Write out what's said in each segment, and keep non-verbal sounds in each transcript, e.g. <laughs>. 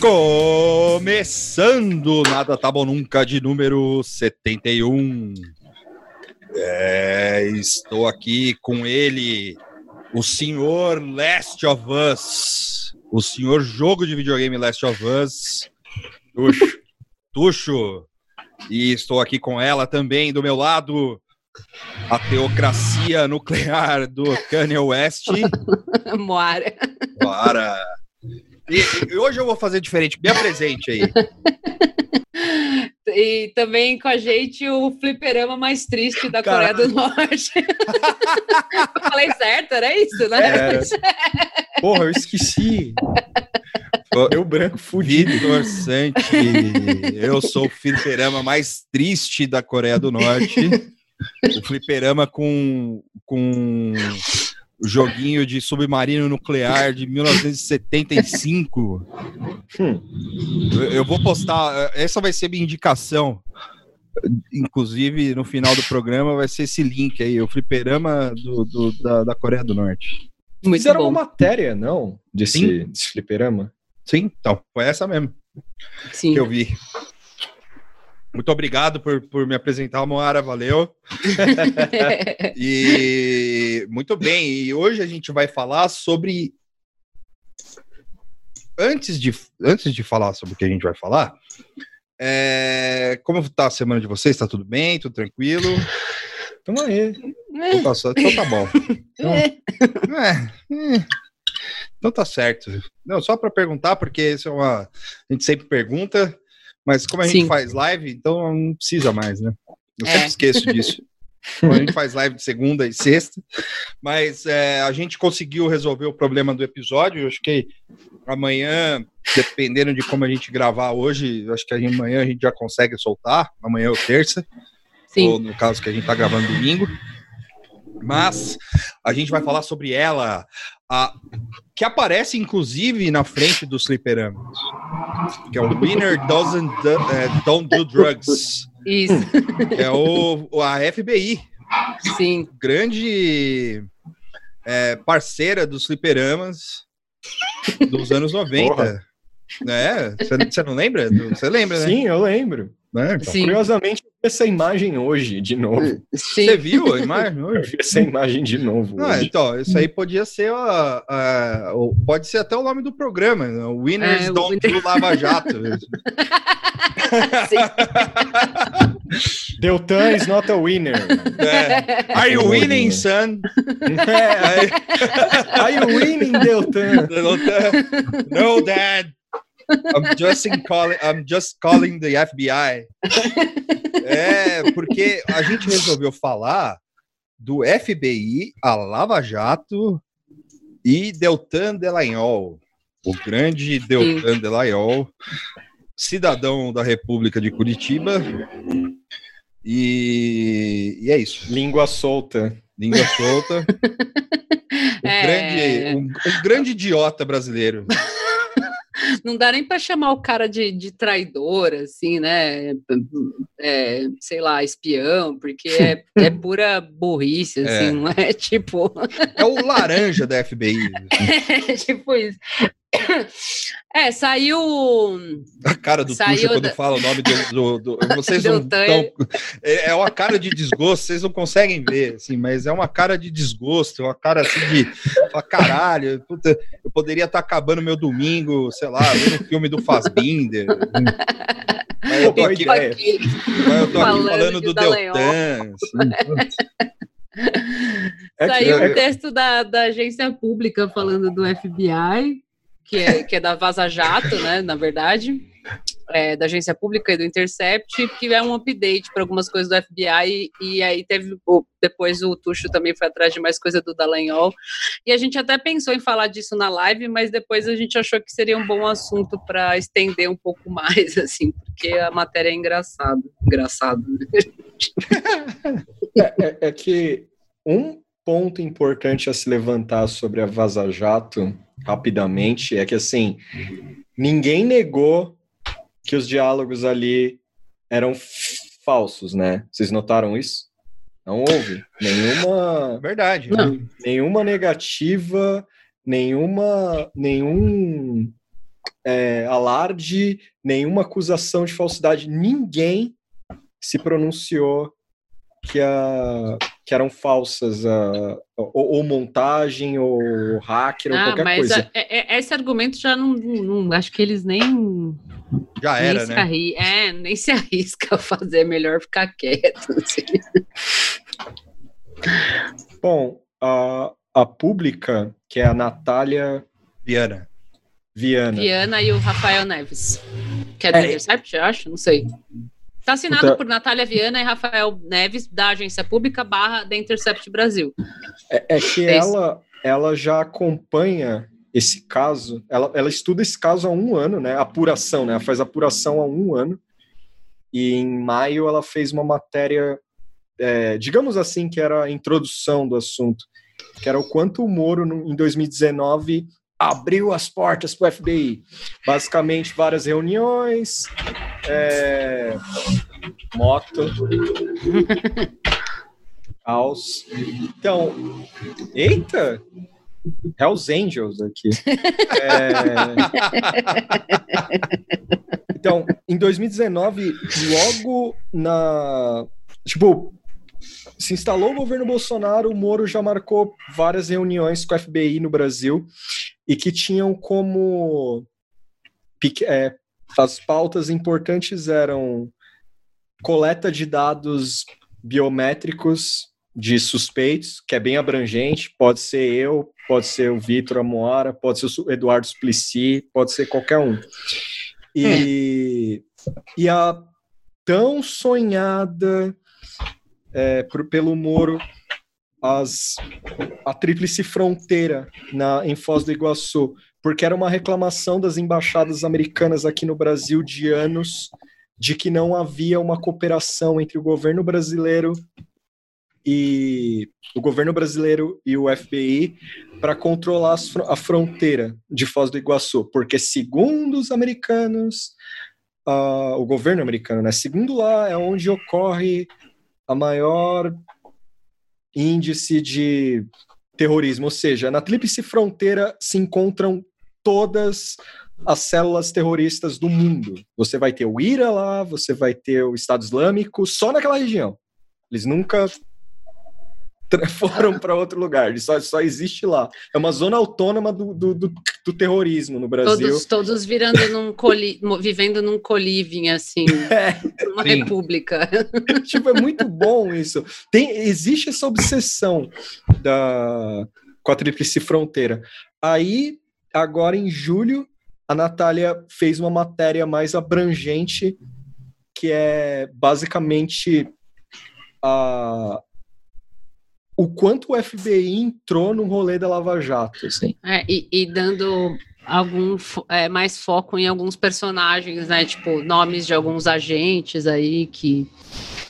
Começando Nada Tá Bom Nunca de número 71. É, estou aqui com ele, o senhor Last of Us, o senhor jogo de videogame Last of Us, Tuxo. Tuxo. E estou aqui com ela também, do meu lado, a teocracia nuclear do Kanye West. <laughs> Moara. Moara. E, e, hoje eu vou fazer diferente. Me apresente aí. <laughs> E também com a gente o fliperama mais triste da Coreia do Norte. <laughs> eu falei certo, era isso, né? É. <laughs> Porra, eu esqueci. Deu branco fudido. Vitor Santi. Eu sou o fliperama mais triste da Coreia do Norte. O fliperama com, com joguinho de submarino nuclear de 1975. Hum. Eu, vou postar, essa vai ser minha indicação. Inclusive, no final do programa vai ser esse link aí, o fliperama do, do da, da, Coreia do Norte. Muito Fizeram bom. uma matéria, não? Desse, Sim. desse fliperama? Sim, então, foi essa mesmo Sim. que eu vi. Muito obrigado por, por me apresentar, Moara, valeu. <laughs> e muito bem, e hoje a gente vai falar sobre. Antes de, antes de falar sobre o que a gente vai falar, é... como está a semana de vocês? Está tudo bem? Tudo tranquilo? Tamo aí. Então tá, então tá bom. Então, <laughs> é, é. então tá certo. Não, só para perguntar, porque isso é uma. A gente sempre pergunta. Mas como a Sim. gente faz live, então não precisa mais, né? Eu sempre é. esqueço disso. <laughs> a gente faz live de segunda e sexta, mas é, a gente conseguiu resolver o problema do episódio. Eu acho que amanhã, dependendo de como a gente gravar hoje, acho que amanhã a gente já consegue soltar, amanhã ou terça, Sim. ou no caso que a gente está gravando domingo. Mas a gente vai falar sobre ela, a, que aparece inclusive na frente dos fliperamas, que é o Winner Doesn't do, é, Don't Do Drugs. Isso. É o, a FBI. Sim. Grande é, parceira dos fliperamas dos anos 90. Porra. É, você não lembra? Você lembra, né? Sim, eu lembro. Né? Então, Curiosamente, essa imagem hoje, de novo. Você viu a imagem hoje? Eu vi essa imagem de novo. Ah, hoje. então, isso aí podia ser a, a, pode ser até o nome do programa, né? Winners é, Don't winner... do Lava Jato. Deltan is not a winner. É. Are you winning, son? É. Are you winning, Deltan? Deltan? No, dad. I'm just calling, I'm just calling the FBI. É, porque a gente resolveu falar do FBI, a Lava Jato e Deltan Delagnol, o grande Deltan Sim. Delagnol, cidadão da República de Curitiba. E, e é isso. Língua solta. Língua solta. <laughs> Um, é... grande, um, um grande idiota brasileiro. Não dá nem para chamar o cara de, de traidor, assim, né? É, sei lá, espião, porque é, é <laughs> pura burrice, assim, é. não é <laughs> tipo. É o laranja da FBI. <laughs> é, tipo isso. É, saiu. A cara do saiu Tuxa quando da... fala o nome do. do, do vocês <laughs> não tão, é, é uma cara de desgosto, vocês não conseguem ver, assim, mas é uma cara de desgosto, uma cara assim de. Caralho, puta, eu poderia estar acabando meu domingo, sei lá, vendo um filme do Fassbinder. Mas eu tô aqui, mas eu tô aqui falando do Deltan. Assim, <laughs> é Saiu o um texto da, da agência pública falando do FBI que é, que é da Vaza Jato, né, na verdade, é, da agência pública e do Intercept, que é um update para algumas coisas do FBI, e, e aí teve, depois o Tuxo também foi atrás de mais coisa do Dallagnol, e a gente até pensou em falar disso na live, mas depois a gente achou que seria um bom assunto para estender um pouco mais, <laughs> assim, porque a matéria é engraçada, engraçado. <laughs> é, é, é que um ponto importante a se levantar sobre a Vaza Jato rapidamente é que assim ninguém negou que os diálogos ali eram falsos, né? Vocês notaram isso? Não houve nenhuma verdade, não. nenhuma negativa, nenhuma nenhum é, alarde, nenhuma acusação de falsidade. Ninguém se pronunciou que, a, que eram falsas, a, ou, ou, montagem, ou hacker, ah, ou qualquer mas coisa. A, é, é, esse argumento já não, não, Acho que eles nem. Já nem era, né? Arri, é, nem se <laughs> arrisca a fazer, é melhor ficar quieto. Assim. Bom, a, a pública, que é a Natália. Viana. Viana. Viana e o Rafael Neves. Que é do é, Intercept, eu acho? Não sei. Está assinado por Natália Viana e Rafael Neves, da agência pública barra da Intercept Brasil. É, é que é ela, ela já acompanha esse caso, ela, ela estuda esse caso há um ano, né? Apuração, né? Ela faz apuração há um ano. E em maio ela fez uma matéria, é, digamos assim, que era a introdução do assunto, que era o quanto o Moro, em 2019, abriu as portas para o FBI. Basicamente, várias reuniões, é... moto, <laughs> caos. Então, eita! Hells Angels aqui. É... Então, em 2019, logo na. Tipo, se instalou o governo Bolsonaro, o Moro já marcou várias reuniões com a FBI no Brasil e que tinham como é, as pautas importantes eram coleta de dados biométricos de suspeitos, que é bem abrangente, pode ser eu, pode ser o Vitor Amoara, pode ser o Eduardo Suplicy, pode ser qualquer um. E, e a tão sonhada é, por, pelo Moro as, a tríplice fronteira na, em Foz do Iguaçu, porque era uma reclamação das embaixadas americanas aqui no Brasil de anos de que não havia uma cooperação entre o governo brasileiro e o governo brasileiro e o FBI para controlar a fronteira de Foz do Iguaçu, porque segundo os americanos, uh, o governo americano, né, segundo lá é onde ocorre a maior índice de terrorismo, ou seja, na tríplice fronteira se encontram todas as células terroristas do mundo. Você vai ter o IRA lá, você vai ter o Estado Islâmico, só naquela região. Eles nunca <laughs> foram para outro lugar, só, só existe lá. É uma zona autônoma do, do, do, do terrorismo no Brasil. Todos, todos virando num coli, vivendo num coliving, assim, <laughs> é, uma sim. república. tipo, é muito bom isso. Tem, existe essa obsessão da, com a Tríplice Fronteira. Aí, agora em julho, a Natália fez uma matéria mais abrangente, que é basicamente a, o quanto o FBI entrou no rolê da Lava Jato. Assim. É, e, e, dando algum é, mais foco em alguns personagens, né? Tipo, nomes de alguns agentes aí que,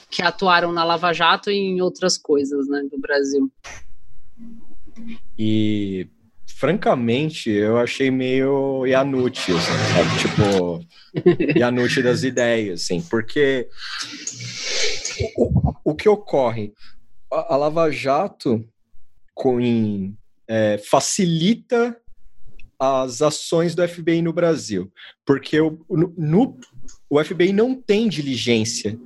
que atuaram na Lava Jato e em outras coisas, né, do Brasil. E francamente, eu achei meio Yanuti, assim, sabe? Tipo, <laughs> Yanuti das ideias, assim, porque o, o que ocorre? A, Lava Jato com, é, facilita as ações do FBI no Brasil, porque o, no, o FBI não tem diligência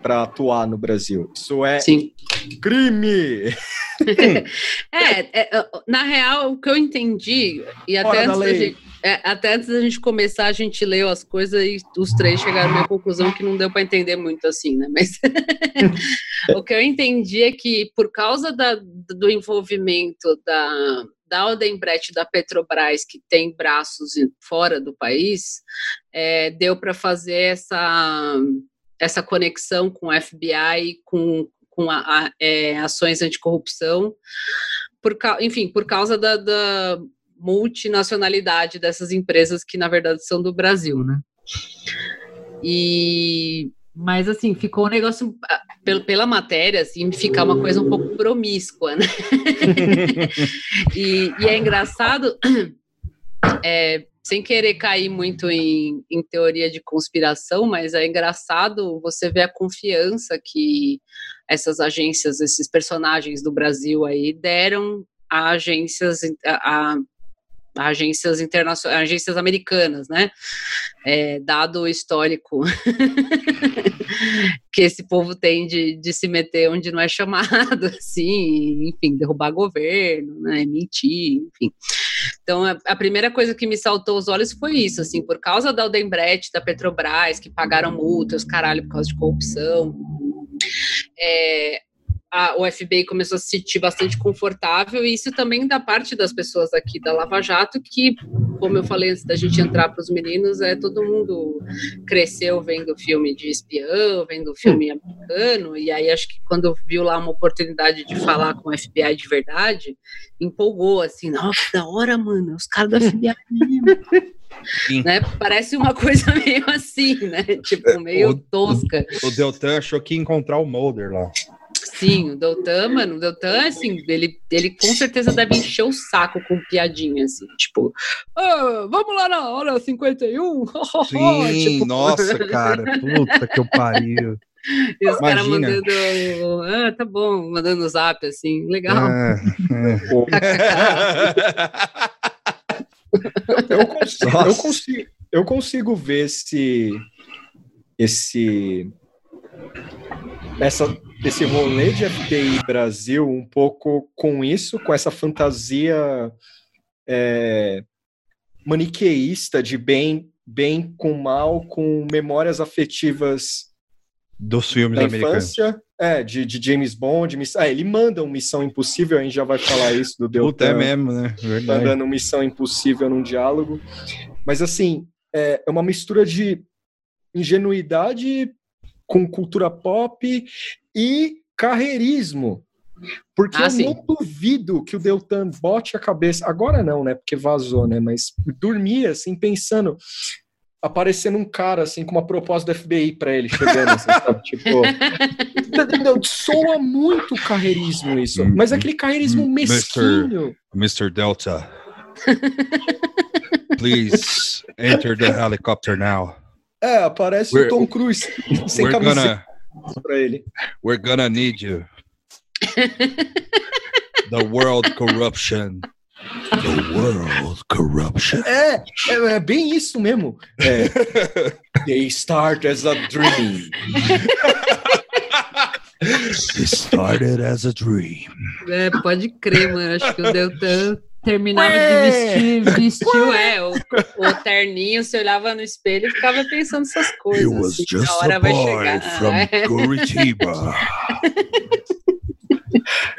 para atuar no Brasil. Isso é Sim. crime. <laughs> é, é, na real, o que eu entendi, e até antes, gente, é, até antes da gente começar, a gente leu as coisas e os três chegaram à conclusão que não deu para entender muito assim, né? Mas <laughs> o que eu entendi é que, por causa da, do envolvimento da, da Odebrecht da Petrobras, que tem braços fora do país, é, deu para fazer essa, essa conexão com o FBI, com, com a, a, é, ações anticorrupção, por, enfim, por causa da, da multinacionalidade dessas empresas que, na verdade, são do Brasil, né? E mas assim, ficou um negócio ah, pela matéria, assim, ficar uma coisa um pouco promíscua, né? <laughs> e, e, é engraçado, é, sem querer cair muito em, em, teoria de conspiração, mas é engraçado você ver a confiança que essas agências, esses personagens do Brasil aí deram a agências, a, a agências internacionais, agências americanas, né? É, dado o histórico <laughs> que esse povo tem de, de se meter onde não é chamado, <laughs> assim, enfim, derrubar governo, né? Mentir, enfim. Então, a, primeira coisa que me saltou os olhos foi isso, assim, por causa da Odebrecht, da Petrobras, que pagaram multas, caralho, por causa de corrupção. É, a, o FBI começou a se sentir bastante confortável, e isso também da parte das pessoas aqui da Lava Jato, que, como eu falei antes da gente entrar para os meninos, é todo mundo cresceu vendo filme de espião, vendo filme americano, e aí acho que quando viu lá uma oportunidade de falar com o FBI de verdade, empolgou, assim, nossa, que da hora, mano, os caras do FBI Né? Parece uma coisa meio assim, né? Tipo, meio o, tosca. O, o Deltan achou que ia encontrar o Mulder lá. Sim, o Deltan, mano, o Deltan, assim, ele, ele com certeza deve encher o saco com piadinha, assim, tipo, oh, vamos lá na hora 51? <laughs> Sim, tipo, nossa, <laughs> cara, puta que eu pariu. E os caras mandando, ah, tá bom, mandando zap, assim, legal. É, é. <laughs> eu, consigo, eu, consigo, eu consigo ver esse, esse, essa esse rolê de FBI Brasil um pouco com isso, com essa fantasia é, maniqueísta de bem, bem com mal, com memórias afetivas dos filmes da infância, é, de, de James Bond. Miss... Ah, ele manda um Missão Impossível, a gente já vai falar isso do Deltan. Puta, é mesmo, né? Verdade. Mandando Missão Impossível num diálogo. Mas, assim, é, é uma mistura de ingenuidade com cultura pop e carreirismo. Porque ah, eu sim. não duvido que o Deltan bote a cabeça. Agora não, né? Porque vazou, né? Mas dormia, assim, pensando. Aparecendo um cara, assim, com uma proposta do FBI para ele, chegando, assim, sabe? <laughs> Tipo. soa muito carreirismo isso. Hum, mas aquele carreirismo hum, mesquinho. Mr. Delta. <laughs> Please enter the helicopter now. É, aparece we're, o Tom Cruise <laughs> sem camiseta gonna, pra ele. We're gonna need you. the world corruption. The world corruption. É, é, é bem isso mesmo. É, <laughs> they start as a dream. It started as a dream. É, pode crer, mano. Acho que o Deltan terminava Ué! de vestir, vestiu, é, o, o, terninho, você olhava no espelho e ficava pensando essas coisas. Was assim, just a hora a vai chegar. from é. Curitiba. <laughs>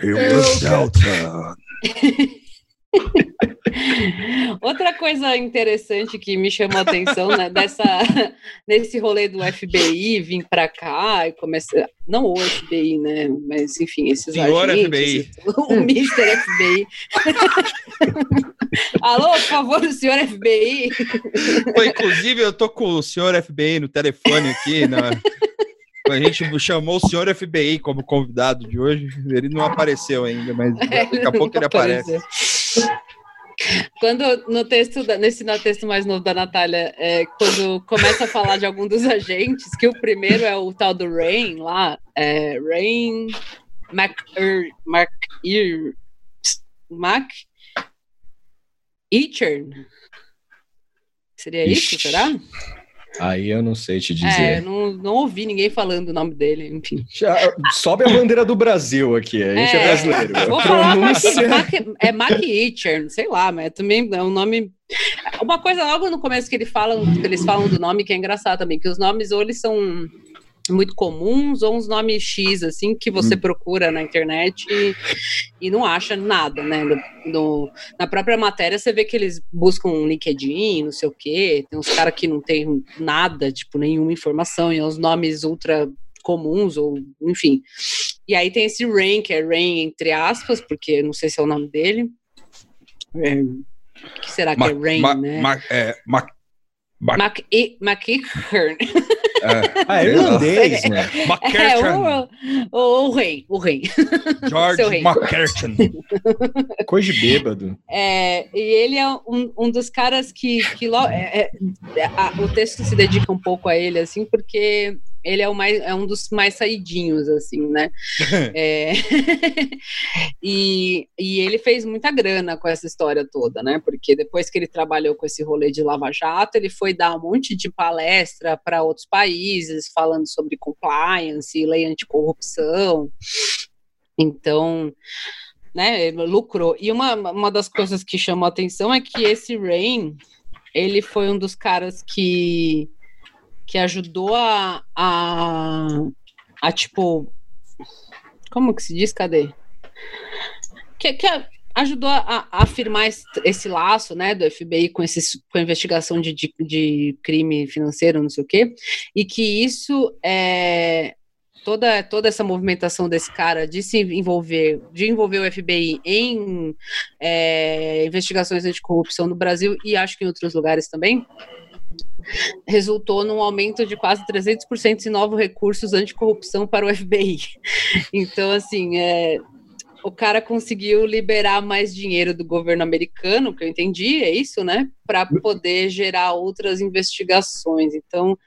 He was Delta. <laughs> Outra coisa interessante que me chamou a atenção né, dessa, nesse rolê do FBI vir para cá e começar. Não o FBI, né? Mas enfim, esses Senhor agentes, FBI. O Mr. FBI. <laughs> Alô, por favor, o senhor FBI. Pô, inclusive, eu tô com o senhor FBI no telefone aqui, na, a gente chamou o senhor FBI como convidado de hoje. Ele não apareceu ainda, mas <laughs> daqui a pouco ele aparece. Quando no texto, nesse no texto mais novo da Natália, é, quando começa a falar de algum dos agentes, que o primeiro é o tal do Rain lá, é, Rain Mac, er, Mac, er, Mac Eachern. Seria Ixi. isso, será? Aí eu não sei te dizer. É, não, não ouvi ninguém falando o nome dele, enfim. Já, sobe a bandeira do Brasil aqui, a gente é, é brasileiro. Vou falar Mac, é Mac Itcher, sei lá, mas também é um nome... Uma coisa logo no começo que, ele falam, que eles falam do nome que é engraçado também, que os nomes ou eles são muito comuns ou uns nomes X, assim, que você hum. procura na internet e, e, não acha nada, né? No, no, na própria matéria você vê que eles buscam um LinkedIn, não sei o quê, tem uns caras que não tem nada, tipo, nenhuma informação, e uns nomes ultra comuns, ou enfim. E aí tem esse Rain, que é Rain entre aspas, porque não sei se é o nome dele. É, o que será que é Rain, né? Ma, é, ma, Mac, Mac, Mac <laughs> é. Ah, é irlandês, né? É, o, o, o, rei, o rei. <laughs> George McCurtain. Coisa de bêbado. É, e ele é um, um dos caras que, que lo, é, é, a, o texto se dedica um pouco a ele, assim, porque ele é, o mais, é um dos mais saidinhos, assim, né? <laughs> é... <laughs> e, e ele fez muita grana com essa história toda, né? Porque depois que ele trabalhou com esse rolê de Lava Jato, ele foi dar um monte de palestra para outros países, falando sobre compliance, lei anticorrupção. Então, né, lucrou. E uma, uma das coisas que chamou a atenção é que esse Rain, ele foi um dos caras que que ajudou a, a, a tipo. Como que se diz? Cadê? Que, que ajudou a, a afirmar esse, esse, laço né, do FBI com, esse, com a investigação de, de, de crime financeiro, não sei o quê, e que isso é, toda, toda essa movimentação desse cara de se envolver, de envolver o FBI em é, investigações anticorrupção no Brasil e acho que em outros lugares também, resultou num aumento de quase 300% em novos recursos anticorrupção para o FBI. <laughs> Então, assim, é, o cara conseguiu liberar mais dinheiro do governo americano, que eu entendi, é isso, né? Para poder gerar outras investigações. Então,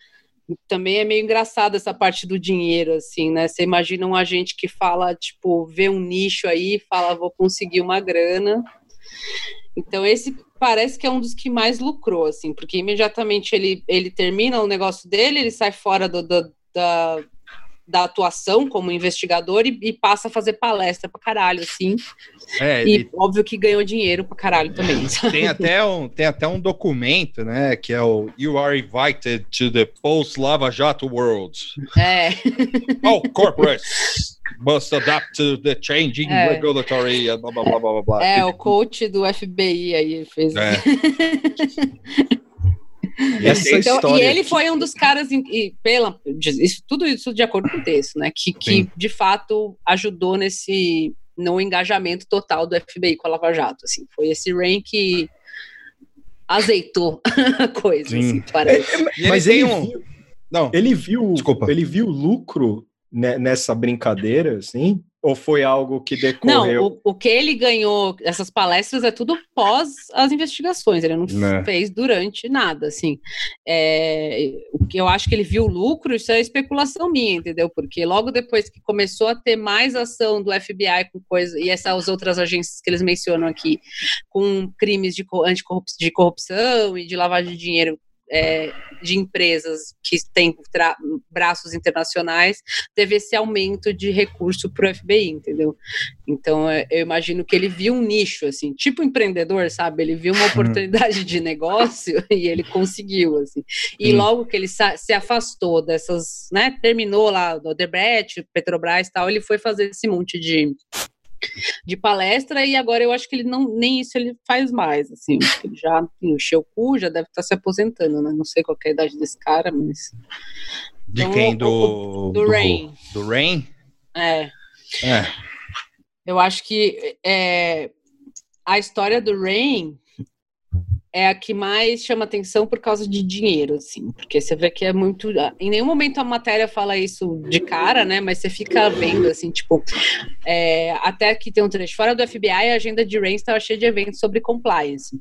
também é meio engraçado essa parte do dinheiro, assim, né? Você imagina um agente que fala, tipo, vê um nicho aí, fala, vou conseguir uma grana. Então, esse parece que é um dos que mais lucrou, assim, porque imediatamente ele, ele termina o negócio dele, ele sai fora do, do da, da atuação como investigador e, e, passa a fazer palestra pra caralho, assim. É, e ele... óbvio que ganhou dinheiro pra caralho também. <laughs> Tem até, um, tem até um documento, né, que é o You are invited to the post-Lava Jato world. É. <laughs> All corporates must adapt to the changing é. regulatory, blá, blá, blá, blá, blá. É, o coach do FBI aí fez. É. <laughs> Essa então, história e ele foi um dos caras, e pela, isso, tudo isso de acordo com o texto, né? Que, que de fato ajudou nesse no engajamento total do FBI com a Lava Jato. Assim, foi esse rank que azeitou <laughs> a coisa, assim, parece. É, é, mas ele, um... viu, não, ele viu, Desculpa. ele viu lucro nessa brincadeira, assim? Ou foi algo que decorreu? Não, o, o, que ele ganhou, essas palestras, é tudo pós as investigações, ele não, não. Né. fez durante nada, assim. É, o que eu acho que ele viu lucro, isso é especulação minha, entendeu? Porque logo depois que começou a ter mais ação do FBI com coisa, e essas outras agências que eles mencionam aqui, com crimes de, anticorrupção, de corrupção e de lavagem de dinheiro é, de empresas que têm braços internacionais, teve esse aumento de recurso para o FBI, entendeu? Então, é, eu imagino que ele viu um nicho, assim, tipo empreendedor, sabe? Ele viu uma uhum. oportunidade de negócio <laughs> e ele conseguiu, assim. E logo que ele se afastou dessas, né, terminou lá do Odebrecht, Petrobras e tal, ele foi fazer esse monte de de palestra e agora eu acho que ele não nem isso ele faz mais, assim, ele já encheu o cu, já deve estar se aposentando, né? Não sei qual é a idade desse cara, mas de então, quem do do, do Rain? Do Rain? É. É. Eu acho que é, a história do Rain é a que mais chama atenção por causa de dinheiro, assim, porque você vê que é muito. Em nenhum momento a matéria fala isso de cara, né? Mas você fica vendo, assim, tipo, é, até que tem um trecho fora do FBI, a agenda de Rain estava cheia de eventos sobre compliance.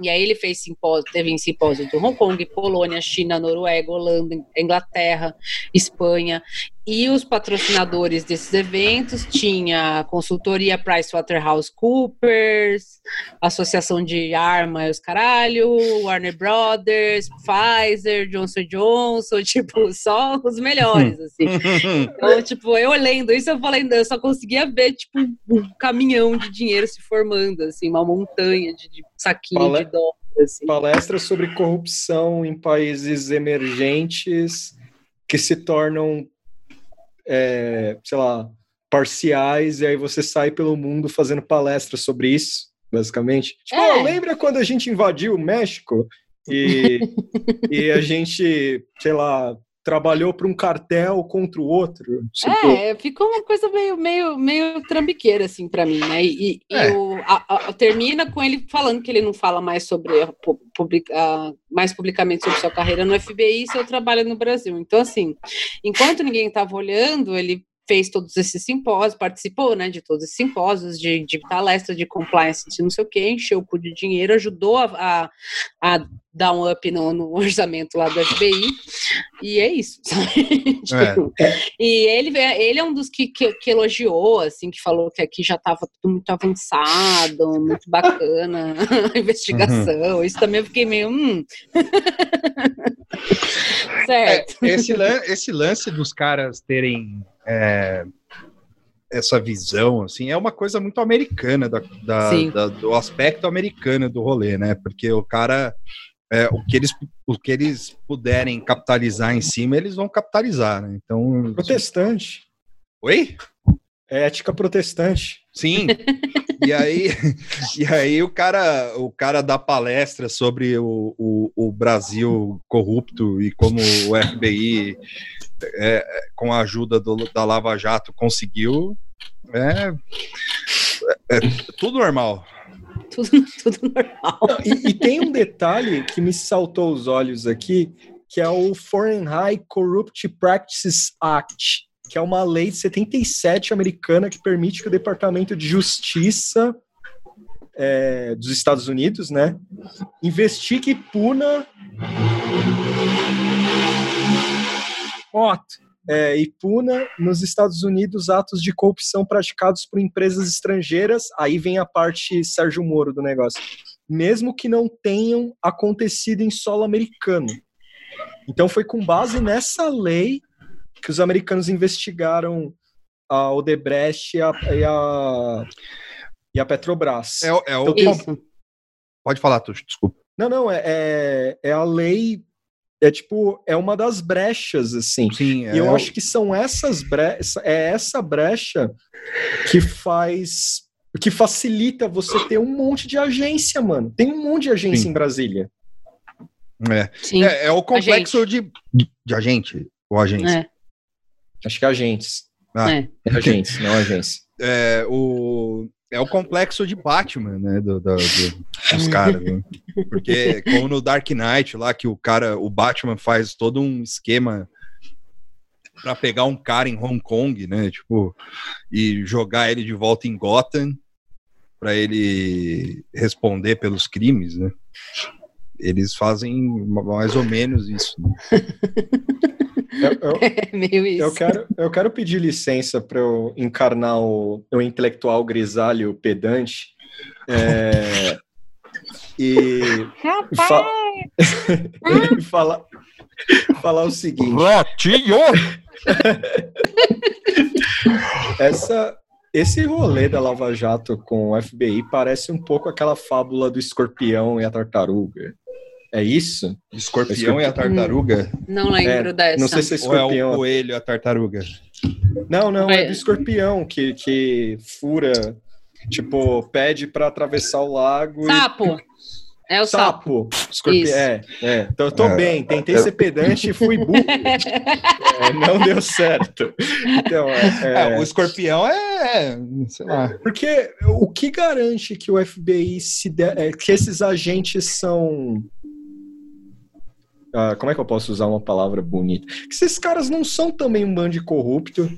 E aí ele fez simpósio, teve em simpósio de Hong Kong, Polônia, China, Noruega, Holanda, Inglaterra, Espanha. E os patrocinadores desses eventos tinha a consultoria PricewaterhouseCoopers, Associação de Arma e os caralho, Warner Brothers, Pfizer, Johnson Johnson, <laughs> tipo, só os melhores, assim. Então, <laughs> tipo, eu lendo isso, eu falei, eu só conseguia ver, tipo, um caminhão de dinheiro se formando, assim, uma montanha de, de saquinho de dólar. Assim. Palestra sobre corrupção em países emergentes que se tornam é, sei lá, parciais, e aí você sai pelo mundo fazendo palestras sobre isso, basicamente. Tipo, é. oh, lembra quando a gente invadiu o México e, <laughs> e a gente, sei lá, trabalhou para um cartel contra o outro. Tipo... É, ficou uma coisa meio, meio, meio trambiqueira, assim, para mim, né? E, é. e o, a, a, termina com ele falando que ele não fala mais sobre publica, mais publicamente sobre sua carreira no FBI e seu trabalho no Brasil. Então, assim, enquanto ninguém estava olhando, ele fez todos esses simpósios, participou, né, de todos esses simpósios, de, de palestras de compliance, de não sei o quê, encheu o cu de dinheiro, ajudou a, a, a dar um up no, no, orçamento lá do FBI, e é isso, <laughs> tipo, é. E ele, ele é um dos que, que, que, elogiou, assim, que falou que aqui já estava tudo muito avançado, muito bacana <laughs> a investigação, uhum. isso também eu fiquei meio, hum... <laughs> certo. É, esse, lan esse lance dos caras terem é, essa visão, assim, é uma coisa muito americana da, da, da, do aspecto americano do rolê, né? Porque o cara, é, o, que eles, o que eles puderem capitalizar em cima, eles vão capitalizar, né? Então. Protestante. Oi? É ética protestante. Sim. <laughs> E aí, e aí o cara, o cara dá palestra sobre o, o, o Brasil corrupto e como o FBI é, com a ajuda do, da Lava Jato, conseguiu. É, é, é tudo normal. Tudo, tudo normal. E, e, tem um detalhe que me saltou os olhos aqui, que é o Foreign High Corrupt Practices Act, que é uma lei de 77 americana que permite que o Departamento de Justiça é, dos Estados Unidos, né, investigue e puna é, e puna nos Estados Unidos atos de corrupção praticados por empresas estrangeiras. Aí vem a parte Sérgio Moro do negócio. Mesmo que não tenham acontecido em solo americano. Então foi com base nessa lei que os americanos investigaram a Odebrecht e a, e a, e a Petrobras. É, é o... Então, Pode falar, Tuxo, desculpa. Não, não, é, é, é a lei é tipo, é uma das brechas, assim. Sim, é. E eu acho que são essas brechas, é essa brecha que faz, que facilita você ter um monte de agência, mano. Tem um monte de agência Sim. em Brasília. É. Sim. É, é o complexo de, de agente, ou agência. Acho que é agentes. Ah. É. é agentes, não agência. <laughs> É, o, é o complexo de Batman, né? Do, do, do dos <laughs> caras. Né? Porque, como no Dark Knight, lá que o cara, o Batman faz todo um esquema para pegar um cara em Hong Kong, né? Tipo, e jogar ele de volta em Gotham para ele responder pelos crimes, né? Eles fazem mais ou menos isso. Né? <laughs> Eu, eu, <laughs> é meio isso. Eu quero, eu quero pedir licença para eu encarnar o, o intelectual grisalho pedante. É, e, fa <laughs> e falar, falar o seguinte. Ratinho! Essa, esse rolê da Lava Jato com o FBI parece um pouco aquela fábula do escorpião e a tartaruga. É isso? Escorpião, escorpião. e a tartaruga? Não lembro é, dessa. Não sei se é escorpião. Ou é o coelho e a tartaruga? Não, não, é do escorpião que, que fura, tipo, pede para atravessar o lago. Sapo! E... É o sapo. sapo. Escorpi... É, é. Então eu tô é. bem, tentei ser pedante e fui burro. <laughs> é, não deu certo. Então, é, é, o escorpião é, sei lá. Porque o que garante que o FBI se de... É, que esses agentes são ah, como é que eu posso usar uma palavra bonita? Que esses caras não são também um bando de corrupto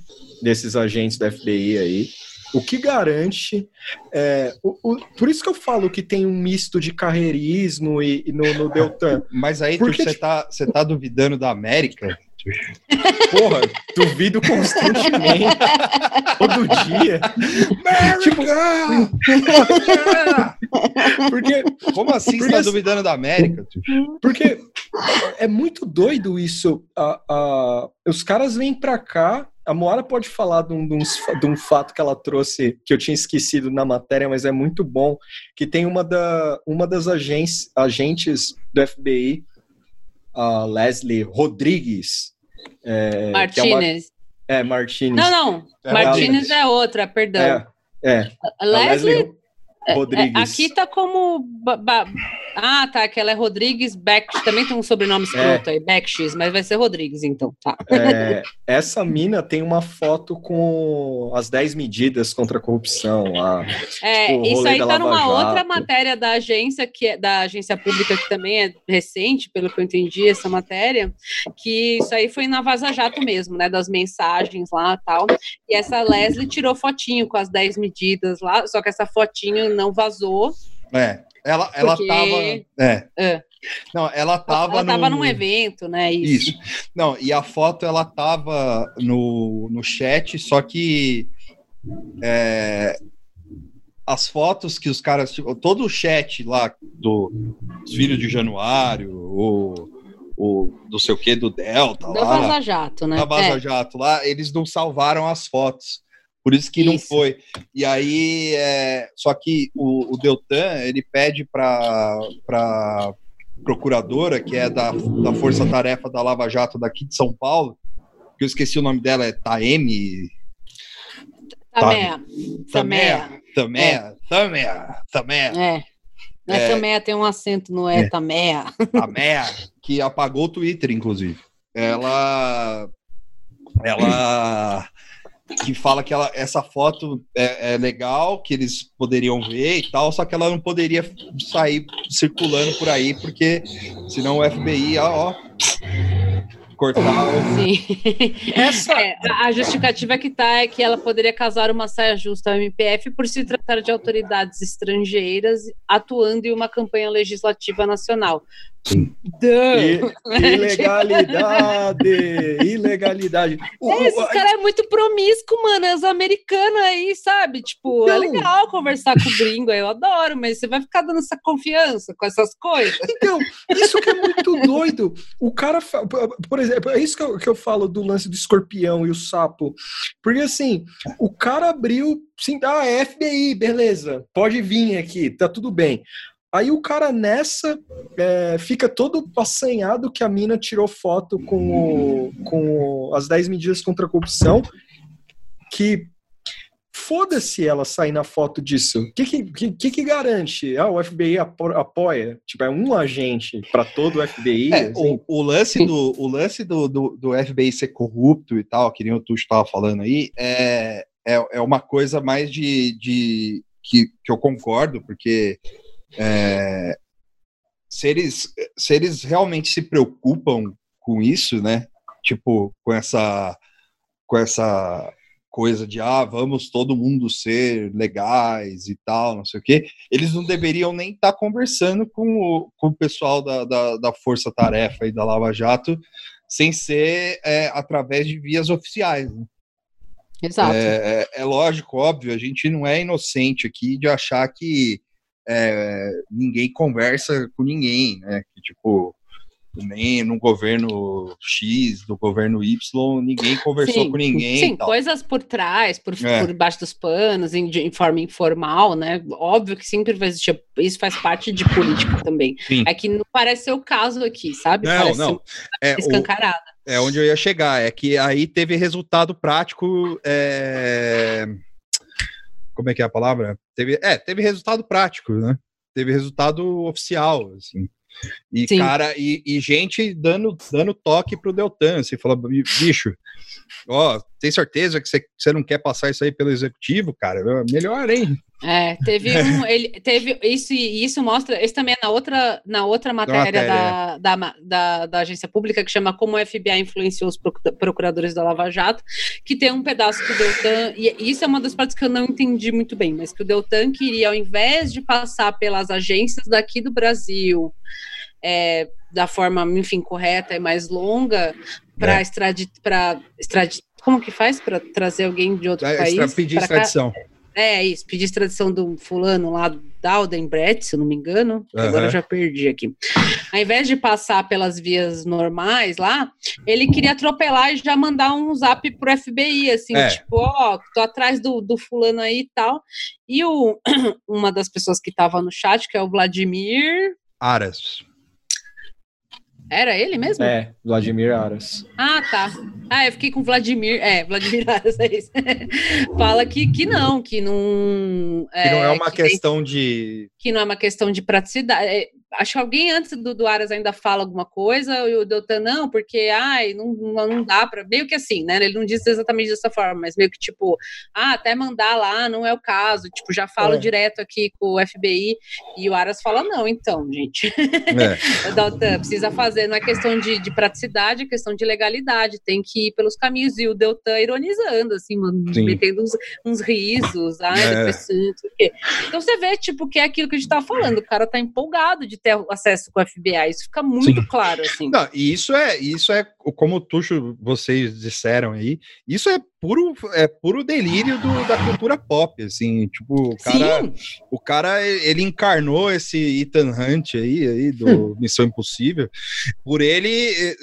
desses agentes da FBI aí. O que garante. É, o, o, por isso que eu falo que tem um misto de carreirismo e, e no, no Deltan. <laughs> Mas aí você tipo... tá, tá duvidando da América? Porra, duvido constantemente. todo dia. Tipo, porque. Como assim porque, você tá duvidando da América? Porque é muito doido isso. A, a, os caras vêm pra cá. A Moara pode falar de um, de, de um, fato que ela trouxe, que eu tinha esquecido na matéria, mas é muito bom. Que tem uma, da, uma das agentes, agentes do FBI a Leslie Rodrigues. É, Martinez. É, uma, é, Martinez. Não, não. É, Martinez é outra, perdão. É. é. Leslie, Leslie Rodrigues. aqui tá como Ah, tá, que ela é Rodrigues Beck, também tem um sobrenome escroto é. aí, Beckx, mas vai ser Rodrigues, então, tá. É, essa mina tem uma foto com as 10 medidas contra a corrupção lá. É, tipo, isso aí tá numa Jato. outra matéria da agência, que é da agência pública, que também é recente, pelo que eu entendi, essa matéria, que isso aí foi na Vaza Jato mesmo, né, das mensagens lá e tal, e essa Leslie tirou fotinho com as 10 medidas lá, só que essa fotinho não vazou. É. Ela, ela Porque... tava. É. é. Não, ela tava. Ela tava no... num evento, né? Isso. Isso. Não, e a foto ela tava no, no chat, só que. É, as fotos que os caras. Todo o chat lá do, dos filhos de Januário, o, o não sei o que, do Delta. Da Vaza Jato, né? Da Vaza é. Jato lá, eles não salvaram as fotos. Por isso que isso. não foi. E aí, é, só que o, o Deltan, ele pede para procuradora, que é da, da Força Tarefa da Lava Jato daqui de São Paulo, que eu esqueci o nome dela, é Taeme. Tamea. Tamea. Tamea. Tamea. Tamea. É. É, Tamea tem um acento no é, é. Tamea. Tamea, que apagou o Twitter, inclusive. Ela. Ela que fala que ela, essa foto é, é, legal, que eles poderiam ver e tal, só que ela não poderia sair circulando por aí, porque senão o FBI, ó, ó cortar. Sim. Essa... É, a justificativa que tá é que ela poderia causar uma saia justa ao MPF por se tratar de autoridades estrangeiras atuando em uma campanha legislativa nacional. <laughs> ilegalidade! ilegalidade! É, esse cara é muito promíscuo, mano. É os americanos aí, sabe? Tipo, é então, é legal conversar com o gringo, eu adoro, mas você vai ficar dando essa confiança com essas coisas. Então, isso que é muito doido. O cara, por exemplo, é isso que eu, que eu falo do lance do escorpião e o sapo. Porque assim, o cara abriu, sim, ah, é FBI, beleza, pode vir aqui, tá tudo bem. Aí o cara nessa é, fica todo assanhado que a mina tirou foto com, o, com o, as 10 medidas contra a corrupção, que foda-se ela sair na foto disso. O que que, que que, garante? Ah, o FBI apoia? Tipo, é um agente para todo o FBI? É, assim? o, o, lance, do, o lance do, do, do, FBI ser corrupto e tal, que nem o Tuxo estava falando aí, é, é, é uma coisa mais de, de que, que eu concordo, porque é, se, eles, se eles realmente se preocupam com isso, né? Tipo, com essa, com essa coisa de ah, vamos todo mundo ser legais e tal, não sei o quê, eles não deveriam nem estar tá conversando com o, com o pessoal da, da, da Força Tarefa e da Lava Jato sem ser é, através de vias oficiais. Né? Exato. É, é, é, lógico, óbvio, a gente não é inocente aqui de achar que é, ninguém conversa com ninguém, né? Que, tipo, nem no governo X, do governo Y, ninguém conversou sim, com ninguém. Sim, coisas por trás, por, é. por baixo dos panos, em, de, em, forma informal, né? Óbvio que sempre vai existir, isso faz parte de política também. Sim. É que não parece ser o caso aqui, sabe? Não, parece não. É, escancarada. O, é onde eu ia chegar, é que aí teve resultado prático. É como é que é a palavra? Teve, é, teve resultado prático, né? Teve resultado oficial, assim. E, Sim. cara, e, e, gente dando, dando toque pro Deltan, assim, falando, bicho, ó, tem certeza que você não quer passar isso aí pelo executivo, cara? Melhor, hein? É, teve um, ele teve isso e isso mostra, esse também é na outra, na outra matéria, matéria. Da, da, da, da, agência pública que chama Como o FBI influenciou os procuradores da Lava Jato, que tem um pedaço que o Deltan, e isso é uma das partes que eu não entendi muito bem, mas que o Deltan queria, ao invés de passar pelas agências daqui do Brasil, é, da forma, enfim, correta e mais longa, para é. extraditar, extradi como que faz para trazer alguém de outro é, país? Pedir extradição. Cá? É isso, pedir extradição do fulano lá da Aldenbrecht, se eu não me engano, uhum. agora eu já perdi aqui. Ao invés de passar pelas vias normais lá, ele queria atropelar e já mandar um zap pro FBI, assim, é. tipo, ó, oh, tô atrás do, do fulano aí e tal. E o, <clears throat> uma das pessoas que tava no chat, que é o Vladimir... Aras. Era ele mesmo? É, Vladimir Aras. Ah, tá. Ah, eu fiquei com Vladimir. É, Vladimir Aras, é isso. <laughs> Fala que, que não, que não. É, que não é uma que questão tem, de. Que não é uma questão de praticidade. Acho que alguém antes do, do Aras ainda fala alguma coisa, e o Deltan não, porque ai, não, não dá para. Meio que assim, né? Ele não diz exatamente dessa forma, mas meio que tipo, ah, até mandar lá não é o caso. Tipo, já falo é. direto aqui com o FBI, e o Aras fala: não, então, gente. É. <laughs> Deltan precisa fazer, não é questão de, de praticidade, é questão de legalidade, tem que ir pelos caminhos, e o Deltan ironizando, assim, mano, metendo uns, uns risos, ai, é. depois, Então você vê, tipo, que é aquilo que a gente tava falando, o cara tá empolgado de ter acesso com o FBI. Isso fica muito Sim. claro, assim. Não, e isso é, isso é, como o Tuxo, vocês disseram aí, isso é puro, é puro delírio do, da cultura pop, assim, tipo, o cara, Sim. o cara, ele encarnou esse Ethan Hunt aí, aí do hum. Missão Impossível, por ele,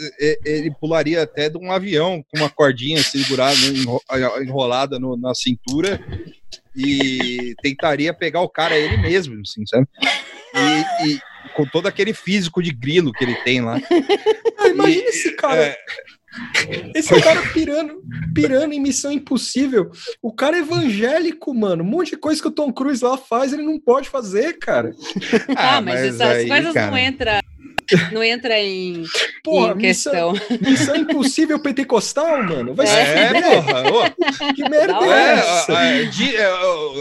ele pularia até de um avião com uma cordinha segurada, enrolada no, na cintura e tentaria pegar o cara ele mesmo, assim, sabe? E, e, com todo aquele físico de grilo que ele tem lá. <laughs> Ah, imagina e, esse cara. É... Esse cara pirando, pirando em Missão Impossível. O cara é evangélico, mano. Um monte de coisa que o Tom Cruise lá faz, ele não pode fazer, cara. Ah, ah mas, mas, essas aí, coisas cara... não entram não entra em, Porra, em questão. Missão, missão impossível pentecostal, mano. Vai ser é, porra. Que merda é essa? É, de, é,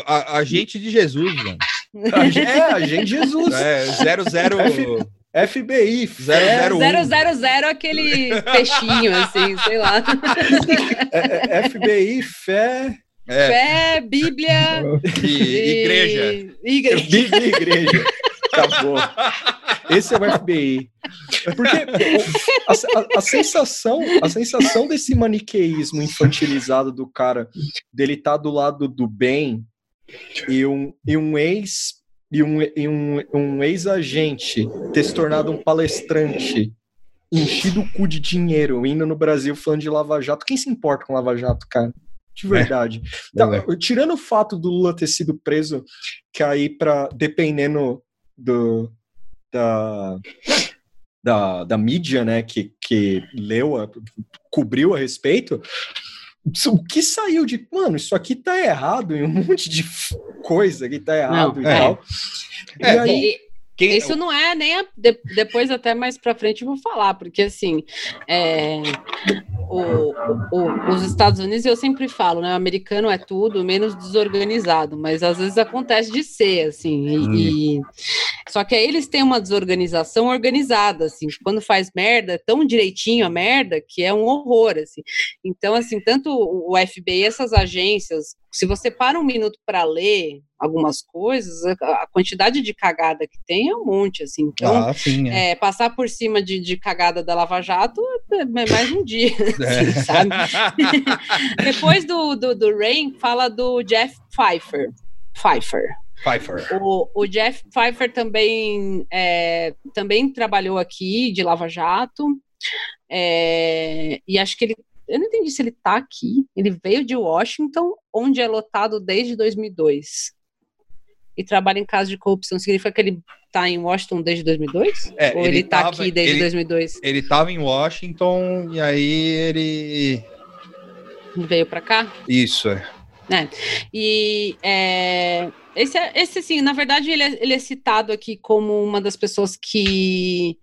a, a, gente de Jesus, mano. <laughs> É, a gente de Jesus. É, 00... F... FBI, 001. 000, aquele peixinho, assim, sei lá. É, é FBI, fé... É. Fé, Bíblia e, e igreja. igreja. Bíblia e igreja. Acabou. Esse é o FBI. Porque a, a, a, sensação, a sensação desse maniqueísmo infantilizado do cara, dele estar tá do lado do bem e um, e um ex e um, e um, um ex-agente ter se tornado um palestrante enchido o cu de dinheiro, indo no Brasil falando de Lava Jato. Quem se importa com Lava Jato, cara? De verdade. É. Tá, tirando o fato do Lula ter sido preso, que aí, para dependendo do, da, da, da mídia, né, que, que leu, a, cobriu a respeito, o que saiu de, mano, isso aqui tá errado em um monte de coisa que tá errado não, e é. tal. É, e aí, quem... Isso não é nem a, de, depois até mais para frente eu vou falar, porque assim é, o, o, os Estados Unidos eu sempre falo, né? O americano é tudo menos desorganizado, mas às vezes acontece de ser assim. E, hum. e, só que aí eles têm uma desorganização organizada, assim. Quando faz merda, é tão direitinho a merda que é um horror, assim. Então assim, tanto o FBI, essas agências se você para um minuto para ler algumas coisas, a quantidade de cagada que tem é um monte, assim. Então, ah, sim, é. É, passar por cima de, de, cagada da Lava Jato é, é mais um dia, <laughs> é. assim, sabe? <laughs> Depois do, do, do Rain, fala do Jeff Pfeiffer. Pfeiffer. Pfeiffer. O, o Jeff Pfeiffer também, é, também trabalhou aqui de Lava Jato. É, e acho que ele eu não entendi se ele tá aqui. Ele veio de Washington, onde é lotado desde 2002. E trabalha em caso de corrupção. Significa que ele tá em Washington desde 2002? É, Ou ele, tá tava, aqui desde ele, 2002? Ele tava em Washington e aí ele. Veio para cá? Isso, é. É. E é, esse, esse, assim, na verdade, ele é, ele é citado aqui como uma das pessoas que,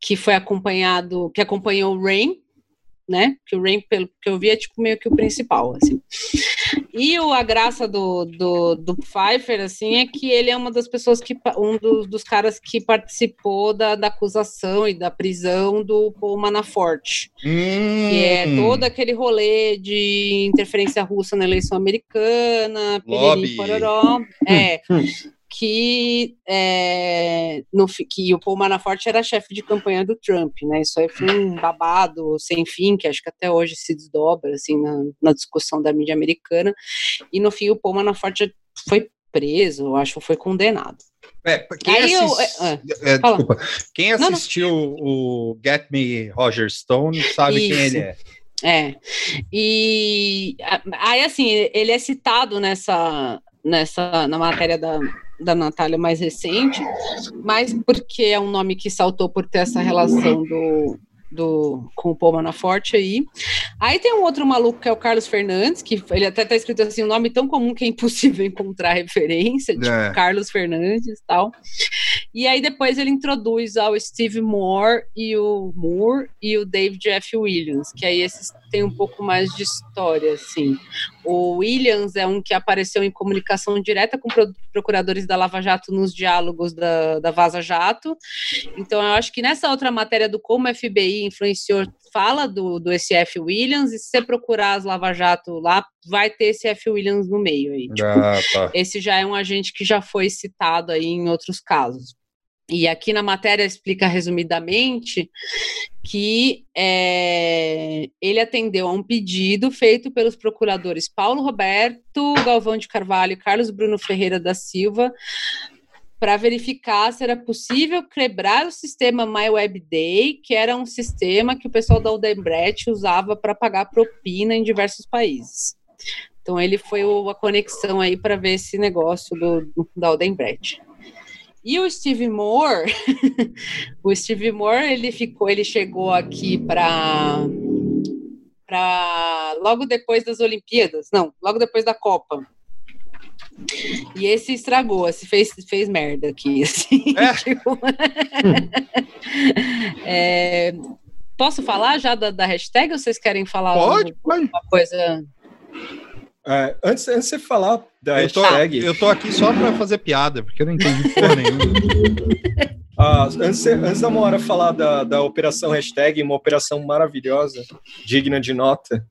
que foi acompanhado, que acompanhou o Rain, né? Que o Rain, pelo que eu vi, é tipo meio que o principal, assim. E o, a graça do, do, do Pfeiffer, assim, é que ele é uma das pessoas que, um dos, dos caras que participou da, da acusação e da prisão do Paul Manafort. Hum. Que é hum. todo aquele rolê de interferência russa na eleição americana, piriri, pororó. É. que, é, no, que o Paul Manafort era chefe de campanha do Trump, né? Isso aí foi um babado sem fim, que acho que até hoje se desdobra, assim, na, na discussão da mídia americana. E no fim o Paul Manafort foi preso, acho, foi condenado. É, quem, assist... eu, é, é, desculpa, quem assistiu não, não. o Get Me Roger Stone sabe Isso. quem ele é. É, e aí assim, ele é citado nessa, nessa na matéria da, da Natália mais recente, mas porque é um nome que saltou por ter essa relação do, do, com o Paul Manafort aí. Aí tem um outro maluco que é o Carlos Fernandes, que ele até tá escrito assim, um nome tão comum que é impossível <laughs> encontrar referência, tipo é. Carlos Fernandes e tal. E aí depois ele introduz ao Steve Moore e o Moore e o David F. Williams, que aí esses têm um pouco mais de história, assim. O Williams é um que apareceu em comunicação direta com procuradores da Lava Jato nos diálogos da, da Vaza Jato. Então, eu acho que nessa outra matéria do como o FBI influenciou, fala do, do SF Williams, e se você procurar as Lava Jato lá, vai ter esse F. Williams no meio aí. Tipo, ah, tá. Esse já é um agente que já foi citado aí em outros casos. E aqui na matéria explica resumidamente que é, ele atendeu a um pedido feito pelos procuradores Paulo Roberto Galvão de Carvalho e Carlos Bruno Ferreira da Silva para verificar se era possível quebrar o sistema MyWebDay, que era um sistema que o pessoal da Odebrecht usava para pagar propina em diversos países. Então ele foi a conexão aí para ver esse negócio do, da Odebrecht. E o Steve Moore, <laughs> o Steve Moore, ele ficou, ele chegou aqui para para logo depois das Olimpíadas, não, logo depois da Copa. E esse estragou, esse fez, fez merda aqui, <laughs> assim. É. Tipo, <laughs> é, posso falar já da, da hashtag ou vocês querem falar pode, pode. uma coisa? É, antes, antes de você falar da eu tô, hashtag. Eu tô aqui só para fazer piada, porque eu não entendi porra nenhuma. <laughs> Ah, antes, antes da Moara falar da, da operação hashtag, uma operação maravilhosa, digna de nota.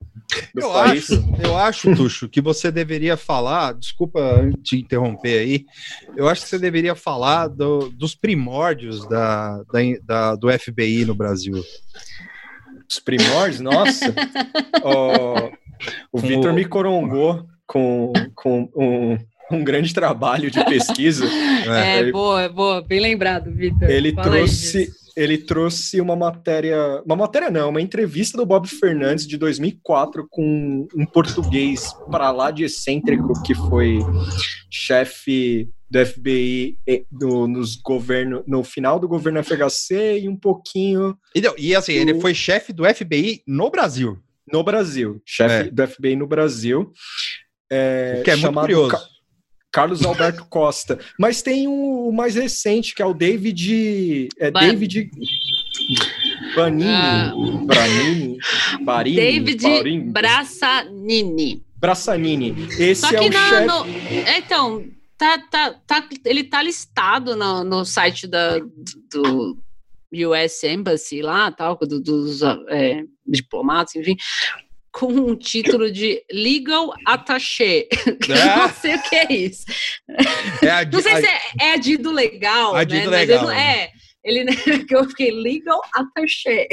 Eu país. acho, eu acho, Tuxo, que você deveria falar, desculpa te interromper aí, eu acho que você deveria falar do, dos primórdios da, da, da, do FBI no Brasil. Os primórdios? Nossa! <laughs> oh, o Vitor me corongou com, com um, um grande trabalho de pesquisa. É, é boa, boa, bem lembrado, Vitor. Ele Fala trouxe ele trouxe uma matéria, uma matéria não, uma entrevista do Bob Fernandes de 2004 com um português para lá de excêntrico que foi chefe do FBI do, nos governo, no final do governo FHC e um pouquinho. E, e assim, do... ele foi chefe do FBI no Brasil. No Brasil, chefe é. do FBI no Brasil. É, que é muito curioso. Carlos Alberto <laughs> Costa. Mas tem o mais recente, que é o David. É Ban David. Banini. Uh, Branini. Barini. David Baurini, Brassanini. Brassanini. Esse Só que é o na, chefe. No, então, tá, tá, tá, ele tá listado no, no site da, do US Embassy lá, tal, do, dos é, diplomatas, enfim, com um título de Legal Attaché. <laughs> É. não sei o que é isso. É a, <laughs> não sei a, se é, é legal, né? legal. Ele, é, ele, <laughs> que eu fiquei legal attaché.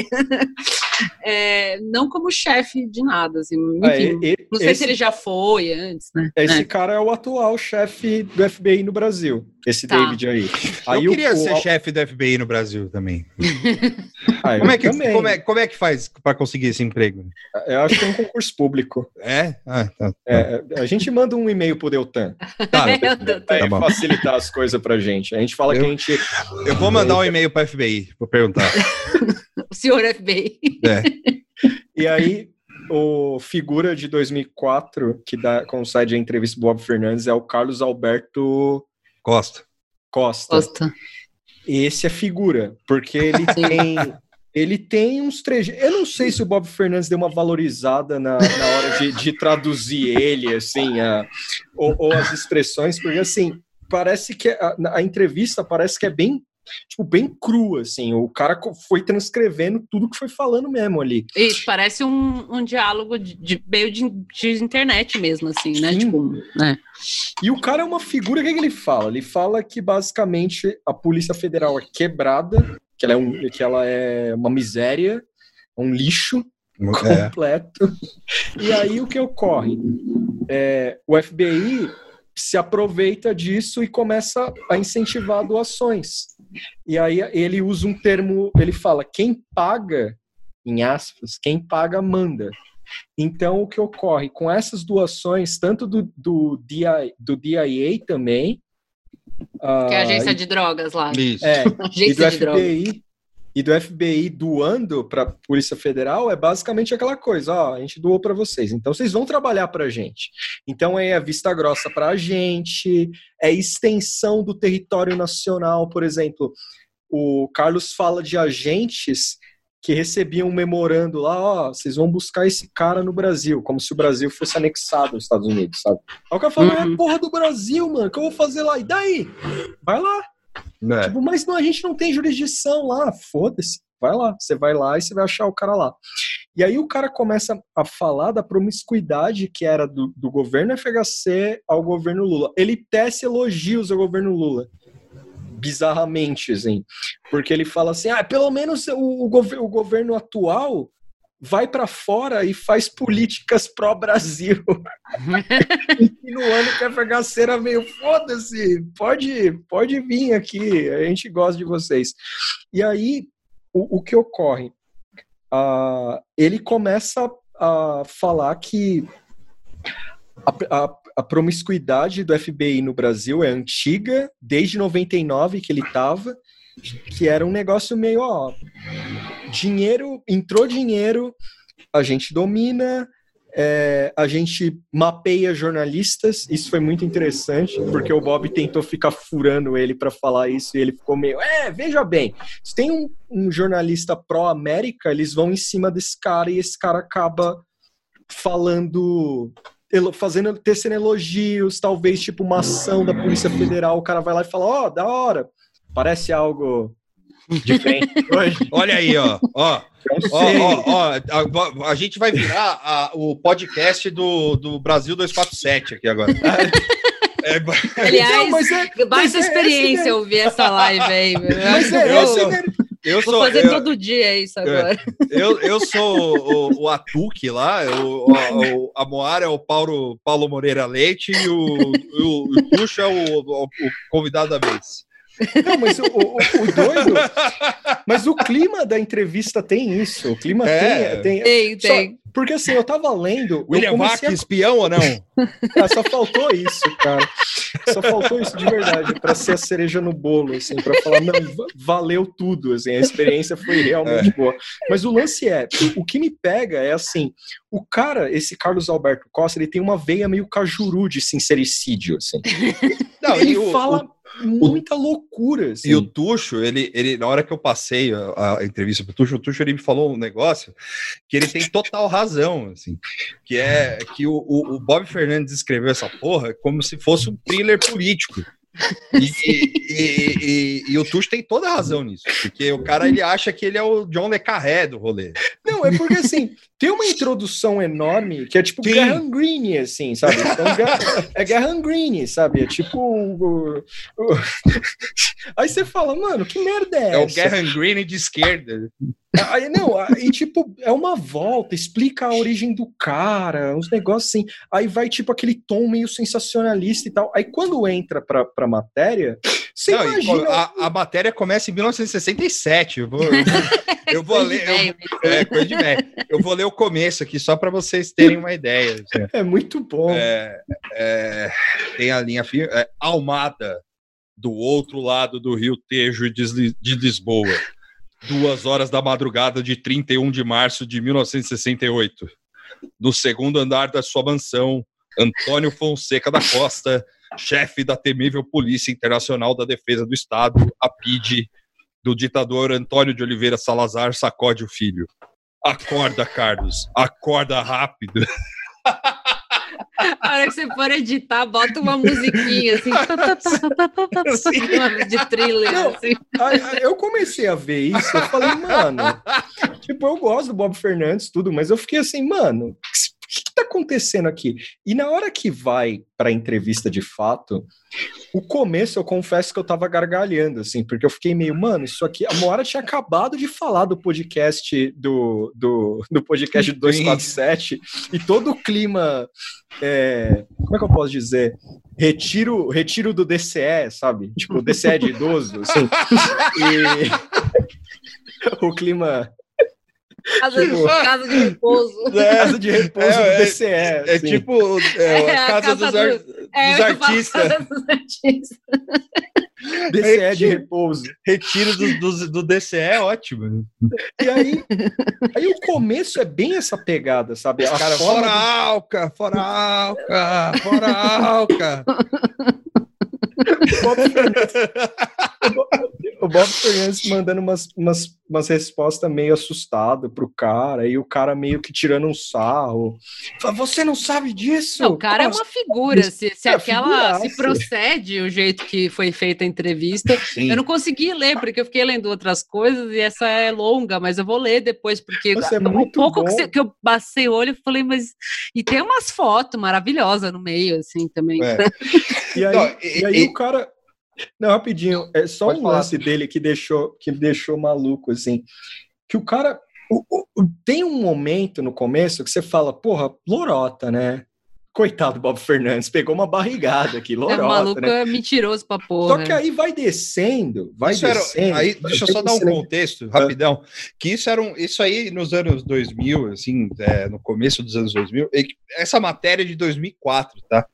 É, não como chefe de nada, assim, ah, enfim, é, e, não sei esse, se ele já foi antes, né? Esse é. cara é o atual chefe do FBI no Brasil, esse tá. David aí. aí eu queria o, ser o, chefe do FBI no Brasil também. <laughs> ah, como, é que, como, é, como é que faz para conseguir esse emprego? Eu acho que é um concurso público. É? Ah, tá, tá. é a gente manda um e-mail pro Deltan. Tá, <laughs> tá facilitar as coisas pra gente. A gente fala eu, que a gente... Eu vou mandar um e-mail para FBI, vou perguntar. <laughs> o senhor FBI. É. <laughs> E aí, o figura de 2004 que dá, concede a entrevista Bob Fernandes é o Carlos Alberto Costa. Costa. Costa. Esse é figura, porque ele tem ele tem uns trejeitos. Eu não sei se o Bob Fernandes deu uma valorizada na, na hora de, de traduzir ele, assim, a, ou, ou, as expressões, porque assim parece que a, a entrevista parece que é bem tipo, bem crua, assim. O cara foi transcrevendo tudo que foi falando mesmo ali. Isso, parece um, um diálogo de, de meio de, de, internet mesmo, assim, né? Sim. Tipo, né? E o cara é uma figura, o que, é que ele fala? Ele fala que basicamente a Polícia Federal é quebrada, que ela é, um, que ela é uma miséria, um lixo é. completo. E aí o que ocorre? É, o FBI se aproveita disso e começa a incentivar doações. E aí ele usa um termo, ele fala: quem paga, em aspas, quem paga manda. Então, o que ocorre com essas doações, tanto do, do, DIA, do DIA também. Que é a agência uh, de drogas lá. Isso. É, <laughs> agência e do FBI, e do FBI doando para a Polícia Federal é basicamente aquela coisa, ó, a gente doou para vocês, então vocês vão trabalhar para a gente. Então é a vista grossa para a gente, é extensão do território nacional, por exemplo. O Carlos fala de agentes que recebiam um memorando lá, ó, vocês vão buscar esse cara no Brasil, como se o Brasil fosse anexado aos Estados Unidos, sabe? Aí o cara fala, uhum. é porra do Brasil, mano, o que eu vou fazer lá? E daí? Vai lá. É. Tipo, mas não, a gente não tem jurisdição lá, foda-se. Vai lá, você vai lá e você vai achar o cara lá. E aí o cara começa a falar da promiscuidade que era do, do governo FHC ao governo Lula. Ele tece elogios ao governo Lula bizarramente, assim. Porque ele fala assim: ah, pelo menos o, o, gov o governo atual vai para fora e faz políticas pró-Brasil. <laughs> e no ano que a era meio foda-se, pode, pode vir aqui, a gente gosta de vocês. E aí, o, o que ocorre? Uh, ele começa a falar que a, a, a promiscuidade do FBI no Brasil é antiga, desde 99 que ele estava, que era um negócio meio, ó, dinheiro, entrou dinheiro, a gente domina, é, a gente mapeia jornalistas, isso foi muito interessante, porque o Bob tentou ficar furando ele para falar isso e ele ficou meio, é, veja bem, se tem um, um jornalista pró-América, eles vão em cima desse cara e esse cara acaba falando fazendo, tecendo elogios, talvez tipo uma ação da Polícia Federal, o cara vai lá e fala, ó, oh, da hora, parece algo diferente <laughs> hoje. Olha aí, ó, ó. Ó, ó, ó, a, a, gente vai virar a, o podcast do, do Brasil 247 aqui agora. <laughs> É, Aliás, não, é, baita é experiência é ouvir essa live aí. Mas é, esse é, eu Vou sou, fazer eu, todo dia isso é, agora. Eu, eu sou o, o Atuque lá, o, o, a Moara é o Paulo, Paulo Moreira Leite e o, o, o Tuxo é o, o, o convidado da vez. Não, mas o, o, o, doido. Mas o clima da entrevista tem isso. O clima é, tem. Tem, tem. tem. Porque assim, eu tava lendo. William Vac, a... espião ou não? Ah, só faltou isso, cara. Só faltou isso de verdade, para ser a cereja no bolo, assim, para falar, não, valeu tudo, assim, a experiência foi realmente é. boa. Mas o lance é, o que me pega é assim, o cara, esse Carlos Alberto Costa, ele tem uma veia meio cajuru de sincericídio, assim. Não, ele fala. O muita loucura. Assim. E o Tuxo, ele, ele, na hora que eu passei a, a entrevista pro Tuxo, o Tuxo ele me falou um negócio que ele tem total razão, assim, que é que o, o, o Bob Fernandes escreveu essa porra como se fosse um thriller político. <laughs> E, e, e, e, o Tuxo tem toda a razão nisso, porque o cara ele acha que ele é o John Le Carré do rolê. Não, é porque assim, tem uma introdução enorme que é tipo Sim. Guerra Green, assim, sabe? Então, é Guerra Green, sabe? É tipo. O, o... <laughs> Aí você fala, mano, que merda é, é essa? É o Guerra Green de esquerda. Aí, não, aí, tipo, é uma volta, explica a origem do cara, uns negócios assim. Aí vai, tipo, aquele tom meio sensacionalista e tal. Aí quando entra pra, pra matéria, você não, imagina. A, a, matéria começa em 1967. Eu vou, eu vou, <laughs> ler. Eu, é, coisa de Eu vou ler o começo aqui, só para vocês terem uma ideia. Assim. É muito bom. É, é, tem a linha é, Almada, do outro lado do Rio Tejo de, de Lisboa duas horas da madrugada de 31 de março de 1968. No segundo andar da sua mansão, Antônio Fonseca da Costa, chefe da temível Polícia Internacional da Defesa do Estado, a PID, do ditador Antônio de Oliveira Salazar, sacode o filho. Acorda, Carlos, acorda rápido. <laughs> A hora que você for editar, bota uma musiquinha assim, assim de thriller. Não, assim. Eu comecei a ver isso, eu falei, mano, tipo, eu gosto do Bob Fernandes, tudo, mas eu fiquei assim, mano, que está acontecendo aqui? E na hora que vai para a entrevista de fato, o começo eu confesso que eu tava gargalhando, assim, porque eu fiquei meio, mano, isso aqui. A Moara tinha acabado de falar do podcast do, do, do podcast 247 e todo o clima. É, como é que eu posso dizer? Retiro, retiro do DCE, sabe? Tipo, DCE de idoso, assim. <laughs> E <laughs> o clima Casa, tipo, casa de repouso. <laughs> É, casa de repouso é, do DCE. É, é tipo é, a, casa, casa, dos, ar, do, dos artistas. Casa dos artistas. <laughs> DCE de repouso. Retiro do, do, do DCE é ótimo. E aí, aí o começo é bem essa pegada, sabe? A cara, fora do... Alca, fora Alca, fora Alca. <laughs> o Bob Fernandes mandando umas, umas, umas respostas meio assustado pro cara, e o cara meio que tirando um sarro. Fala, você não sabe disso? Não, o cara Como é uma figura. Se, se é aquela se procede o jeito que foi feita a entrevista. Sim. Eu não consegui ler, porque eu fiquei lendo outras coisas e essa é longa, mas eu vou ler depois, porque é um pouco que, que, eu passei o olho e falei, mas. E tem umas fotos maravilhosas no meio, assim, também. É. <laughs> e aí, não, e, e aí e... o cara não, rapidinho, é só Pode um falar. lance dele que deixou, que deixou maluco, assim. Que o cara. O, o, tem um momento no começo que você fala, porra, lorota, né? Coitado do Bob Fernandes, pegou uma barrigada aqui, <laughs> lorota. É, o maluco né? é mentiroso pra porra. Só que aí vai descendo, vai isso descendo. Era, aí, deixa eu só dar um contexto, rapidão. Que isso era um, isso aí nos anos 2000, assim, é, no começo dos anos 2000, essa matéria é de 2004, tá?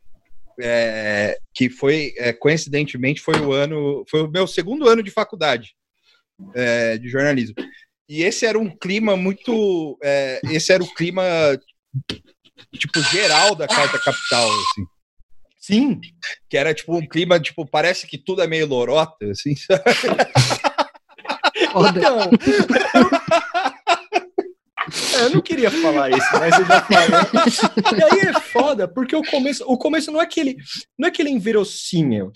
É, que foi, é, coincidentemente, foi o ano, foi o meu segundo ano de faculdade é, de jornalismo. E esse era um clima muito, é, esse era o clima tipo geral da Carta Capital, assim. Sim, que era tipo um clima, tipo, parece que tudo é meio lorota, assim, sabe? Então, é, eu não queria falar isso, mas eu já falei. E aí é foda, porque o começo, o começo não é aquele, não é aquele inverossímil.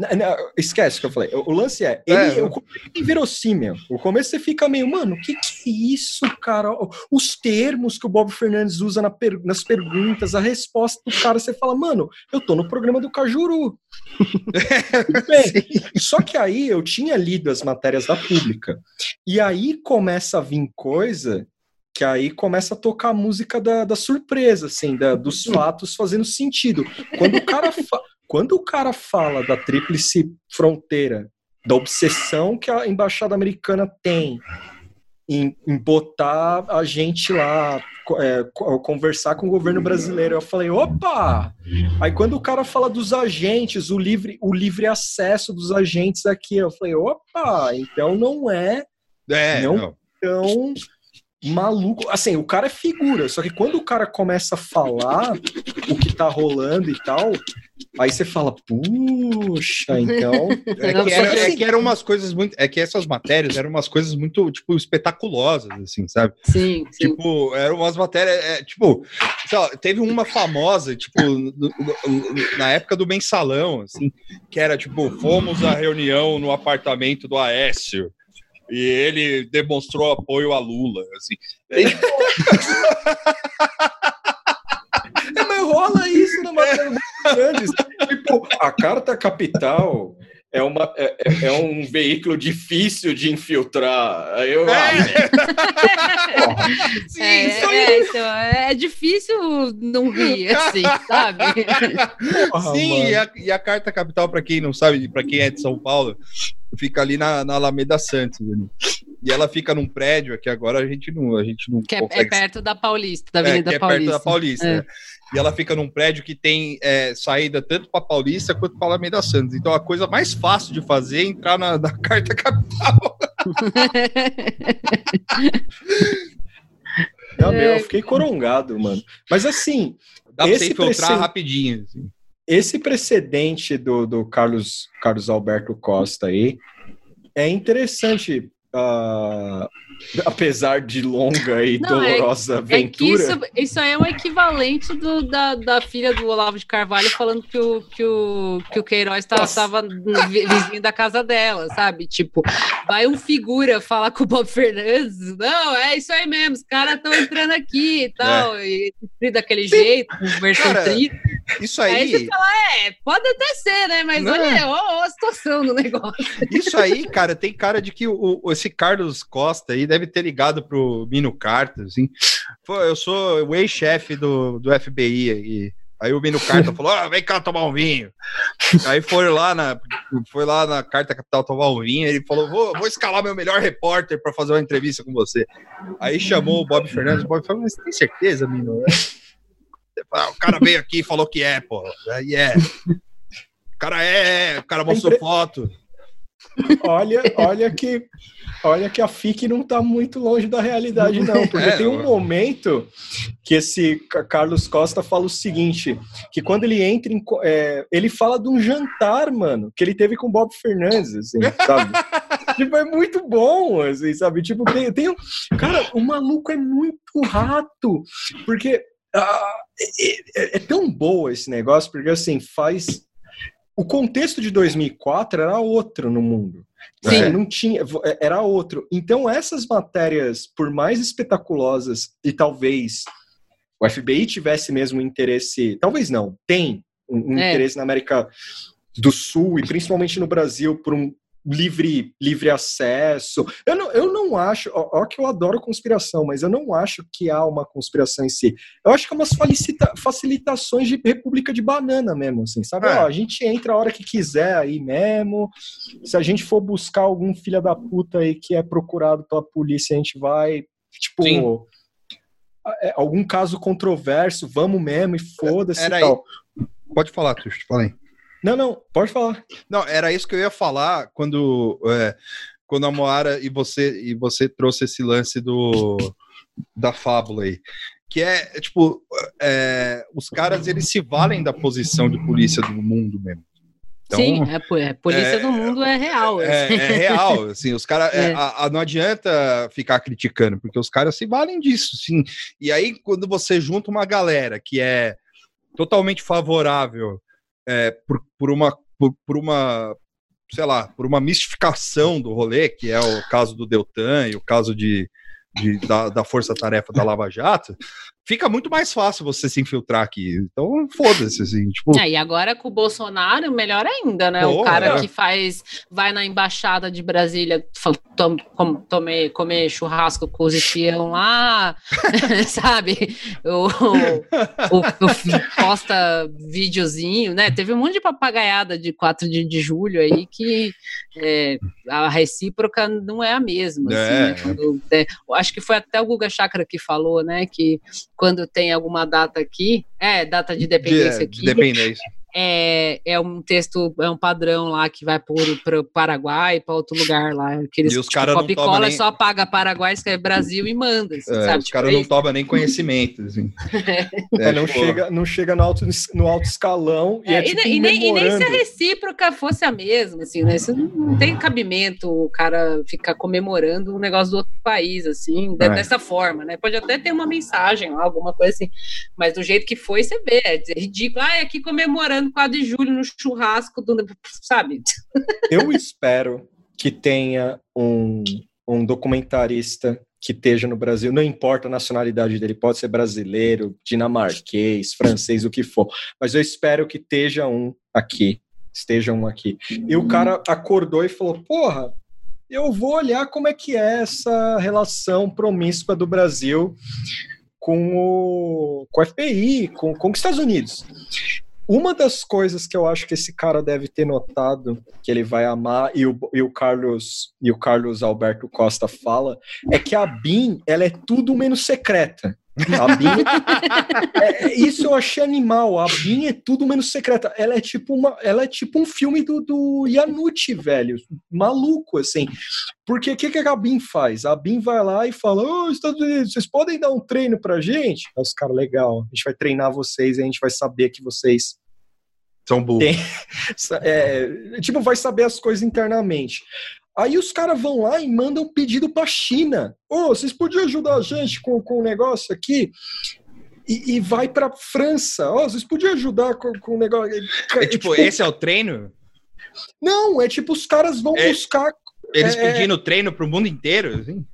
Não, não, esquece o que eu falei. O, o lance é, ele, é. O começo é inverossímil. O começo você fica meio, mano, o que, que é isso, cara? Os termos que o Bob Fernandes usa na per, nas perguntas, a resposta do cara, você fala, mano, eu tô no programa do Cajuru. <laughs> Bem, só que aí eu tinha lido as matérias da pública. E aí começa a vir coisa que aí começa a tocar a música da, da surpresa, assim, da, dos fatos fazendo sentido. Quando o cara fa quando o cara fala da tríplice fronteira, da obsessão que a embaixada americana tem em, em botar a gente lá, é, conversar com o governo brasileiro, eu falei, opa! Aí quando o cara fala dos agentes, o livre, o livre acesso dos agentes aqui, eu falei, opa! Então não é, é não, não. tão maluco. Assim, o cara é figura, só que quando o cara começa a falar o que tá rolando e tal, Aí você fala, puxa, então. É que, era, é que, eram umas coisas muito. É que essas matérias eram umas coisas muito, tipo, espetaculosas, assim, sabe? Sim. sim. Tipo, eram umas matérias. É, tipo, lá, teve uma famosa, tipo, na época do mensalão, assim, que era tipo, fomos à reunião no apartamento do Aécio. E ele demonstrou apoio a Lula, assim. <laughs> É, mas rola isso numa é. grandes. Tipo, a carta capital é, uma, é, é, é um veículo difícil de infiltrar. Eu, é. <laughs> Sim, é, é, então, é, difícil não rir, assim, sabe? Porra, Sim, e a, e a, carta capital, para quem não sabe, para quem é de São Paulo, fica ali na, na Alameda Santos. Ali. E ela fica num prédio que agora a gente não, a gente não que é, é consegue... é perto da Paulista, da Avenida é, que Paulista. É perto da Paulista. É. Né? E ela fica num prédio que tem é, saída tanto para Paulista quanto para Alameda Santos. Então a coisa mais fácil de fazer é entrar na, na <laughs> carta capital. Não, meu, eu fiquei corongado, mano. Mas assim. Dá pra você infiltrar rapidinho. Assim. Esse precedente do, do Carlos, Carlos Alberto Costa aí é interessante Uh, <laughs> apesar de longa e Não, é dolorosa é, aventura. É isso, isso aí é um equivalente do, da, da filha do Olavo de Carvalho falando que o, que o, que o Queiroz estava vizinho da casa dela, sabe? Tipo, vai um figura falar com o Bob Fernandes. Não, é isso aí mesmo, os caras estão entrando aqui e tal, é. e daquele jeito, versão Cara, Isso aí. Aí você fala, é, pode até ser, né? Mas Não. olha, ó, a situação do negócio. Isso aí, cara, tem cara de que o, o esse Carlos Costa aí deve ter ligado pro Mino Carta, assim. Pô, eu sou o ex-chefe do, do FBI aí. Aí o Mino Carta falou: ah, vem cá tomar um vinho. Aí foi lá na, foi lá na Carta Capital tomar um vinho. Ele falou: vou, vou escalar meu melhor repórter para fazer uma entrevista com você. Aí chamou o Bob Fernandes. O Bob falou: Mas tem certeza, Mino? O cara veio aqui e falou que é, pô. Aí é. cara é, o cara mostrou foto. Olha, olha que olha que a FIC não está muito longe da realidade, não. Porque é, tem um momento que esse Carlos Costa fala o seguinte: que quando ele entra em. É, ele fala de um jantar, mano, que ele teve com Bob Fernandes, assim, sabe? <laughs> tipo, é muito bom, assim, sabe? Tipo, tem, tem um. Cara, o maluco é muito rato. Porque. Ah, é, é, é tão boa esse negócio, porque assim, faz o contexto de 2004 era outro no mundo. Sim. Não tinha, é, era outro. Então essas matérias, por mais espetaculosas e talvez o FBI tivesse mesmo interesse, talvez não, tem um, um é. interesse na América do Sul e principalmente no Brasil por um livre, livre acesso. Eu não, eu não acho, ó, ó, que eu adoro conspiração, mas eu não acho que há uma conspiração em si. Eu acho que é umas facilita, facilitações de república de banana mesmo, assim, sabe? É. Ó, a gente entra a hora que quiser aí mesmo. Se a gente for buscar algum filho da puta aí que é procurado pela polícia, a gente vai, tipo, Sim. É, algum caso controverso, vamos mesmo e foda-se e tal. Pode falar, Tuxo, fala aí. Não, não, pode falar. Não, era isso que eu ia falar quando, é, quando a Moara e você, e você trouxe esse lance do, da fábula aí. Que é, tipo, é, os caras, eles se valem da posição de polícia do mundo mesmo. Então, Sim, é, é polícia é, do mundo é real. É, assim. é real, <laughs> assim, os caras. É, é. não adianta ficar criticando, porque os caras se valem disso, sim. E aí, quando você junta uma galera que é totalmente favorável é, por, por, uma, por, por, uma, sei lá, por uma mistificação do rolê, que é o caso do Deltan e o caso de, de da, da força-tarefa da Lava Jato, fica muito mais fácil você se infiltrar aqui. Então, foda-se, assim, <laughs> tipo... É, e agora com o Bolsonaro, melhor ainda, né? Pô, o cara é. que faz, vai na embaixada de Brasília tom, com, tome, comer churrasco com os espião lá, <laughs> sabe? O, o, o, posta videozinho, né? Teve um monte de papagaiada de 4 de, de julho aí que é, a recíproca não é a mesma. Assim, é. Né? Quando, é, acho que foi até o Guga Chakra que falou, né? Que quando tem alguma data aqui, é, data de dependência de, aqui. De dependência <laughs> é, é um texto, é um padrão lá que vai para o Paraguai, para outro lugar lá. Aqueles, e os tipo, caras não cola nem... só paga Paraguai, escreve Brasil e manda. Assim, é, sabe? Os tipo caras não tomam nem conhecimento. Assim. <laughs> É, é, não, tipo... chega, não chega no alto, no alto escalão e, é, tipo e, nem, e, nem, se a recíproca fosse a mesma, assim, né? Isso não tem cabimento o cara ficar comemorando um negócio do outro país, assim, é. dessa forma, né? Pode até ter uma mensagem, alguma coisa assim, mas do jeito que foi, você vê, é ridículo. Ah, é aqui comemorando comemorando 4 de julho no churrasco, do, sabe? Eu espero que tenha um, um documentarista que esteja no Brasil, não importa a nacionalidade dele, pode ser brasileiro, dinamarquês, francês, o que for, mas eu espero que esteja um aqui, esteja um aqui. E o cara acordou e falou: Porra, eu vou olhar como é que é essa relação promíscua do Brasil com o, com o FBI, com, com os Estados Unidos. Uma das coisas que eu acho que esse cara deve ter notado, que ele vai amar, e o, e o Carlos e o Carlos Alberto Costa fala, é que a BIM ela é tudo menos secreta. A BIM, <laughs> é, é, isso eu achei animal. A BIM é tudo menos secreta. Ela é tipo uma, ela é tipo um filme do, do Yanucci, velho, maluco assim. Porque o que, que a BIM faz? A BIM vai lá e fala: Ô, oh, Estados Unidos, vocês podem dar um treino pra gente? Aí os caras, legal, a gente vai treinar vocês e a gente vai saber que vocês são burros. Tem, <laughs> é, tipo, vai saber as coisas internamente. Aí os caras vão lá e mandam um pedido para a China. Ô, oh, vocês podiam ajudar a gente com, com o um negócio aqui? E, e vai para França. Ó, oh, vocês podiam ajudar com, com o negócio. É, tipo, tipo, esse é o treino? Não, é tipo, os caras vão é, buscar. Eles é, pedindo treino para o mundo inteiro, assim?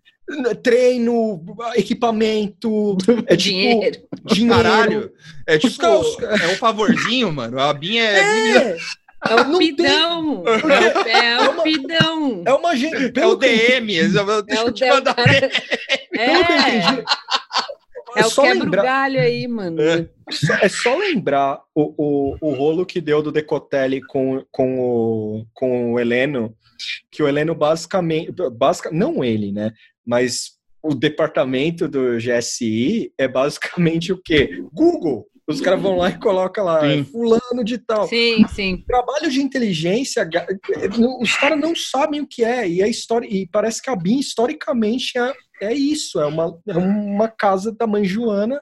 Treino, equipamento, é tipo dinheiro. dinheiro. Caralho, é tipo, é um favorzinho, mano. A Binha é. É, é o pidão. Tem... É o pidão. É uma gente. É o DM. Deixa é eu te mandar. É. É, é o quebra galho aí, mano. É, é só lembrar o, o, o rolo que deu do Decotelli com, com, o, com o Heleno, que o Heleno basicamente, basic, não ele, né, mas o departamento do GSI é basicamente o quê? Google. Os caras vão lá e colocam lá, sim. fulano de tal. Sim, sim. Trabalho de inteligência, os caras não sabem o que é, e a história, e parece que a BIM, historicamente, é, é isso, é uma, é uma casa da mãe Joana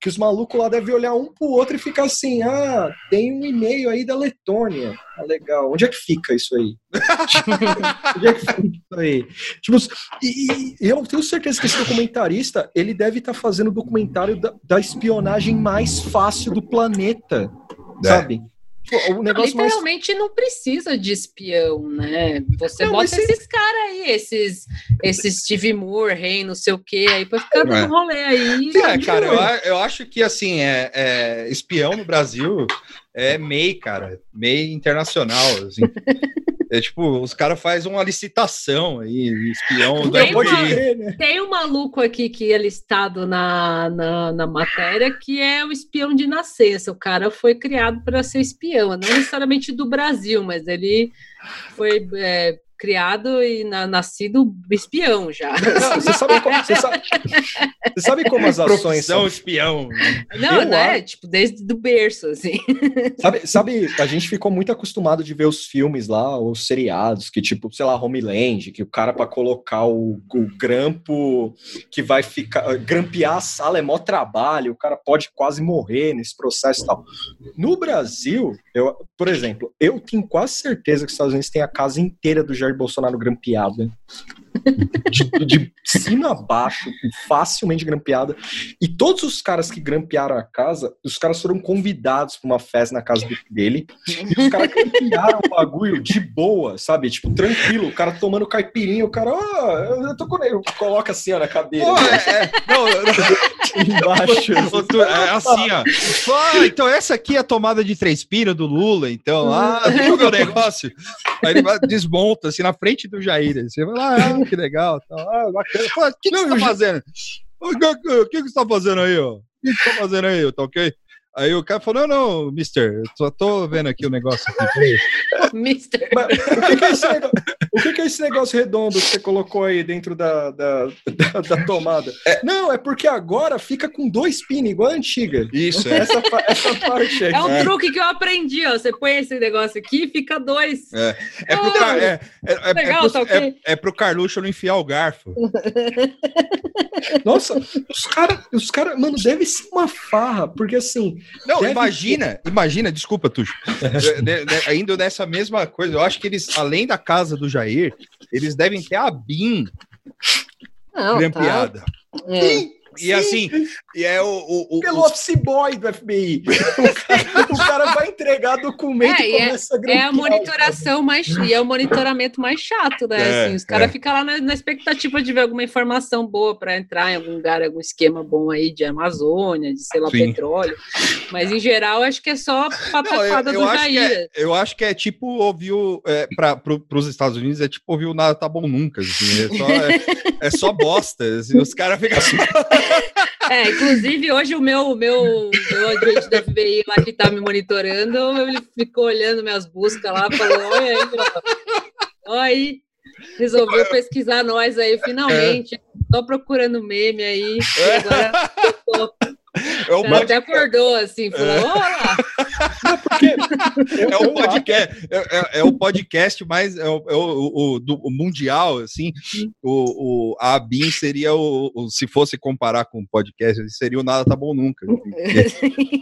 que os malucos lá devem olhar um pro outro e ficar assim, ah, tem um e-mail aí da Letônia. Ah, legal. Onde é que fica isso aí? <laughs> Onde é que fica isso aí? Tipo, e, e, eu tenho certeza que esse documentarista, ele deve estar tá fazendo o documentário da, da, espionagem mais fácil do planeta, é. sabe? O negócio não, literalmente mais... não precisa de espião, né? Você não, bota esses se... caras aí, esses, esses Steve Moore, rei, não sei o quê, aí pra ficar dando é. rolê aí. É, cara, eu, eu acho que assim, é, é, espião no Brasil é MEI, cara, MEI internacional. Assim. <laughs> É tipo, os caras fazem uma licitação aí, espião tem, uma, né? tem um maluco aqui que é listado na, na, na, matéria que é o espião de nascença. O cara foi criado para ser espião, não necessariamente do Brasil, mas ele foi é, criado e na, nascido espião já. Não, <laughs> você, sabe como, você, sabe, você sabe como as ações são espião. Não, Eu né? Tipo, desde do berço, assim. <laughs> Sabe, sabe, a gente ficou muito acostumado de ver os filmes lá, os seriados, que tipo, sei lá, Homeland, que o cara para colocar o, o grampo que vai ficar, grampear a sala é mó trabalho, o cara pode quase morrer nesse processo e tal. No Brasil, eu, por exemplo, eu tenho quase certeza que os Estados Unidos tem a casa inteira do Jardim Jair Bolsonaro grampeado, né? De, de, cima a baixo, facilmente grampeada. E todos os caras que grampearam a casa, os caras foram convidados para uma festa na casa dele. E os caras grampearam o bagulho de boa, sabe? Tipo, tranquilo. O cara tomando caipirinha, o cara, ó, oh, eu tô com ele. Coloca assim, ó, na cadeira. Pô, é, é, não, <laughs> Embaixo. é assim, ó. Ah, então essa aqui é a tomada de três pinos do Lula, então. Ah, deixa eu ver o negócio. Aí ele desmonta, assim, na frente do Jair. Você vai lá, ah, que legal. Tá, ah, bacana. o que, que você tá fazendo? O que, que, você tá fazendo aí, ó? O que você tá fazendo aí, tá ok? Aí o cara falou: não, não, mister, eu só tô vendo aqui o negócio aqui. <laughs> mister. Mas, o, que, que, é esse negócio, o que, que, é esse negócio redondo que você colocou aí dentro da, da, da, da tomada? É, não, é porque agora fica com dois pinos, igual a antiga. Isso, é. essa, essa parte aí. É um é. truque que eu aprendi, ó. Você põe esse negócio aqui e fica dois. É, é, pro, ah, é, é, Legal, é, pro, tá okay. é, é pro Carluxo não enfiar o garfo. <laughs> Nossa, os caras, os cara, mano, deve ser uma farra, porque assim, não, Deve imagina, ser. imagina, desculpa, Tuxo. <laughs> Ainda nessa mesma coisa, eu acho que eles, além da casa do Jair, eles devem ter a BIM grampeada. Tá. É. E assim, e é o. o, o Pelo os... office boy do FBI. <laughs> o, cara, o cara vai entregar documento é, e é, começa a É a monitoração mais. E é o monitoramento mais chato, né? É, assim, os caras é. ficam lá na, na, expectativa de ver alguma informação boa para entrar em algum lugar, algum esquema bom aí de Amazônia, de sei lá, Sim. petróleo. Mas em geral, acho que é só pataquada do Jair. É, eu acho que é tipo ouvir é, para pro, os Estados Unidos, é tipo ouvir o nada tá bom nunca. Assim, é, só, é, é só bosta. Assim, os caras ficam assim. <laughs> <laughs> É, inclusive hoje o meu, meu, meu agente da FBI lá que tá me monitorando, ele ficou olhando minhas buscas lá, falou, olha aí, olha aí, resolveu pesquisar nós aí finalmente, tô procurando meme aí, agora tô é o até acordou assim, falou: é. Olá! <laughs> é o podcast, é, é, é, o podcast mais é o, é o, o, do, o mundial, assim. O, o, a BIM seria o, o, Se fosse comparar com o podcast, seria o Nada Tá Bom Nunca.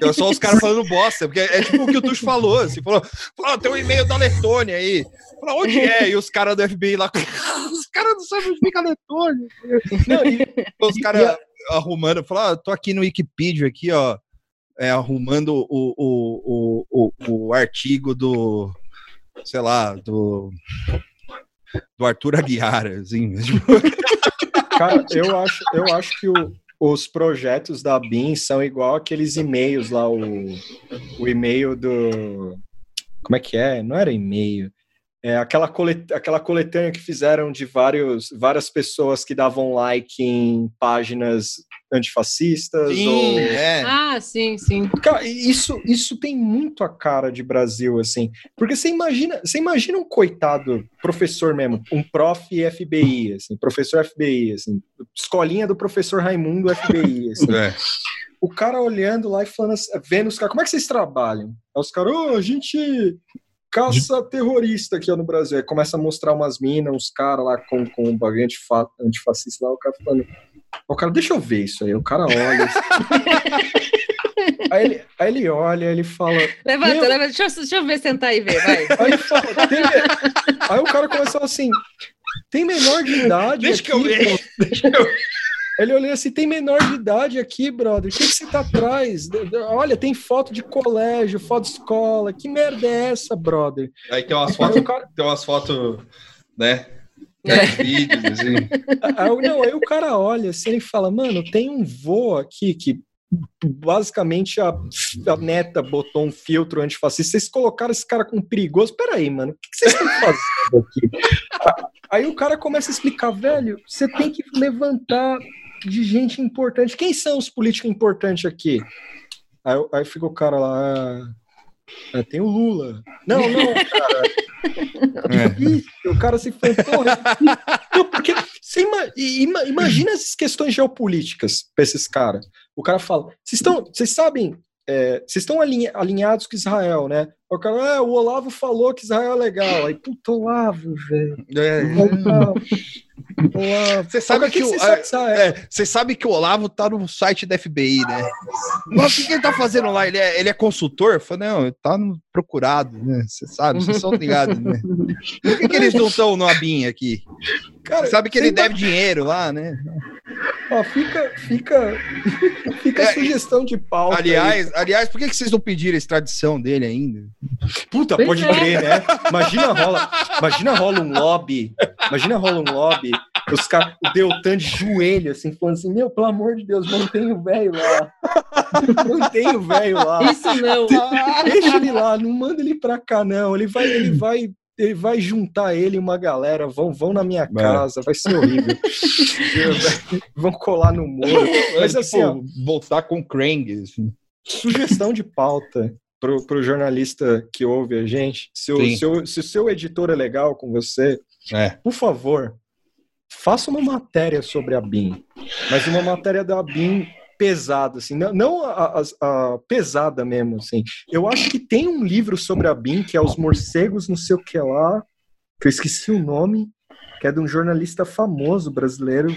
é só os caras falando bosta, porque é tipo o que o Tuxo falou. Assim, falou: falou tem um e-mail da Letônia aí. Falou, onde é? E os caras do FBI lá. <laughs> os caras não sabem onde fica a Letônia. Não, e, os caras arrumando, falou, ah, tô aqui no Wikipedia, aqui, ó, é, arrumando o, o, o, o, o artigo do, sei lá, do, do Arthur Aguiar, assim. <laughs> Cara, eu acho, eu acho que o, os projetos da BIM são igual aqueles e-mails lá, o, o e-mail do... Como é que é? Não era e-mail. É aquela, colet, aquela coletânea que fizeram de vários, várias pessoas que davam like em páginas antifascistas. Sim, ou... é. Ah, sim, sim. Cara, isso, isso tem muito a cara de Brasil, assim. Porque você imagina, você imagina um coitado professor mesmo, um prof FBI, assim, professor FBI, assim, escolinha do professor Raimundo FBI, <laughs> assim. É. o cara olhando lá e falando, vendo os caras, como é que vocês trabalham? Aí os caras, oh, a gente caça terrorista aqui no Brasil. Aí começa a mostrar umas minas, uns caras lá com, com um bagulho antifa, antifascista lá, o cara falando. O cara, deixa eu ver isso aí. O cara olha. <laughs> aí, ele, aí ele olha, ele fala. Levanta, levanta, deixa, eu, deixa eu ver sentar aí ver, vai. Aí, fala, aí o cara começou assim: tem menor de idade. Deixa aqui, que eu ver. Deixa eu ele olhou assim: tem menor de idade aqui, brother. O que, que você tá atrás? Olha, tem foto de colégio, foto de escola. Que merda é essa, brother? Aí tem umas fotos, tem umas fotos, né? É. Vídeos, assim. Aí, não, aí o cara olha assim e fala: mano, tem um voo aqui que basicamente a, a, neta botou um filtro antifascista. Vocês colocaram esse cara como perigoso. Peraí, mano, o que, que vocês estão fazendo aqui? Aí o cara começa a explicar, velho, você tem que levantar de gente importante. Quem são os políticos importantes aqui? Aí, aí fica o cara lá. Ah, ah tem o Lula. Não, não, cara. <laughs> É. O cara se foi, porra. Não, porque você ima, imagina essas questões geopolíticas para esses caras. O cara fala: vocês estão, vocês sabem, é, vocês estão alinhados com Israel, né? O cara, ah, o Olavo falou que Israel é legal. Aí, puta, Olavo, velho. É. Você sabe que, que, o, é, é, você sabe que o Olavo tá no site da FBI, né? Mas o que, ele tá fazendo lá? Ele é, ele é consultor? Eu falei, não, ele tá no procurado, né? Você sabe, vocês são ligados, né? Por que, que eles não estão no ABIN aqui? Cara, sabe que ele deve dinheiro lá, né? Ó, fica, fica, fica é, sugestão de pauta. Aliás, aí. aliás, por que, que vocês não pediram a extradição dele ainda? Puta, pois pode é. crer, né? Imagina rola, imagina rola um lobby, imagina rola um lobby, os caras, o Deltan de joelho, assim, falando assim, meu, pelo amor de Deus, mantém o velho lá. <laughs> Mantém o velho lá. Isso não. Deixa ele lá, não manda ele pra cá, não. Ele vai, ele vai ele vai juntar ele e uma galera, vão, vão na minha casa, vai ser horrível. <laughs> vão colar no muro. Mas assim, tipo, ó, voltar com Krang. Assim. Sugestão de pauta pro, pro jornalista que ouve a gente. Se o, seu, se o seu editor é legal com você, é. por favor, faça uma matéria sobre a BIM. Mas uma matéria da BIM pesada, assim, não, não a, a, a, pesada mesmo, assim. Eu acho que tem um livro sobre a BIM, que é Os Morcegos, não sei o que lá, que eu esqueci o nome, que é de um jornalista famoso brasileiro.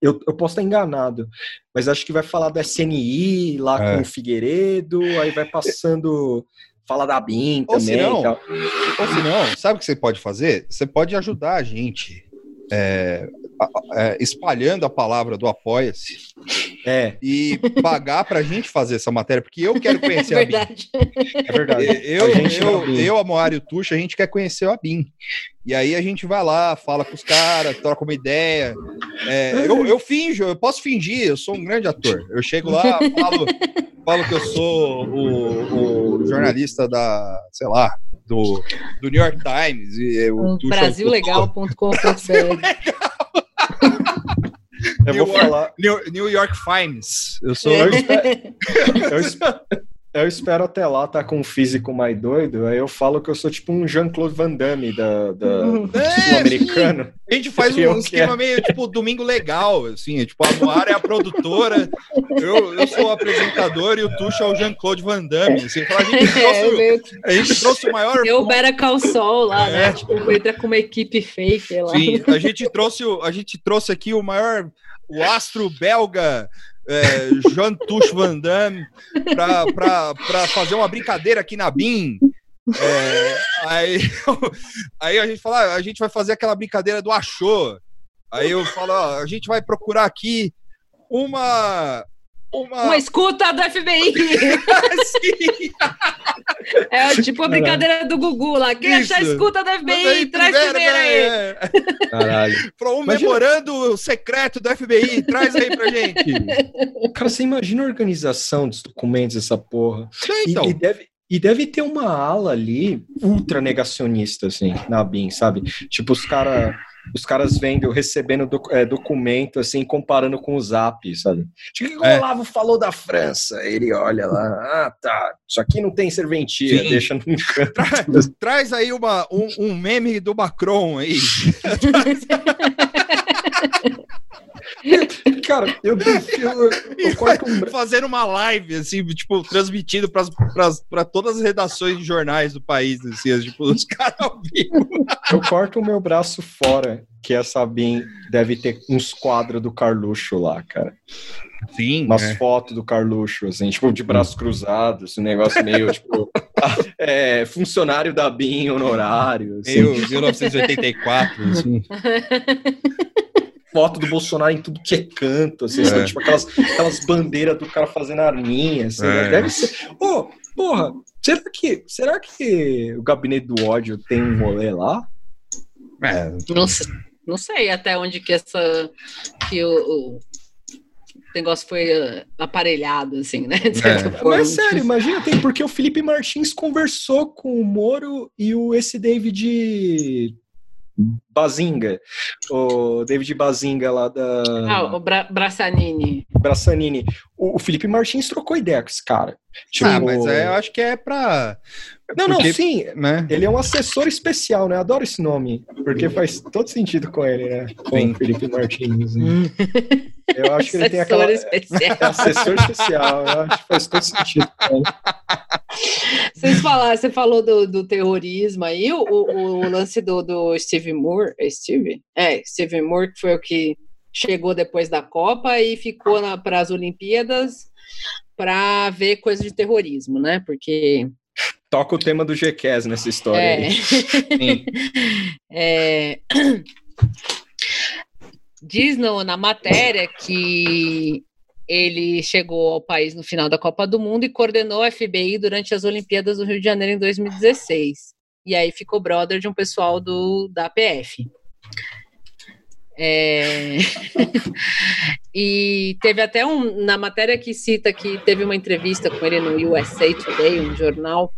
Eu, eu posso estar enganado, mas acho que vai falar do SNI lá é. com o Figueiredo, aí vai passando fala da BIM também. Ou se não, ou se não, sabe o que você pode fazer? Você pode ajudar a gente é, é, espalhando a palavra do Apoia-se é. e pagar para a gente fazer essa matéria, porque eu quero conhecer é a <laughs> BIM. É verdade. Eu, a gente eu, eu, eu, a Moara e o Tuxa, a gente quer conhecer a BIM. E aí a gente vai lá, fala com os caras, troca uma ideia. É, eu, eu finjo, eu posso fingir, eu sou um grande ator. Eu chego lá, falo, falo que eu sou o, o jornalista da, sei lá, do, do New York Times. E, o, Brasillegal.com.br <laughs> Eu vou falar. New, New York Times. Eu sou. Eu espero, <laughs> eu espero, eu espero até lá estar tá com um físico mais doido, aí eu falo que eu sou tipo um Jean-Claude Van Damme da, da <laughs> é, sul-americano. A gente faz um esquema meio tipo domingo legal, assim, tipo, a Moara é a produtora, eu, eu sou o apresentador e o Tuxa é o Jean-Claude Van Damme. Assim, a, gente <laughs> é, trouxe, a gente trouxe o maior. Eu, Call Saul lá, né? é. né? Tipo, entra com uma equipe fake lá. Sim, a gente trouxe, a gente trouxe aqui o maior, o astro belga é, Jean Tuch Van Damme para fazer uma brincadeira aqui na BIM. É, aí, <laughs> aí a gente fala, ah, a gente vai fazer aquela brincadeira do achou. Aí eu falo, ó, a gente vai procurar aqui uma uma... uma escuta do FBI. <laughs> é tipo a brincadeira do Gugu lá. Quem Isso. achar escuta do FBI, aí, traz primeiro aí. É. Caralho. Um imagina... memorando secreto do FBI, traz aí pra gente. <laughs> Cara, você imagina a organização dos documentos dessa porra. Então. E, e deve, e deve ter uma ala ali ultra negacionista, assim, na BIM, sabe? Tipo, os caras os caras vendo, recebendo doc, é, documento, assim, comparando com o Zap, sabe? O que o é. Olavo falou da França? Ele olha lá, ah, tá, isso aqui não tem serventia, Sim. deixa no canto. Tra traz aí uma, um, um, meme do Macron aí. <laughs> <laughs> Cara, eu prefiro. Um... Fazendo uma live, assim, tipo, transmitido para todas as redações de jornais do país, assim, tipo, os <laughs> caras ao vivo. Eu corto o meu braço fora, que a Sabine deve ter uns quadros do Carluxo lá, cara. Sim. Umas é. fotos do Carluxo, assim, tipo, de braços cruzados, um negócio meio, <laughs> tipo, é, funcionário da BIM honorário. Assim. Eu, 1984, assim. Foto do Bolsonaro em tudo que é canto, assim, é. tipo aquelas, aquelas bandeiras do cara fazendo arminha, assim, né? é. deve ser. Ô, oh, porra, será que, será que o gabinete do ódio tem um rolê lá? É. Não, não sei até onde que essa que o, o negócio foi uh, aparelhado, assim, né? É. Mas sério, imagina, tem porque o Felipe Martins conversou com o Moro e o esse David Bazinga, o David Bazinga lá da. Ah, o Bra Braçanini. Braçanini. O, o, Felipe Martins trocou ideia com esse cara. Tipo, ah, mas é, eu acho que é pra. Não, porque, não, sim. Né? Ele é um assessor especial, né? Adoro esse nome, porque faz todo sentido com ele, né? Com sim. o Felipe Martins. Né? Eu acho que ele tem aquela. Especial. <laughs> É, assessor especial. Eu acho que faz todo sentido. Vocês falaram, você falou do, do terrorismo aí, o, o, o, lance do, do Steve Moore. Steve? É, Steve Moore, que foi o que chegou depois da Copa e ficou para as Olimpíadas para ver coisa de terrorismo, né? Porque toca o tema do GQS nessa história. É. <laughs> é... Diz no, na matéria que ele chegou ao país no final da Copa do Mundo e coordenou a FBI durante as Olimpíadas do Rio de Janeiro em 2016. E aí ficou brother de um pessoal do, da APF. É... <laughs> e teve até um, na matéria que cita que teve uma entrevista com ele no USA Today, um jornal,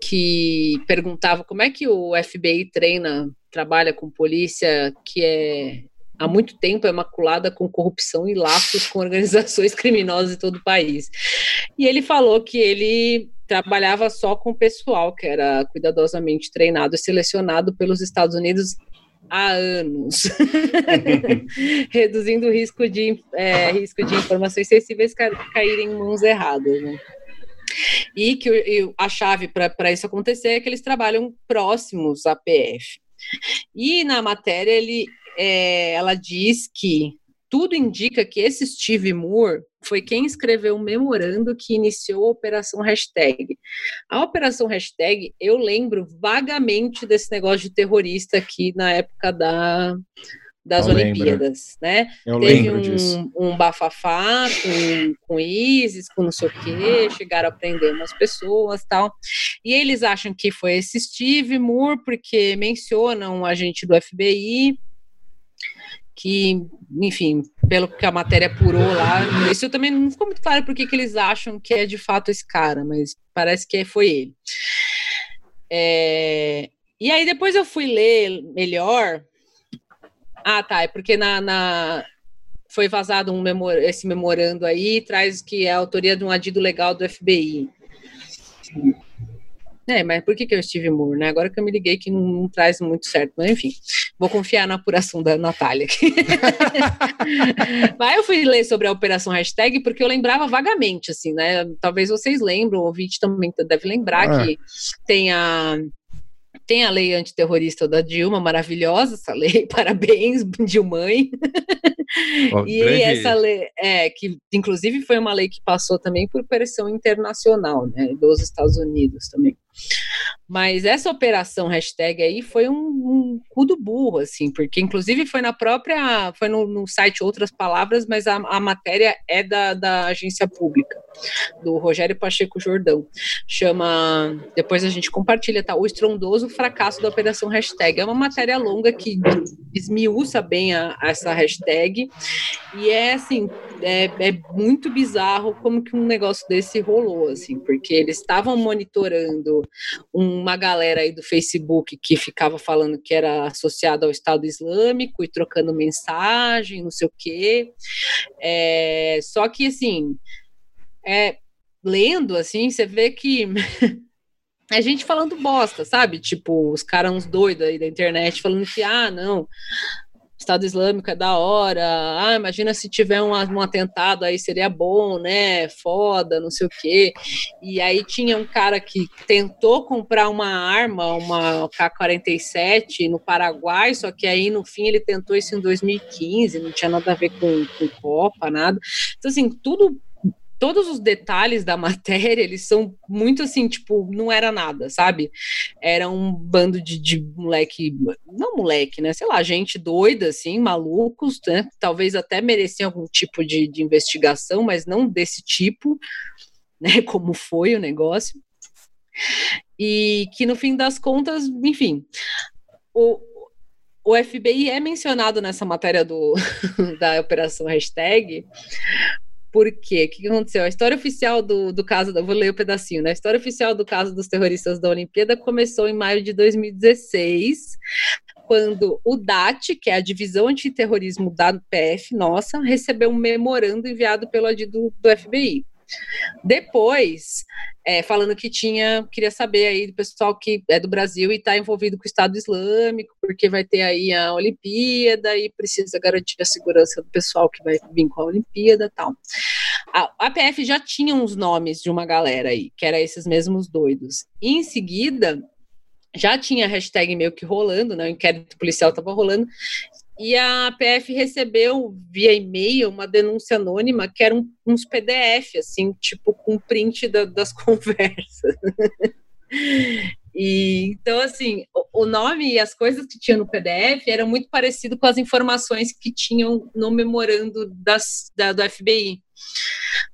que perguntava como é que o FBI treina, trabalha com polícia que é há muito tempo é maculada com corrupção e laços com <laughs> organizações criminosas em todo o país. E ele falou que ele trabalhava só com pessoal que era cuidadosamente treinado e selecionado pelos Estados Unidos há anos, <laughs> reduzindo o risco de, é, risco de informações sensíveis caírem em mãos erradas. Né? E que a chave para isso acontecer é que eles trabalham próximos à PF. E na matéria ele é, ela diz que tudo indica que esse Steve Moore foi quem escreveu um memorando que iniciou a Operação Hashtag. A Operação Hashtag, eu lembro vagamente desse negócio de terrorista aqui na época da, das eu Olimpíadas, lembro. né? Eu Teve um, disso. um bafafá com, com ISIS, com não sei o quê, chegaram a prender umas pessoas tal. E eles acham que foi esse Steve Moore, porque mencionam um agente do FBI, que, enfim, pelo que a matéria apurou lá, isso também não ficou muito claro porque que eles acham que é de fato esse cara, mas parece que foi ele. É, e aí depois eu fui ler melhor. Ah, tá, é porque na, na foi vazado um memor, esse memorando aí, traz que é a autoria de um adido legal do FBI. É, mas por que, que é o Steve Moore, né? Agora que eu me liguei que não, não traz muito certo, mas enfim, vou confiar na apuração da Natália. <laughs> mas eu fui ler sobre a operação hashtag porque eu lembrava vagamente, assim, né? Talvez vocês lembram, o ouvinte também deve lembrar ah. que tem a tem a lei antiterrorista da Dilma, maravilhosa essa lei, <laughs> parabéns, Dilmãe. Oh, e grande... essa lei, é, que inclusive foi uma lei que passou também por pressão internacional, né, dos Estados Unidos também. Mas essa operação hashtag aí foi um, um cu do burro, assim, porque inclusive foi na própria, foi no, no site Outras Palavras, mas a, a matéria é da, da agência pública, do Rogério Pacheco Jordão. Chama, depois a gente compartilha, tá? O estrondoso fracasso da operação hashtag. É uma matéria longa que esmiuça bem a, a essa hashtag, e é assim, é, é muito bizarro como que um negócio desse rolou, assim, porque eles estavam monitorando uma galera aí do Facebook que ficava falando que era associada ao Estado Islâmico e trocando mensagem, não sei o quê. É, só que, assim, é, lendo, assim, você vê que <laughs> é gente falando bosta, sabe? Tipo, os caras uns doidos aí da internet falando que, ah, não, Estado Islâmico é da hora, ah, imagina se tiver um, um atentado aí seria bom, né? Foda, não sei o quê. E aí tinha um cara que tentou comprar uma arma, uma K-47 no Paraguai, só que aí no fim ele tentou isso em 2015, não tinha nada a ver com, com Copa, nada. Então, assim, tudo todos os detalhes da <laughs> matéria, eles são muito assim, tipo, não era nada, sabe? Era um bando de, de moleque, não moleque, né? Sei lá, gente doida, assim, malucos, né? Talvez até mereciam algum tipo de, de investigação, mas não desse tipo, <laughs> né? Como foi o negócio. E que no fim das contas, enfim, o, o FBI é mencionado nessa matéria do, <laughs> da operação hashtag, por quê? O que aconteceu? A história oficial do, do caso, vou ler o um pedacinho, né? A história oficial do caso dos terroristas da Olimpíada começou em maio de 2016, quando o DAT, que é a divisão antiterrorismo da PF, nossa, recebeu um memorando enviado pelo AD do, do FBI. Depois, é, falando que tinha, queria saber aí do pessoal que é do Brasil e está envolvido com o Estado Islâmico, porque vai ter aí a Olimpíada e precisa garantir a segurança do pessoal que vai vir com a Olimpíada tal. A, a PF já tinha uns nomes de uma galera aí, que era esses mesmos doidos. E em seguida, já tinha hashtag meio que rolando, né? O inquérito policial estava rolando, e a PF recebeu via e-mail uma denúncia anônima que eram uns PDF, assim, tipo com print da, das <laughs> conversas. E, então, assim, o, nome e as coisas que tinha no PDF eram muito parecido com as informações que tinham no memorando das, da, do FBI.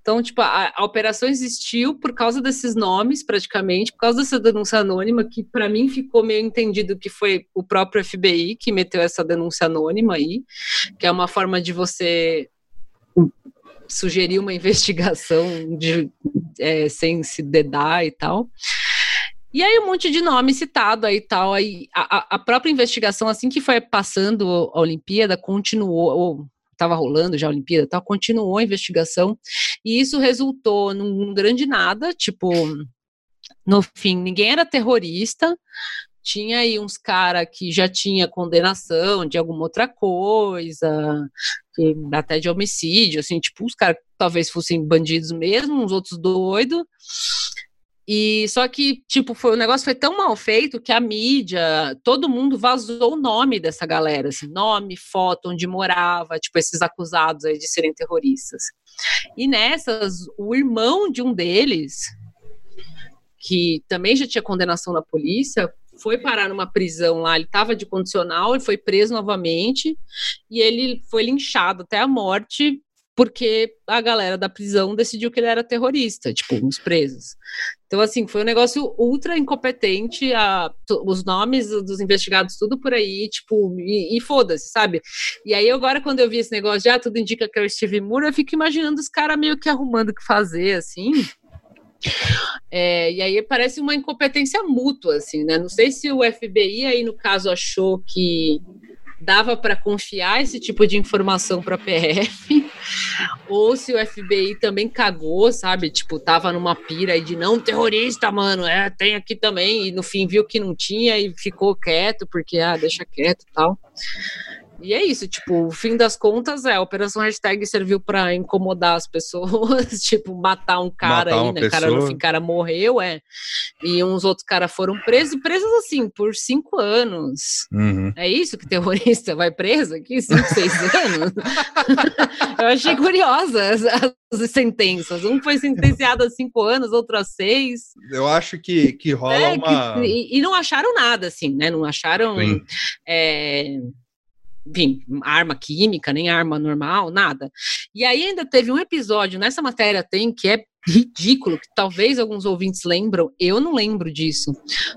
Então, tipo, a, a, operação existiu por causa desses nomes, praticamente, por causa dessa denúncia anônima, que para mim ficou meio entendido que foi o próprio FBI que meteu essa denúncia anônima aí, que é uma forma de você sugerir uma <laughs> investigação de, é, sem se dedar e tal. E aí um monte de nome citado aí tal, aí a, a própria investigação, assim que foi passando a Olimpíada, continuou, ou estava rolando já a Olimpíada tal, continuou a investigação, e isso resultou num grande nada, tipo, no fim, ninguém era terrorista, tinha aí uns cara que já tinha condenação de alguma outra coisa, que, até de homicídio, assim, tipo, os caras talvez fossem bandidos mesmo, uns outros doidos, e só que, tipo, foi, o negócio foi tão mal feito que a mídia, todo mundo vazou o nome dessa galera, assim, nome, foto, onde morava, tipo, esses acusados aí de serem terroristas. E nessas, o irmão de um deles, que também já tinha condenação na polícia, foi parar numa prisão lá, ele estava de condicional, ele foi preso novamente e ele foi linchado até a morte porque a galera da prisão decidiu que ele era terrorista, tipo, os presos. Então, assim, foi um negócio ultra incompetente, a, os nomes dos investigados, tudo por aí, tipo, e, e foda-se, sabe? E aí, agora, quando eu vi esse negócio ah, tudo indica que é o Steve Moore, eu fico imaginando os caras meio que arrumando o que fazer, assim. É, e aí parece uma incompetência mútua, assim, né? Não sei se o FBI aí, no caso, achou que dava para confiar esse tipo de informação para a PF, ou se o FBI também cagou, sabe? Tipo, tava numa pira de não terrorista, mano, é, tem aqui também, e no fim viu que não tinha e ficou quieto, porque, ah, deixa quieto e tal. E é isso, tipo, o fim das contas é, a Operação Hashtag serviu para incomodar as pessoas, <laughs> tipo, matar um cara matar aí, né? O cara no fim, cara morreu, é. E uns outros caras foram presos, e presos assim, por cinco anos. Uhum. É isso que terrorista vai preso aqui? Cinco, seis <laughs> anos? Eu achei curiosa as, as, sentenças. Um foi sentenciado a cinco anos, outro a seis. Eu acho que, que rola é, uma. Que, e, e, não acharam nada, assim, né? Não acharam. É, enfim, arma química, nem arma normal, nada. E aí ainda teve um episódio nessa matéria tem que é ridículo, que talvez alguns ouvintes lembram, eu não lembro disso,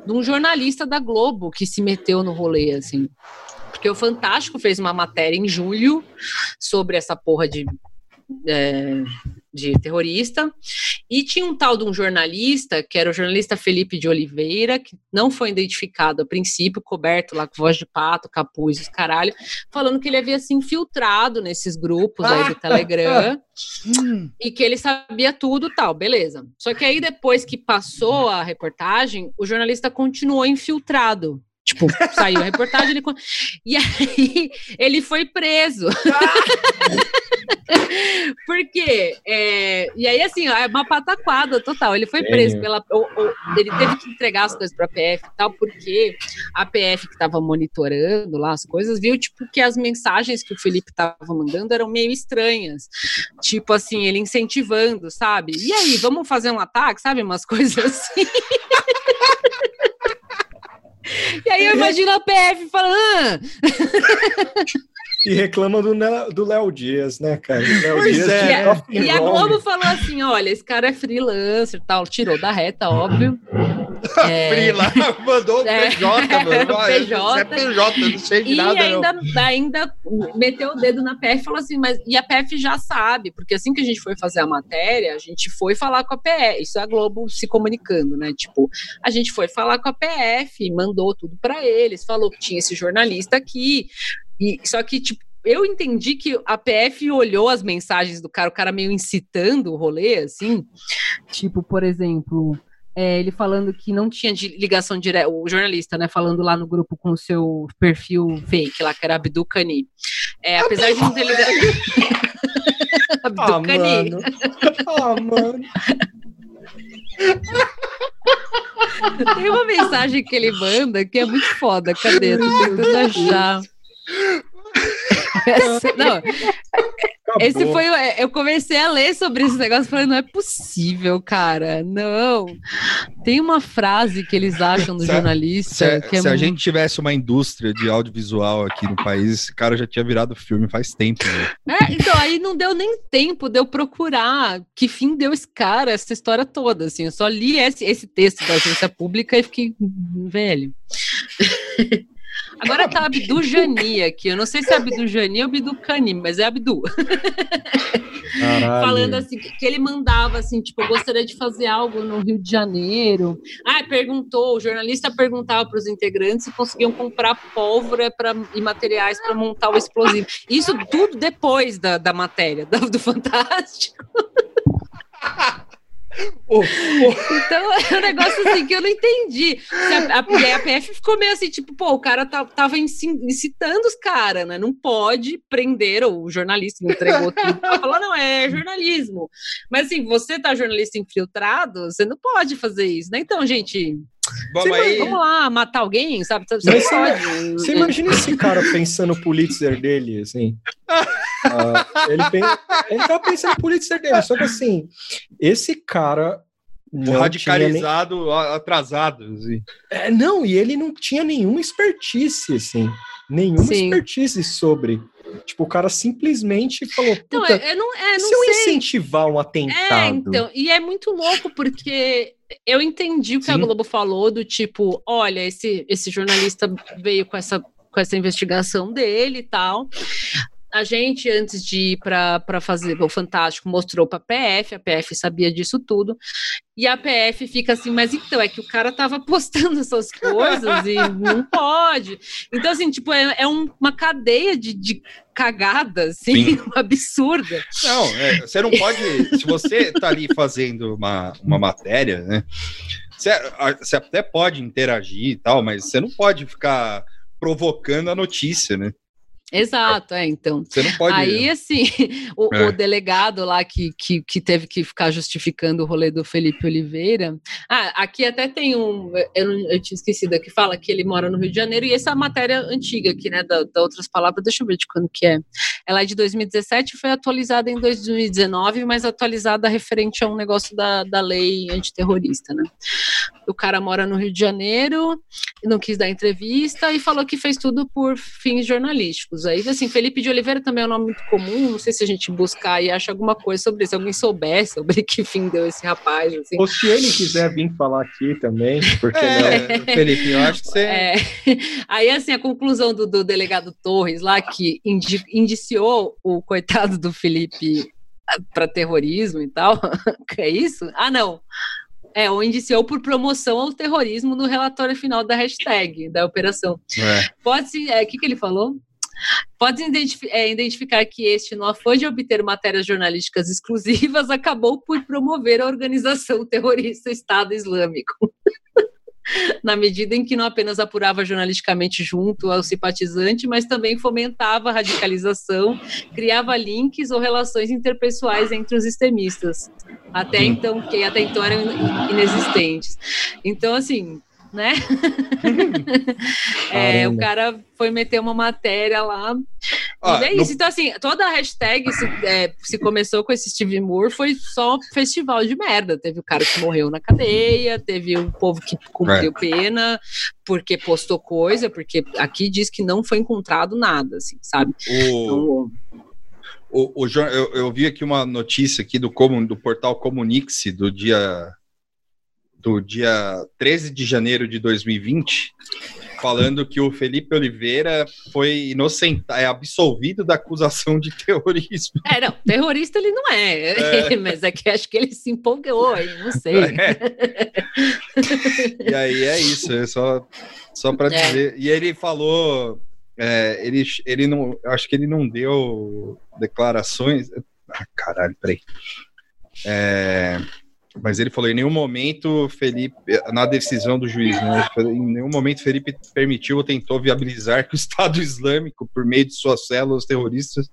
de um jornalista da Globo que se meteu no rolê, assim. Porque o Fantástico fez uma matéria em julho sobre essa porra de é, de terrorista. E tinha um tal de um jornalista, que era o jornalista Felipe de Oliveira, que não foi identificado a princípio, coberto lá com voz de pato, capuz, os caralho, falando que ele havia se infiltrado nesses grupos aí do <laughs> Telegram e que ele sabia tudo tal, beleza. Só que aí depois que passou a reportagem, o jornalista continuou infiltrado Tipo, <laughs> saiu a reportagem, ele... e aí ele foi preso. <laughs> <laughs> Porque, é, e aí assim, é uma pataquada total. Ele foi preso pela. Ou, ou, ele teve que entregar as coisas para a PF e tal, porque a PF que estava monitorando lá as coisas viu, tipo, que as mensagens que o Felipe estava mandando eram meio estranhas. Tipo assim, ele incentivando, sabe? E aí, vamos fazer um ataque, sabe? Umas <laughs> coisas assim. E aí eu imagino a PF falando. Ah. <laughs> E reclama do, do Léo Dias, né, cara? Léo pois Dias é. E, e a Globo falou assim: olha, esse cara é freelancer tal, tirou da reta, óbvio. <laughs> É... Frila, mandou é, PJ, mano. PJ. É PJ, não sei de e nada. E ainda, ainda meteu o dedo na PF e falou assim: mas e a PF já sabe, porque assim que a gente foi fazer a matéria, a gente foi falar com a PF. Isso é a Globo se comunicando, né? Tipo, a gente foi falar com a PF, mandou tudo para eles, falou que tinha esse jornalista aqui. E, só que, tipo, eu entendi que a PF olhou as mensagens do cara, o cara meio incitando o rolê, assim. Tipo, por exemplo, é, ele falando que não tinha ligação direta, o jornalista, né, falando lá no grupo com o seu perfil fake lá, que era Abdul Kani. É, apesar de não ter ligado. <laughs> Abdul ah, Kani. Mano. Ah, mano. Tem uma mensagem que ele manda que é muito foda. Cadê? Tô tentando achar. Não, esse foi. Eu comecei a ler sobre esse negócio e falei, não é possível, cara. Não. Tem uma frase que eles acham do se jornalista. Se, é, se muito... a gente tivesse uma indústria de audiovisual aqui no país, esse cara já tinha virado filme faz tempo. Né? É, então, aí não deu nem tempo de eu procurar que fim deu esse cara, essa história toda. Assim, eu só li esse, esse texto da agência pública e fiquei velho. Agora tá Abdu Jani aqui. Eu não sei se é Abdu Jani ou Abdu Cani, mas é Abdu. Falando assim, que ele mandava assim, tipo, eu gostaria de fazer algo no Rio de Janeiro. Ah, perguntou, o jornalista perguntava para os integrantes se conseguiam comprar pólvora pra, e materiais para montar o explosivo. Isso tudo depois da, da matéria do, do Fantástico. <laughs> Oh, oh. Então <laughs> é um negócio assim que eu não entendi. A, a, a PF ficou meio assim, tipo, pô, o cara tá, tava incitando os caras, né? Não pode prender, ou o jornalista entregou tudo. <laughs> Falou, não, é jornalismo. Mas assim, você tá jornalista infiltrado, você não pode fazer isso, né? Então, gente, Vamos, aí... vamos lá, matar alguém, sabe? Você, Mas pode. Você imagina esse cara pensando o Pulitzer dele, assim. uh, <laughs> ele, pensa, ele tá pensando no Pulitzer dele, só que assim, esse cara. radicalizado, nem... atrasado. Assim. É, não, e ele não tinha nenhuma expertise, assim. Nenhuma Sim. expertise sobre. Tipo, o cara simplesmente falou. Então, eu não, é, não se eu incentivar um atentado. É, então, e é muito louco, porque eu entendi o que Sim. a Globo falou, do tipo, olha, esse, esse jornalista veio com essa, com essa investigação dele e tal. A gente, antes de ir para fazer o Fantástico, mostrou para a PF, a PF sabia disso tudo, e a PF fica assim, mas então, é que o cara tava <laughs> postando essas coisas e não pode. Então, assim, tipo, é, é um, uma cadeia de, de cagadas, assim, <laughs> absurda. Não, é, você não pode, se você tá ali fazendo uma, uma matéria, né, você, você até pode interagir e tal, mas você não pode ficar provocando a notícia, né? Exato, é, então. Você não pode. Aí, assim, <laughs> o, é. o, delegado lá que, que, que teve que ficar justificando o rolê do Felipe Oliveira. Ah, aqui até tem um. Eu, eu tinha esquecido que fala que ele mora no Rio de Janeiro, e essa é a matéria antiga aqui, né? Da, da outras palavras, deixa eu ver de quando que é. Ela é de 2017 foi atualizada em 2019, mas atualizada referente a um negócio da, da lei antiterrorista, né? O cara mora no Rio de Janeiro, não quis dar entrevista e falou que fez tudo por fins jornalísticos aí. Assim, Felipe de Oliveira também é um nome muito comum. Não sei se a gente buscar e acha alguma coisa sobre isso. Alguém souber sobre <laughs> que fim deu esse rapaz. Assim. Ou se ele quiser vir falar aqui também, porque é, não? <laughs> Felipe, eu acho que você. É. <laughs> Aí, assim, a conclusão do, do delegado Torres lá, que indi indiciou o coitado do Felipe para terrorismo e tal. que é isso? Ah, não. É, ou indiciou por promoção ao terrorismo no relatório final da hashtag da operação. É. Pode-se. É, o que, que ele falou? Pode identifi é, identificar que este, no afã de obter matérias jornalísticas exclusivas, <laughs> acabou por promover a organização terrorista Estado Islâmico. <laughs> na medida em que não apenas apurava jornalisticamente junto ao simpatizante, mas também fomentava a radicalização, criava links ou relações interpessoais entre os extremistas, até então que até então eram inexistentes. Então, assim, né? <laughs> é, o cara foi meter uma matéria lá. Ah, e é isso. No... Então, assim, toda a hashtag se, é, se, começou com esse Steve Moore foi só um festival de merda. Teve o cara que morreu na cadeia, teve o povo que cumpriu é. pena porque postou coisa, porque aqui diz que não foi encontrado nada, assim, sabe? O... Então, o, o, eu, eu, vi aqui uma notícia aqui do, do portal Comunix do dia do dia 13 de janeiro de 2020, falando que o Felipe Oliveira foi inocentado, é absolvido da acusação de terrorismo. É, não, terrorista ele não é, é. <laughs> mas é que acho que ele se empolgou aí, não sei. É. e aí é isso, é só, só para é. dizer. E ele falou, é, ele, ele não, acho que ele não deu declarações. Ah, caralho, peraí. É, mas ele falou: em nenhum momento Felipe, na decisão do juiz, né, em nenhum momento Felipe permitiu ou tentou viabilizar que o <laughs> Estado Islâmico, por meio de suas células terroristas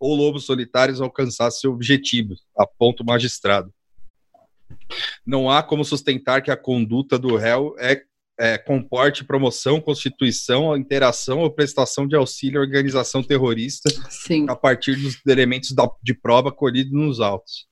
ou lobos solitários, alcançasse seu objetivo, aponta o magistrado. Não há como sustentar que a conduta do réu é, é, comporte promoção, constituição, interação ou prestação de auxílio à organização terrorista Sim. a partir dos elementos da, de prova colhidos nos autos.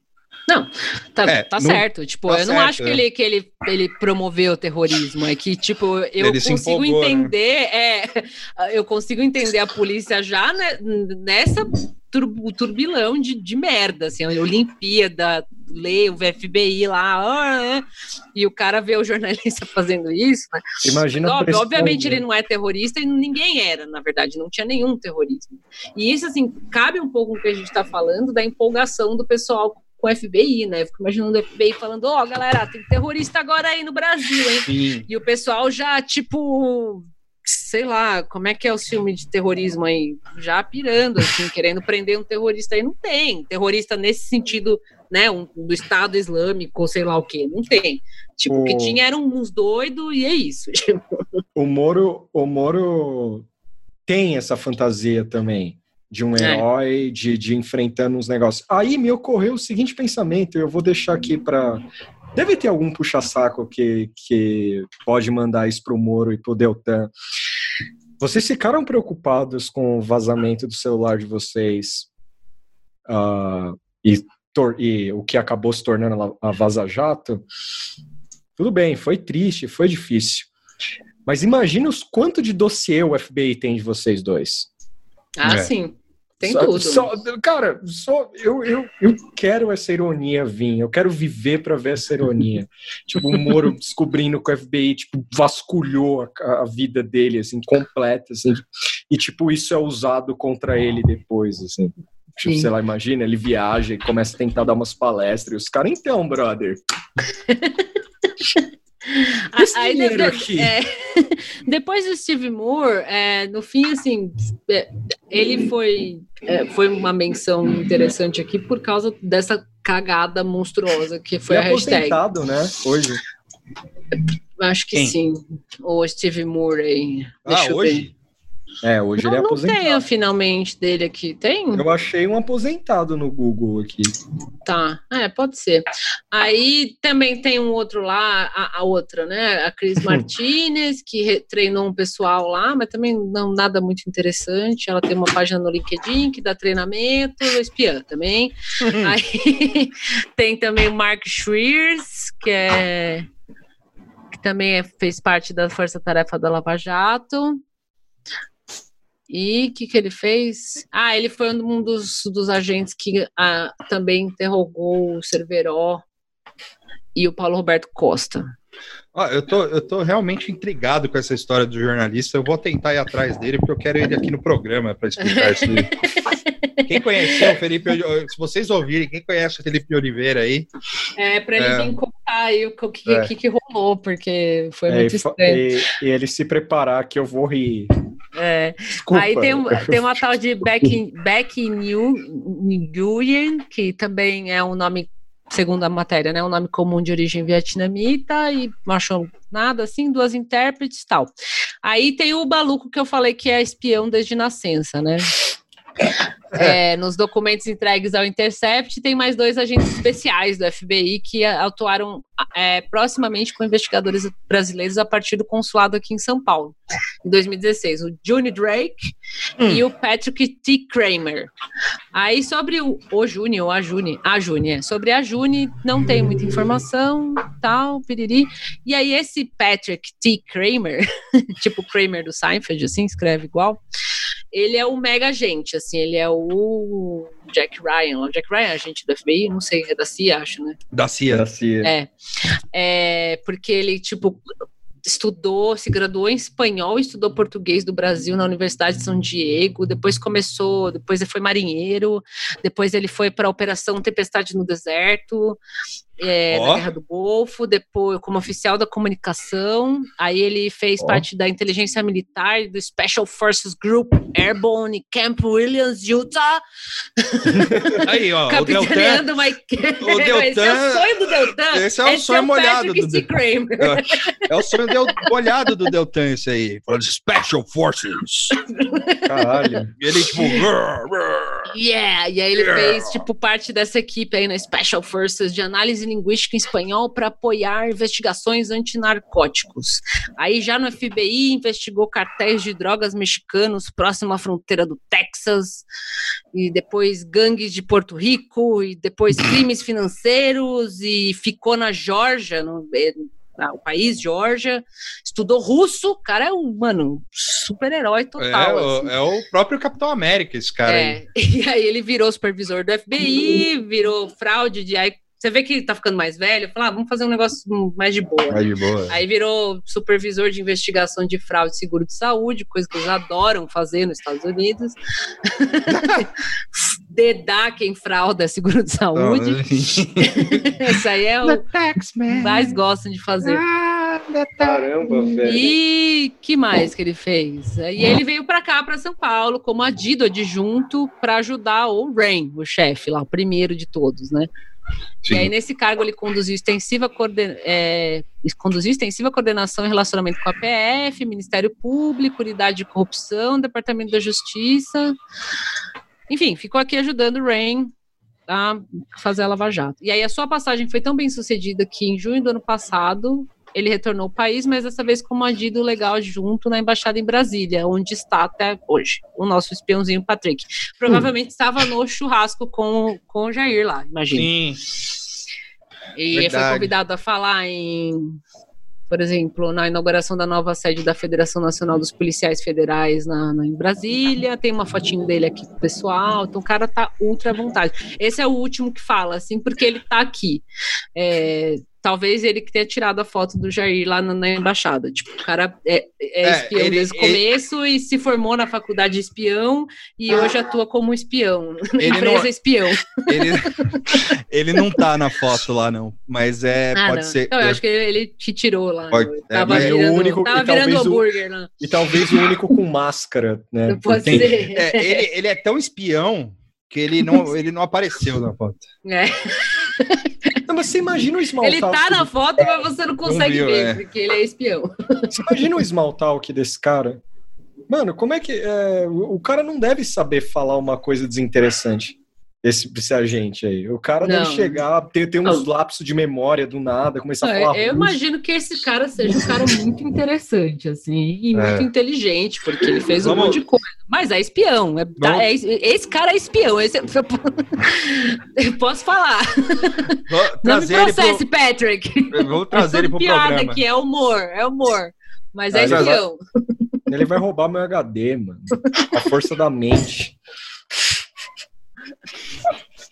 Não, tá, é, tá não, certo. Tipo, tá eu não certo, acho que, é. ele, que ele, ele promoveu o terrorismo. É que, tipo, eu ele consigo empolgou, né? entender. Né? É, <laughs> eu consigo entender a polícia já né, nessa tur turbilhão de, de merda, assim, Olimpíada, lê o FBI lá, e o cara vê o jornalista <laughs> fazendo isso, né? Imagina Óbvio, Obviamente ele não é terrorista e ninguém era, na verdade, não tinha nenhum terrorismo. E isso, assim, cabe um pouco com o que a gente está falando da empolgação do pessoal com o FBI, né? fico imaginando o FBI falando, ó, oh, galera, tem terrorista agora aí no Brasil, hein? Sim. E o pessoal já, tipo, sei lá, como é que é o filme de terrorismo aí? Já pirando, assim, querendo prender um terrorista aí. Não tem. Terrorista nesse sentido, né, um, do Estado Islâmico, sei lá o quê. Não tem. Tipo, o que tinha eram uns doidos e é isso. <laughs> O Moro, o Moro tem essa fantasia também de um é. herói, de, de enfrentando uns negócios. Aí me ocorreu o seguinte pensamento, eu vou deixar aqui para Deve ter algum puxa-saco que, que pode mandar isso pro Moro e pro Deltan. Vocês ficaram preocupados com o vazamento do celular de vocês uh, e, e, o que acabou se tornando a Vaza Jato? Tudo bem, foi triste, foi difícil. Mas imagina os quanto de dossiê o FBI tem de vocês dois. Ah, é. sim. Tem só, tudo. Só, cara, só eu, eu, eu quero essa ironia vir, eu quero viver para ver essa ironia. <laughs> tipo, o Moro descobrindo que o FBI tipo, vasculhou a, a, vida dele, assim, completa, assim, e tipo, isso é usado contra ele depois, assim. Tipo, sei lá, imagina, ele viaja e começa a tentar dar umas palestras, e os caras, então, brother. <laughs> <laughs> Aí, depois, é, <laughs> depois do Steve Moore, é, no fim, assim, é, ele foi, é, foi uma menção interessante aqui por causa dessa cagada monstruosa que foi a hashtag. né? Hoje. Acho que Quem? sim. O Steve Moore aí. Ah, hoje? Ver. É, hoje não, ele é aposentado. Não tem finalmente dele aqui, tem? Eu achei um aposentado no Google aqui. Tá, é, pode ser. Aí também tem um outro lá, a, a outra, né? A Cris <laughs> Martinez, que treinou um pessoal lá, mas também não nada muito interessante. Ela tem uma página no LinkedIn que dá treinamento, espiã também. <laughs> Aí <laughs> tem também o Mark Schreers, que é que também é, fez parte da Força Tarefa da Lava Jato. E o que, que ele fez? Ah, ele foi um dos, dos agentes que ah, também interrogou o Cerveró e o Paulo Roberto Costa. Ah, eu, tô, eu tô realmente intrigado com essa história do jornalista. Eu vou tentar ir atrás dele, porque eu quero ele aqui no programa para explicar isso. <laughs> quem conheceu o Felipe, se vocês ouvirem, quem conhece o Felipe Oliveira aí? É, para ele é, vir contar aí o que, é. que, que, rolou, porque foi é, muito estranho. E, e ele se preparar que eu vou rir. É. Aí tem, tem uma tal de Becky New, Nguyen, que também é um nome segundo a matéria, né? Um nome comum de origem vietnamita e não achou nada assim, duas intérpretes tal. Aí tem o Baluco que eu falei que é espião desde nascença, né? É, nos documentos entregues ao Intercept, tem mais dois agentes especiais do FBI que atuaram é, proximamente com investigadores brasileiros a partir do consulado aqui em São Paulo, em 2016. O Juni Drake hum. e o Patrick T. Kramer. Aí sobre o, o Juni, ou a Juni, a Juni, é, sobre a Juni, não tem muita informação, tal, piriri. E aí esse Patrick T. Kramer, <laughs> tipo Kramer do Seinfeld, assim, escreve igual, ele é o mega agente, assim, ele é o Jack Ryan. O Jack Ryan é agente do FBI? Não sei, é da CIA, acho, né? Da CIA. Da CIA. É. é. Porque ele, tipo, estudou, se graduou em espanhol, estudou português do Brasil na Universidade de São Diego, depois começou, depois ele foi marinheiro, depois ele foi para a Operação Tempestade no Deserto, é, oh. na Guerra do Golfo, depois como oficial da comunicação, aí ele fez oh. parte da inteligência militar do Special Forces Group Airborne Camp Williams, Utah. <laughs> Aí, ó, o Deltan, uma... o Deltan, <laughs> esse é o sonho do Deltan. Esse é o esse sonho é molhado do Deltan. É, é, o sonho del... molhado do Deltan, esse aí. Falando Special Forces. Caralho. E ele, tipo... Yeah! E aí ele yeah. fez, tipo, parte dessa equipe aí na Special Forces de análise linguística em espanhol para apoiar investigações antinarcóticos. Aí já no FBI investigou cartéis de drogas mexicanos próximo à fronteira do Texas, e depois gangues de Porto Rico, e depois <coughs> crimes financeiros, e ficou na Geórgia, no, eh, o país, Geórgia, estudou russo, cara é um, mano, super-herói total. É, assim. é, o próprio Capitão América, esse cara é, aí. <laughs> E aí ele virou supervisor do FBI, virou fraude de. Você vê que tá ficando mais velho, fala, ah, vamos fazer um negócio mais de boa. Mais de boa. Aí virou supervisor de investigação de fraude e seguro de saúde, coisa que eles adoram fazer nos Estados Unidos. <laughs> Dedar quem frauda seguro de saúde. <laughs> Isso aí é o que mais gostam de fazer. Ah, Caramba, velho. E que mais que ele fez? E ele veio para cá, para São Paulo, como adido adjunto, para ajudar o Rain, o chefe lá, o primeiro de todos, né? Sim. E aí, nesse cargo, ele conduziu extensiva, coorden é, conduziu extensiva coordenação e relacionamento com a PF, Ministério Público, Unidade de Corrupção, Departamento da Justiça. Enfim, ficou aqui ajudando o Rain a fazer a Lava Jato. E aí, a sua passagem foi tão bem sucedida que, em junho do ano passado, ele retornou ao país, mas dessa vez como adido legal junto na embaixada em Brasília, onde está até hoje o nosso espiãozinho Patrick. Provavelmente hum. estava no churrasco com, com o Jair lá, imagina. Sim. E Verdade. foi convidado a falar em, por exemplo, na inauguração da nova sede da Federação Nacional dos Policiais Federais na, na em Brasília. Tem uma fotinho dele aqui pro pessoal. Então o cara tá ultra à vontade. Esse é o último que fala, assim, porque ele tá aqui. É, talvez ele que tenha tirado a foto do Jair lá na, na embaixada. Tipo, o cara é, é, é espião ele, desde o começo ele... e se formou na faculdade de espião e hoje atua como espião, <laughs> empresa não, espião. Ele, <laughs> ele não tá na foto lá, não, mas é, ah, pode não. ser. Então, eu acho que ele te tirou lá. Pode, é, tava é, virando, o único, tava virando hambúrguer lá. E talvez o único com máscara, né? Pode Tem, ser. É, ele, ele é tão espião que ele não, ele não apareceu na foto. É. <laughs> Não, mas você imagina o Smalltalk. Ele tá na foto, mas você não consegue não viu, ver, é. porque ele é espião. Você imagina o Smalltalk desse cara? Mano, como é que. É, o cara não deve saber falar uma coisa desinteressante esse, esse agente aí. O cara não. deve chegar, ter, ter uns lapsos de memória do nada, começar não, a falar. Eu russo. imagino que esse cara seja um cara muito interessante, assim, e é. muito inteligente, porque ele fez Vamos... um monte de coisa. Mas é espião. É, tá, é, esse cara é espião. Esse, <laughs> eu posso falar. Vou <laughs> Não me processe, pro... Patrick. Vou trazer ele pro piada programa. aqui, é humor, é humor. Mas é, é espião. Ele vai roubar meu HD, mano. A força da mente.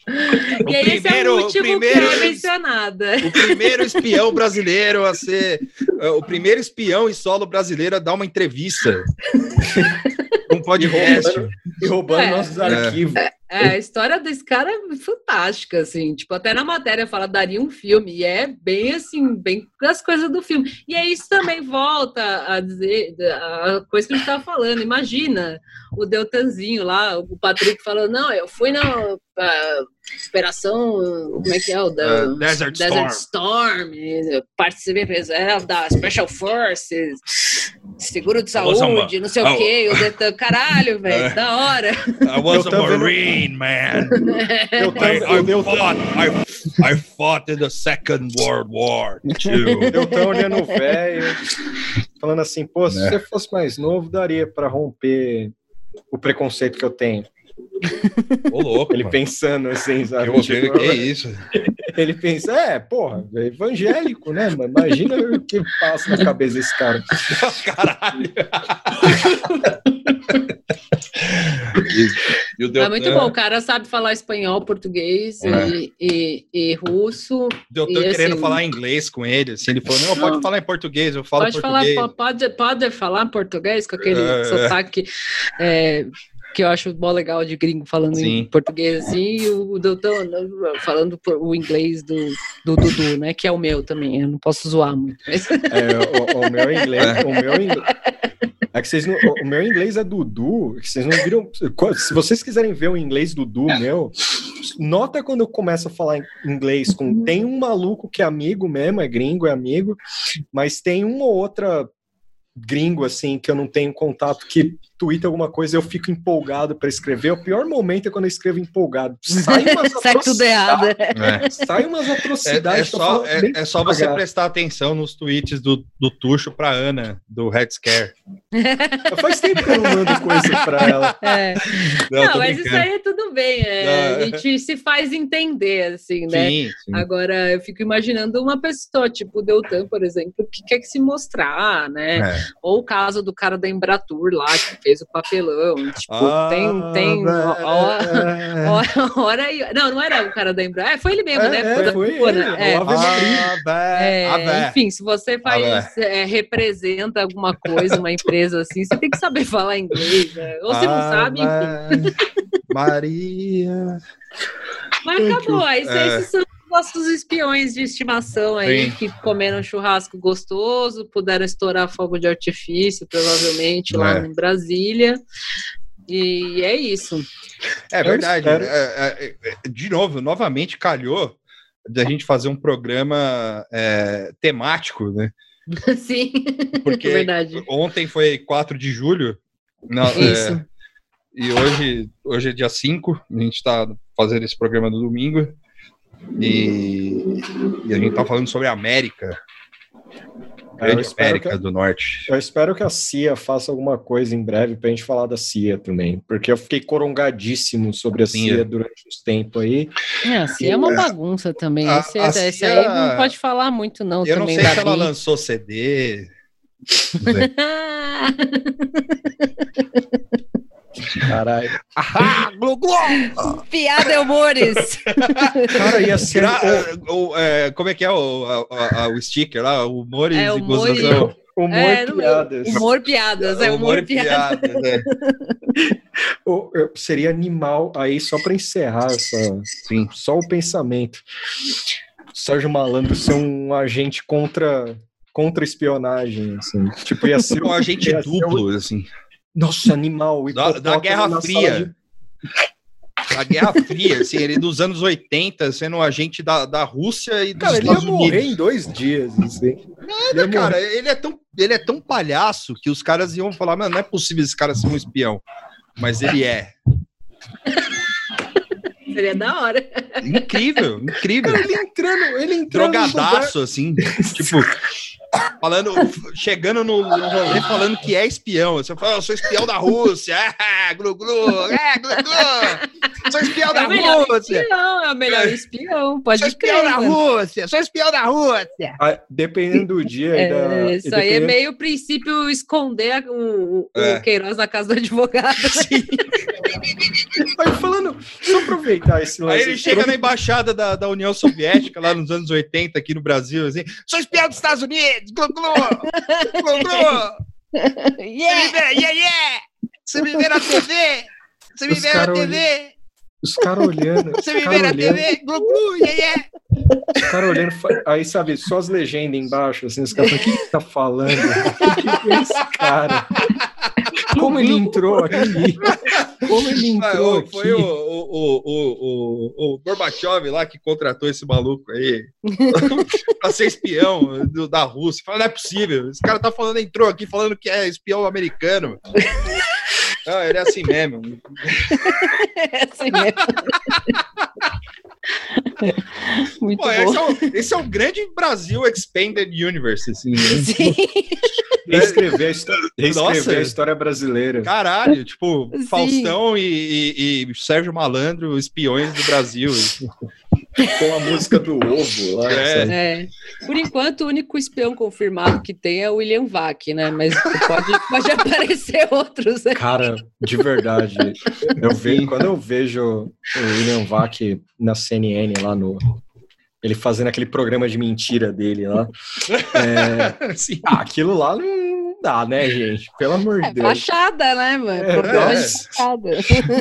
O e primeiro, esse é o último primeiro, que é mencionado. O primeiro espião brasileiro a ser. Uh, o primeiro espião em solo brasileiro a dar uma entrevista. Um podcast. Roubando, e roubando é. nossos arquivos. É, é, a história desse cara é fantástica, assim. Tipo, até na matéria fala, daria um filme. E é bem, assim, bem as coisas do filme. E aí isso também volta a dizer a coisa que a gente estava falando. Imagina o Deltanzinho lá, o Patrick falando, não, eu fui na operação, como é que é? O da, uh, Desert, Desert Storm. Storm participei da Special Forces, seguro de saúde, não sei o quê, o Detan, caralho, <laughs> velho, da hora. <laughs> I was a Marine, man. eu, I, fought, I, I fought in the Second World War, too. <laughs> Eu tô olhando o velho, falando assim, pô, se é. você fosse mais novo, daria para romper o preconceito que eu tenho. Ô, louco. Ele mano. pensando assim, sabe? Eu tipo, que é isso? Ele pensa, é, porra, é evangélico, né, mano? Imagina o que passa na cabeça desse cara. <laughs> Caralho. e, e é muito bom, o cara sabe falar espanhol, português é. e, e, e, russo. Eu tô e, querendo assim, falar inglês com ele, assim, ele falou, não, pode não, falar em português, eu falo pode português. Falar, pode, pode falar português com aquele é, sotaque é, que eu acho mó legal de gringo falando Sim. em português assim, e o doutor falando o inglês do, do Dudu, né? Que é o meu também, eu não posso zoar muito. Mas... É, o, o, meu inglês, é. o meu inglês. É que vocês não, o meu inglês é Dudu, vocês não viram. Se vocês quiserem ver o inglês Dudu meu, nota quando eu começo a falar inglês com. Tem um maluco que é amigo mesmo, é gringo, é amigo, mas tem uma outra gringo, assim, que eu não tenho contato, que twitta alguma coisa eu fico empolgado para escrever. O pior momento é quando eu escrevo empolgado. Sai <laughs> umas Sai tudo errado. É. Sai umas atrocidades. É, é só, é, é só você prestar atenção nos tweets do, do Tuxo para Ana, do Red Scare. Faz tempo que eu não mando coisa para ela. <laughs> É. Não, não mas isso aí é tudo bem. É, a gente se faz entender, assim, né? Sim, sim. Agora, eu fico imaginando uma pessoa, tipo o Deltan, por exemplo, que quer que se mostrar, né? É. Ou o caso do cara da Embratur lá, que fez o papelão. Tipo, ah, tem. tem hora, hora, hora, Não, não era o cara da Embraer. É, foi ele mesmo, é, né? É, foi ele. É. É, é, enfim, se você faz, é, representa alguma coisa, uma empresa assim, você tem que saber <laughs> falar inglês. Né? Ou você não sabe, enfim. Maria. Mas acabou. Aí, esses são nossos espiões de estimação aí, Sim. que comeram churrasco gostoso, puderam estourar fogo de artifício, provavelmente, lá é. em Brasília. E é isso. É verdade. É, é, é, de novo, novamente calhou da gente fazer um programa é, temático, né? <laughs> Sim, porque é verdade. ontem foi 4 de julho. Não, Isso. e hoje, hoje é dia 5, a gente está fazendo esse programa no domingo. E, e a gente tá falando sobre a América. Grande América que, do Norte. Eu espero que a CIA faça alguma coisa em breve pra gente falar da CIA também. Porque eu fiquei corongadíssimo sobre a Sim, CIA é. durante os tempos aí. É, a CIA e, é uma bagunça também. A, esse, a esse CIA, aí não pode falar muito, não. Eu não sei se ela lançou CD. <laughs> <laughs> Caralho. Ah, glu, glu. Piada humores. Cara, ia ser. o, é, como é que é o, a, a, o sticker lá? Humores é, e gozação. Humor é, piadas. Humor piadas, é humor, humor piadas. piadas é. <laughs> seria animal aí, só para encerrar essa, sim, só o pensamento. Sérgio Malandro ser um agente contra contra espionagem, assim. Tipo, ia ser um agente duplo, assim. Nossa, animal. Da, da Guerra Fria. De... Da Guerra Fria, assim, ele dos anos 80, sendo um agente da, da Rússia e dos cara, Estados ele ia morrer em dois dias, assim. Nada, ele cara, ele é, tão, ele é tão palhaço que os caras iam falar, mano, não é possível esse cara ser um espião. Mas ele é. Seria da hora. Incrível, incrível. Cara, ele entrando, ele entrando. Drogadaço, assim. tipo, falando, chegando no, no rolê falando que é espião. Você fala, eu sou espião da Rússia, <laughs> é, glu, glu, é, glu, glu. Sou espião é da Rússia. Espião, é o melhor espião, pode Sou espião da Rússia, sou espião da Rússia. Ah, dependendo do dia. É, da, isso aí é meio princípio esconder o, o, é. Queiroz na casa do advogado. Sim. <laughs> Aí falando, só aproveitar esse lance. Aí ele chega na embaixada da, da União Soviética, lá nos anos 80, aqui no Brasil, assim, sou espião dos Estados Unidos, glu, glu, glu, glu. <laughs> yeah. yeah, yeah, Você me vê na TV! Você me vê na TV! Os caras olhando. Você me vê na TV, Gugu, yeah, yeah. Os caras olhando, aí sabe, só as legendas embaixo, assim, os caras falam, o que, que tá falando? O que é esse cara? <laughs> Como ele entrou <laughs> aqui? Como ele entrou ah, Foi o, o, o, o, Gorbachev lá que contratou esse maluco aí <laughs> pra ser espião do, da Rússia. Fala, não é possível. Esse cara tá falando, entrou aqui falando que é espião americano. Ah, ele <laughs> é assim mesmo. é assim mesmo. Muito Pô, esse, é o, esse, é o, grande Brasil Expanded Universe, assim. Né? <laughs> Sim. <laughs> Reescrever, a, história, reescrever a história brasileira. Caralho, tipo, Sim. Faustão e, e, e, Sérgio Malandro, espiões do Brasil. Com a música do ovo lá. É. é. Por enquanto, o único espião confirmado que tem é o William Vac, né? Mas pode, pode aparecer <laughs> outros. Né? Cara, de verdade. Eu vejo, quando eu vejo o William Vac na CNN lá no, ele fazendo aquele programa de mentira dele lá. É, <laughs> ah, aquilo lá não dá, né, gente? Pelo amor de é, Deus. Fachada, né, mano? É, é. fachada. <laughs>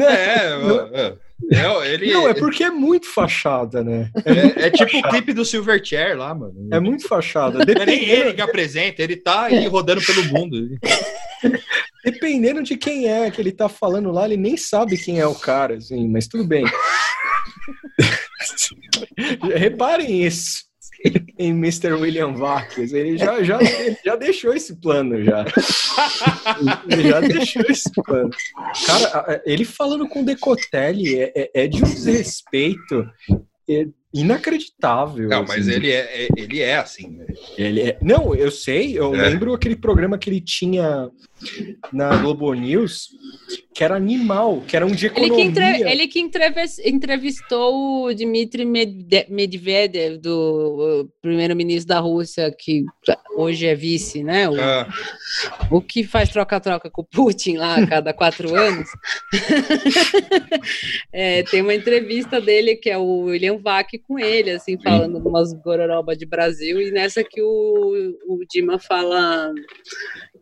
É, é, não, ele... não, é porque é muito fachada, né? É, é tipo o clipe do Silverchair lá, mano. É muito fachada. Dependendo... Não é nem ele que apresenta, ele tá aí rodando pelo mundo. <laughs> Dependendo de quem é que ele tá falando lá, ele nem sabe quem é o cara, assim, mas tudo bem. <laughs> Reparem isso <laughs> em Mr. William Vargas. Ele já, já, ele já deixou esse plano já. Ele já deixou esse plano. Cara, ele falando com Decotelli é, é, é de um desrespeito é inacreditável. Não, assim. mas ele é, é, ele é assim. Né? Ele é, não, eu sei, eu é. lembro aquele programa que ele tinha na Globo News, que era animal, que era um de economia. Ele que, entre, ele que entrevistou o Dmitry Medvedev, do primeiro-ministro da Rússia, que hoje é vice, né? O, ah. o que faz troca-troca com o Putin lá a cada quatro anos. <laughs> é, tem uma entrevista dele, que é o William Vac com ele, assim, falando umas gororoba de Brasil, e nessa que o, o Dima fala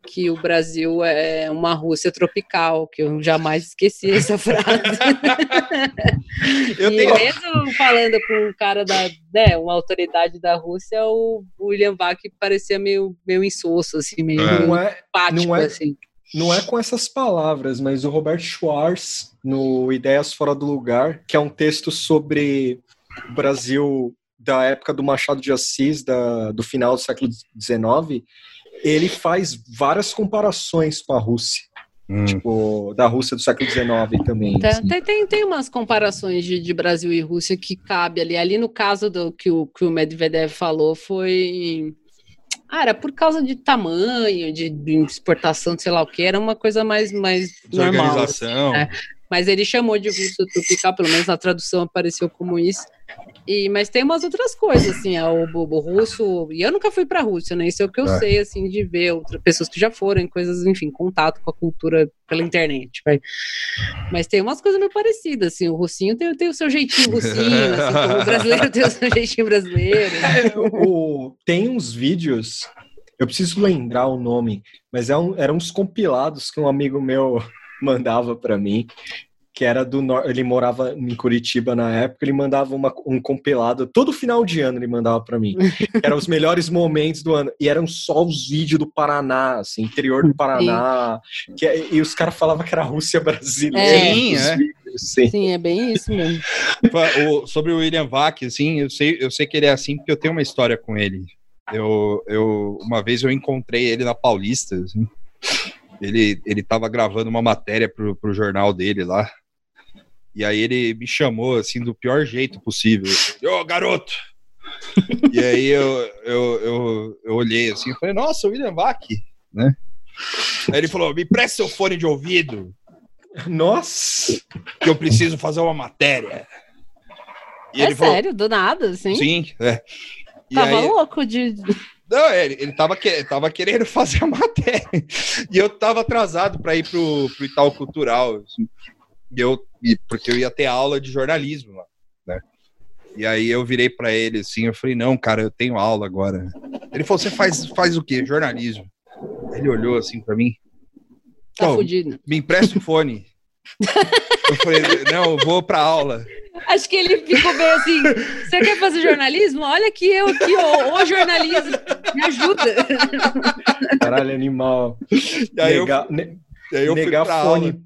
que o Brasil é uma Rússia tropical, que eu jamais esqueci essa <laughs> frase. eu e tenho... mesmo falando com um cara da, né, uma autoridade da Rússia, o William Bach parecia meio, meio insosso, assim, meio é. não é, não é, assim. Não é com essas palavras, mas o Robert Schwartz, no Ideias Fora do Lugar, que é um texto sobre o Brasil da época do Machado de Assis, da, do final do século XIX, ele faz várias comparações com a Rússia. Hum. Tipo, da Rússia do século XIX também. Tá, assim. Tem, tem, tem, umas comparações de, de, Brasil e Rússia que cabe ali. Ali no caso do que o, que o Medvedev falou foi. Ah, era por causa de tamanho, de, de exportação, sei lá o que, era uma coisa mais, mais normal. Assim, né? Mas ele chamou de russo tropical, pelo menos na tradução apareceu como isso. E, mas tem umas outras coisas, assim, o, o, russo. E eu nunca fui para a Rússia, né? Isso é o que eu é. sei, assim, de ver outras pessoas que já foram, coisas, enfim, contato com a cultura pela internet. Vai. Mas tem umas coisas meio parecidas, assim. O russinho tem, tem o seu jeitinho russinho, assim, <laughs> como o brasileiro tem o seu jeitinho brasileiro. Né? É, o, tem uns vídeos, eu preciso lembrar o nome, mas é um, eram uns compilados que um amigo meu mandava para mim, que era do ele morava em Curitiba na época, ele mandava uma, um compilado todo final de ano ele mandava para mim. <laughs> eram os melhores momentos do ano e eram só os vídeos do Paraná, assim, interior do Paraná, que, é, e os caras falavam que era a Rússia brasileira. É. Sim, é. Vídeos, sim. é bem isso mesmo. o, sobre o William Vac, assim, eu sei, eu sei que ele é assim porque eu tenho uma história com ele. Eu, eu uma vez eu encontrei ele na Paulista, assim. Ele, ele tava gravando uma matéria pro, pro jornal dele lá. E aí ele me chamou, assim, do pior jeito possível. Ô, garoto! e aí eu, eu, eu, eu, olhei assim e falei, nossa, William Bach, né? Aí ele falou, me presta seu fone de ouvido. Nossa! Que eu preciso fazer uma matéria. E é sério, falou, do nada, assim? Sim, é. E Tava aí, louco de... Não, ele, ele tava, que, tava querendo <laughs> fazer a matéria. E eu tava atrasado para ir pro, pro Itaú Cultural. Assim. E eu, e, porque eu ia ter aula de jornalismo lá, né? E aí eu virei para ele assim, eu falei, não, cara, eu tenho aula agora. Ele falou, você faz, faz o quê? Jornalismo. Ele olhou assim para mim. Tá fudido. Me empresta o fone. <laughs> eu falei, não, eu vou pra aula. Acho que ele ficou meio assim. Você quer fazer jornalismo? Olha aqui eu aqui, ô, ô jornalismo. Me ajuda. Caralho, animal. E aí Nega, eu, ne, aí eu negafone, fui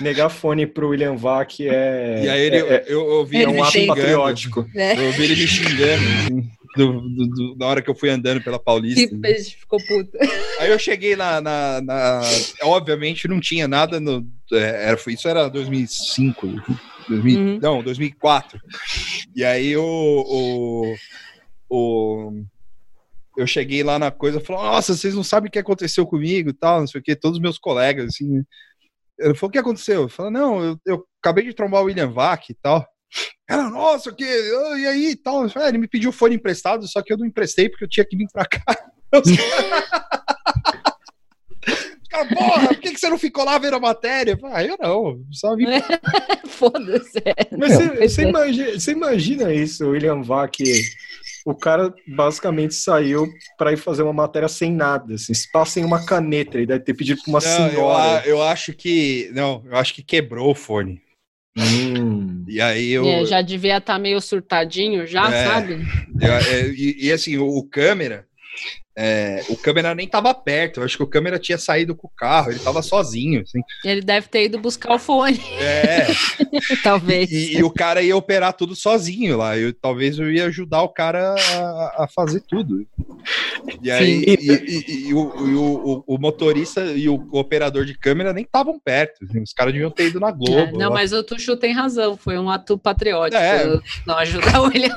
Negar fone pro William Vac é. E aí ele, é, eu, eu ouvi é um ato patriótico. É. Eu ouvi ele me xingando. Assim. Do, do, do, na hora que eu fui andando pela Paulista. Que ficou puto. Aí eu cheguei na, na, na, Obviamente não tinha nada no. É, era, isso era 2005. 2000, uhum. Não, 2004. E aí o, o, o, eu cheguei lá na coisa e falei, nossa, vocês não sabem o que aconteceu comigo tal, não sei o que, todos os meus colegas, assim. Ele falou, o que aconteceu? Eu falei, não, eu, eu acabei de trombar o William Vac e tal. Cara, nossa, o que? E aí tal? Ah, ele me pediu fone emprestado, só que eu não emprestei porque eu tinha que vir pra cá. <laughs> Cara, porra, por que, que você não ficou lá vendo a matéria? Ah, eu não, só vim. <laughs> Foda-se. Mas você, você, imagina, você imagina isso, William Vac o cara basicamente saiu para ir fazer uma matéria sem nada, assim, se passa em uma caneta, ele deve ter pedido para uma não, senhora. Eu, eu, acho que, não, eu acho que quebrou o fone. Hum. E aí eu é, já devia estar tá meio surtadinho, já, é, sabe? É, e, e, assim, o, o câmera, é, o câmera nem estava perto, eu acho que o câmera tinha saído com o carro, ele estava sozinho. Assim. Ele deve ter ido buscar o fone. É. <laughs> talvez. E, e, o cara ia operar tudo sozinho lá. Eu, talvez eu ia ajudar o cara a, a fazer tudo. E aí, e, e, o, o, o, motorista e o, operador de câmera nem estavam perto. Assim, os caras deviam ter ido na Globo. É, não, mas o Tuxu tem razão, foi um ato patriótico. É. Não ajudar o William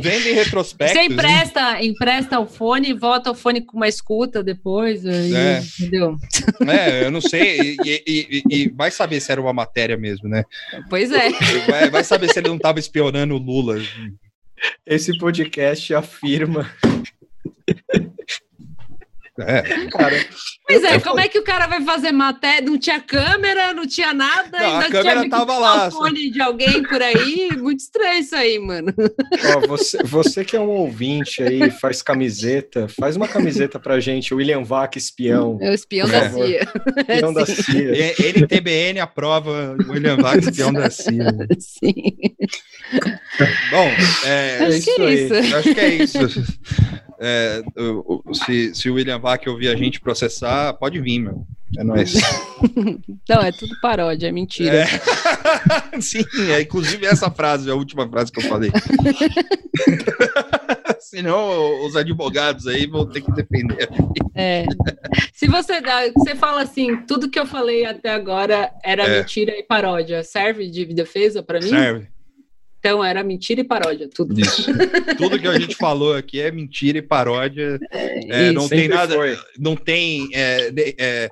Vendo em retrospecto. Você empresta, empresta o fone e volta o fone com uma escuta depois, aí, é. entendeu? É, eu não sei. E, e, e, vai saber se era uma matéria mesmo, né? Pois é. Vai, vai saber se ele não estava espionando o Lula. Esse podcast afirma é. Cara, Pois é, como é que o cara vai fazer matéria? Não tinha câmera, não tinha nada, não, ainda a câmera tinha tava lá. fone de alguém por aí. Muito estranho isso aí, mano. Ó, você, você que é um ouvinte aí, faz camiseta, faz uma camiseta pra gente, William Vac espião. É o espião da CIA. Espião da <laughs> CIA. NTBN aprova William Vac espião da CIA. Sim. Bom, é, acho é isso, é isso. Acho que é isso. <laughs> É, se, se o William Vac ouvir a gente processar, pode vir, meu. É nóis. <laughs> Não, é tudo paródia, é mentira. É. <laughs> Sim, é inclusive essa frase, a última frase que eu falei. <laughs> Senão os advogados aí vão ter que defender. É. Se você dá, você fala assim, tudo que eu falei até agora era é. mentira e paródia, serve de defesa para mim? Serve. Então era mentira e paródia, tudo. Isso. <laughs> tudo que a gente falou aqui é mentira e paródia. É, é, não tem nada, foi. não tem é, é,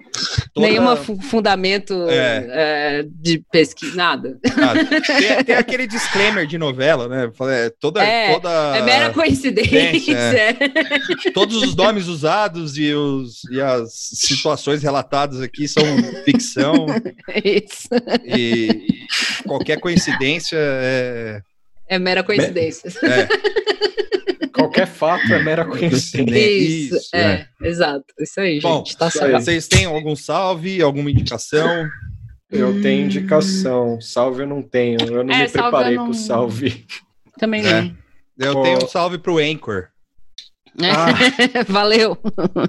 toda... nenhum fundamento é. É, de pesquisa, nada. nada. <laughs> Tem, tem, aquele disclaimer de novela, né? Toda, é, toda é mera coincidência. <laughs> Todos os nomes usados e, os, e as situações relatadas aqui são ficção. Isso. E, e qualquer coincidência é é mera coincidência. É. Qualquer fato é mera coincidência. Isso, isso é, é, exato. Isso aí, Bom, gente. Tá certo. Vocês têm algum salve, alguma indicação? Eu tenho indicação. Salve eu não tenho. Eu não é, me preparei não... pro salve. Também é. não. Eu tenho um salve pro Anchor. Ah, <laughs> Valeu.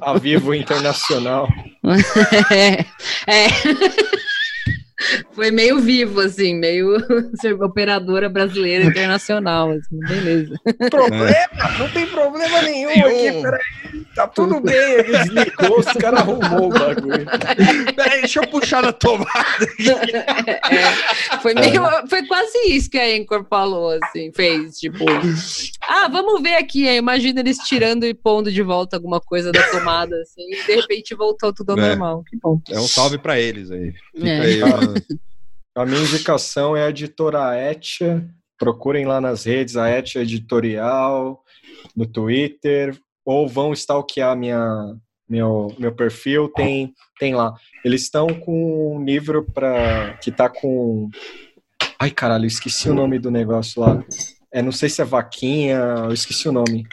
A Vivo Internacional. <laughs> é. é. Foi meio vivo, assim, meio <laughs> operadora brasileira internacional, assim, beleza. Problema? Não tem problema nenhum, nenhum. aqui, peraí. Tá tudo bem, ele desligou, os caras arrumou o bagulho. Peraí, deixa eu puxar na tomada. <laughs> É, foi meio, foi quase isso que a Anchor falou, assim, fez, tipo, ah, vamos ver aqui, imagina eles tirando e pondo de volta alguma coisa da tomada, assim, e de repente voltou tudo ao é. normal, que bom. É um salve para eles aí. Fica é. aí <laughs> a minha indicação é a editora Etia. Procurem lá nas redes a Etia Editorial, no Twitter, ou vão stalkear minha, meu, meu perfil, tem, tem lá. Eles estão com um livro para que tá com. Ai, caralho, esqueci o nome do negócio lá. É, não sei se é vaquinha, eu esqueci o nome.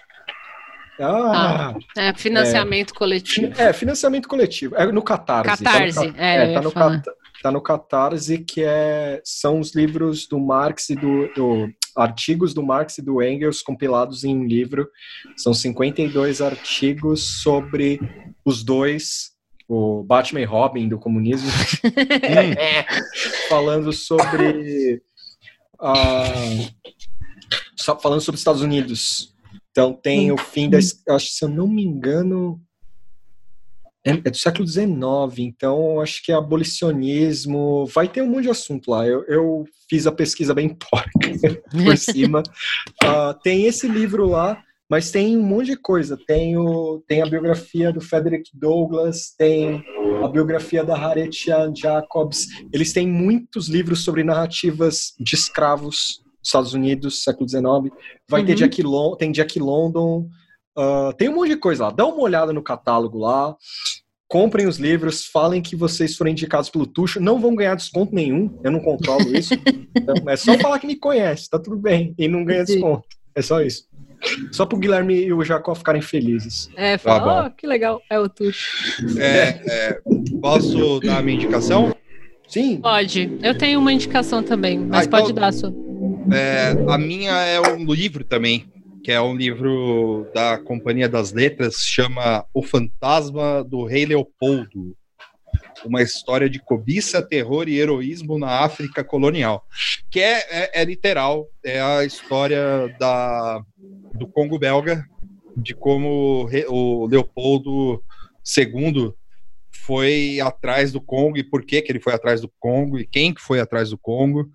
Ah, ah, é financiamento é, coletivo. É, financiamento coletivo. É no Catarse. Catarse, tá no, é, é tá, no, tá no Catarse, que é, são os livros do Marx e do, do artigos do Marx e do Engels compilados em um livro. São 52 artigos sobre os dois, o Batman e Robin do comunismo, <laughs> <laughs> falando sobre uh, falando sobre os Estados Unidos. Então tem o fim da, acho se eu não me engano, é, é, do século XIX, então acho que é abolicionismo, vai ter um monte de assunto lá. Eu, eu fiz a pesquisa bem <laughs> porca por cima. Uh, <laughs> tem esse livro lá, mas tem um monte de coisa. Tem, o, tem a biografia do Frederick Douglass, tem a biografia da Harriet Jacobs. Eles têm muitos livros sobre narrativas de escravos Estados Unidos, século XIX. Vai uhum. ter Jack London, tem Jack London, Uh, tem um monte de coisa lá. Dá uma olhada no catálogo lá. Comprem os livros, falem que vocês foram indicados pelo Tuxo. Não vão ganhar desconto nenhum, eu não controlo <laughs> isso. então, é só falar que me conhece, tá tudo bem. E não ganha desconto. É só isso. Só pro Guilherme e o Jacó ficarem felizes. É, fala, tá oh, que legal, é o Tuxo. É, é, posso dar a minha indicação? Sim. Pode. Eu tenho uma indicação também, mas ah, então, pode dar a sua. É, a minha é um livro também que é um livro da Companhia das Letras, chama O Fantasma do Rei Leopoldo. Uma história de cobiça, terror e heroísmo na África colonial. Que é, é, é literal, é a história da, do Congo belga, de como o Leopoldo II foi atrás do Congo e por que, que ele foi atrás do Congo e quem que foi atrás do Congo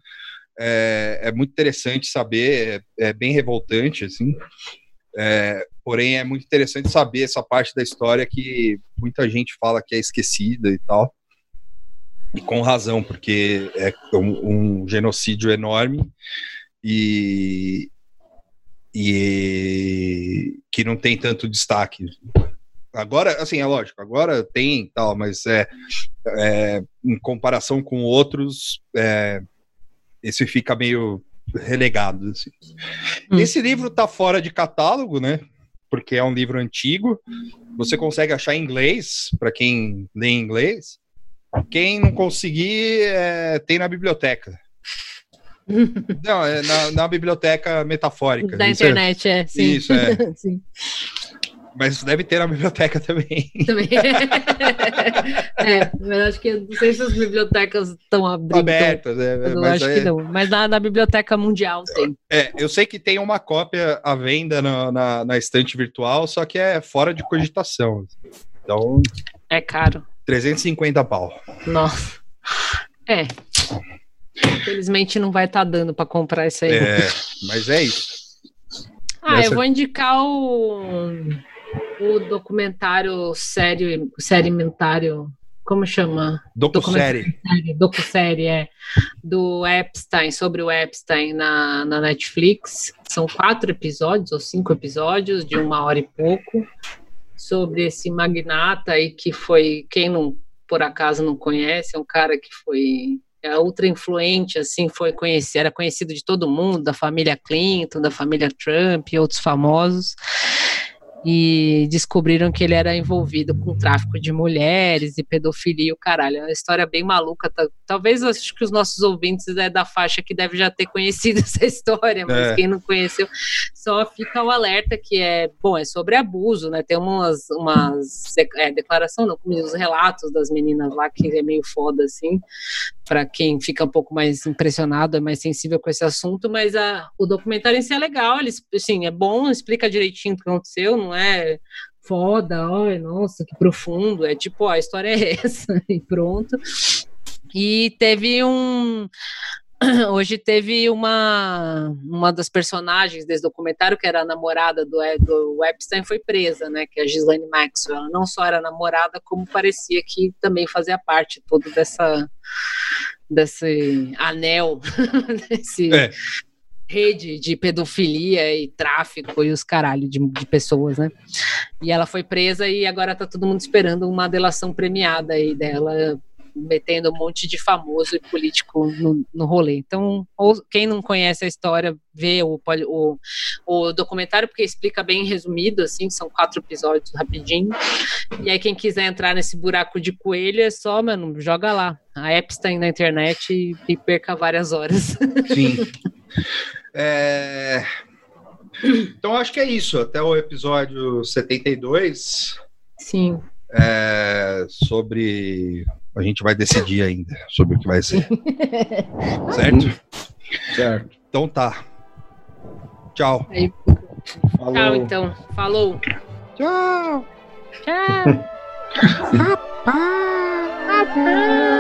é, é muito interessante saber, é, é bem revoltante, assim. É, porém, é muito interessante saber essa parte da história que muita gente fala que é esquecida e tal. E com razão, porque é um, um genocídio enorme e, e que não tem tanto destaque. Agora, assim, é lógico, agora tem tal, mas é, é em comparação com outros, é, esse fica meio relegado. Assim. Hum. Esse livro tá fora de catálogo, né? Porque é um livro antigo. Você consegue achar em inglês, para quem lê em inglês. Quem não conseguir, é, tem na biblioteca. <laughs> Não, é na, na, biblioteca metafórica. Da isso é internet, é. é sim. Isso, é. <laughs> sim. Mas deve ter na biblioteca também. <laughs> Também. é, mas acho que não sei se as bibliotecas estão abertas. É, eu mas acho é... que não. Mas na, na, biblioteca mundial tem. É, eu sei que tem uma cópia à venda na, na, na estante virtual, só que é fora de cogitação. Então. É caro. 350 pau. Nossa. É. Infelizmente não vai estar tá dando para comprar isso aí. É, mas é isso. Ah, Essa... eu vou indicar o o documentário sério, serimentário, como chama? Docu-série. Docu-série, é. Do Epstein, sobre o Epstein na, na Netflix. São quatro episódios, ou cinco episódios, de uma hora e pouco, sobre esse magnata aí que foi, quem não, por acaso não conhece, é um cara que foi é ultra influente, assim, foi conhecido, era conhecido de todo mundo, da família Clinton, da família Trump e outros famosos e descobriram que ele era envolvido com tráfico de mulheres e pedofilia, o caralho. É uma história bem maluca. Tá? Talvez acho que os nossos ouvintes é da faixa que deve já ter conhecido <laughs> essa história, mas é. quem não conheceu, só fica o alerta que é, bom, é sobre abuso, né? Tem umas, umas é, declaração, não, como os relatos das meninas lá, que é meio foda, assim, para quem fica um pouco mais impressionado, é mais sensível com esse assunto, mas a, o documentário em si é legal, ele, assim, é bom, explica direitinho o que aconteceu, não é foda, ai, nossa, que profundo, é tipo, ó, a história é <laughs> essa, e pronto. E teve um. <clears throat> Hoje teve uma, uma das personagens desse documentário, que era a namorada do, do Epstein, foi presa, né? Que é a Ghislaine Maxwell. Ela não só era namorada, como parecia que também fazia parte todo dessa desse anel, <laughs> desse, é rede de pedofilia e tráfico e os caralho de, de, pessoas, né? E ela foi presa e agora tá todo mundo esperando uma delação premiada aí dela metendo um monte de famoso e político no, no rolê. Então, ou, quem não conhece a história, vê o, o, o documentário, porque explica bem resumido, assim, são quatro episódios rapidinho. E aí, quem quiser entrar nesse buraco de coelho, é só, mano, joga lá. A Epstein na internet e, e perca várias horas. Sim. <laughs> É... Então, acho que é isso. Até o episódio 72. Sim. É... Sobre. A gente vai decidir ainda sobre o que vai ser. <laughs> certo? Certo. Então tá. Tchau. Aí, Tchau, então. Falou. Tchau. Tchau. Rapaz. Rapaz.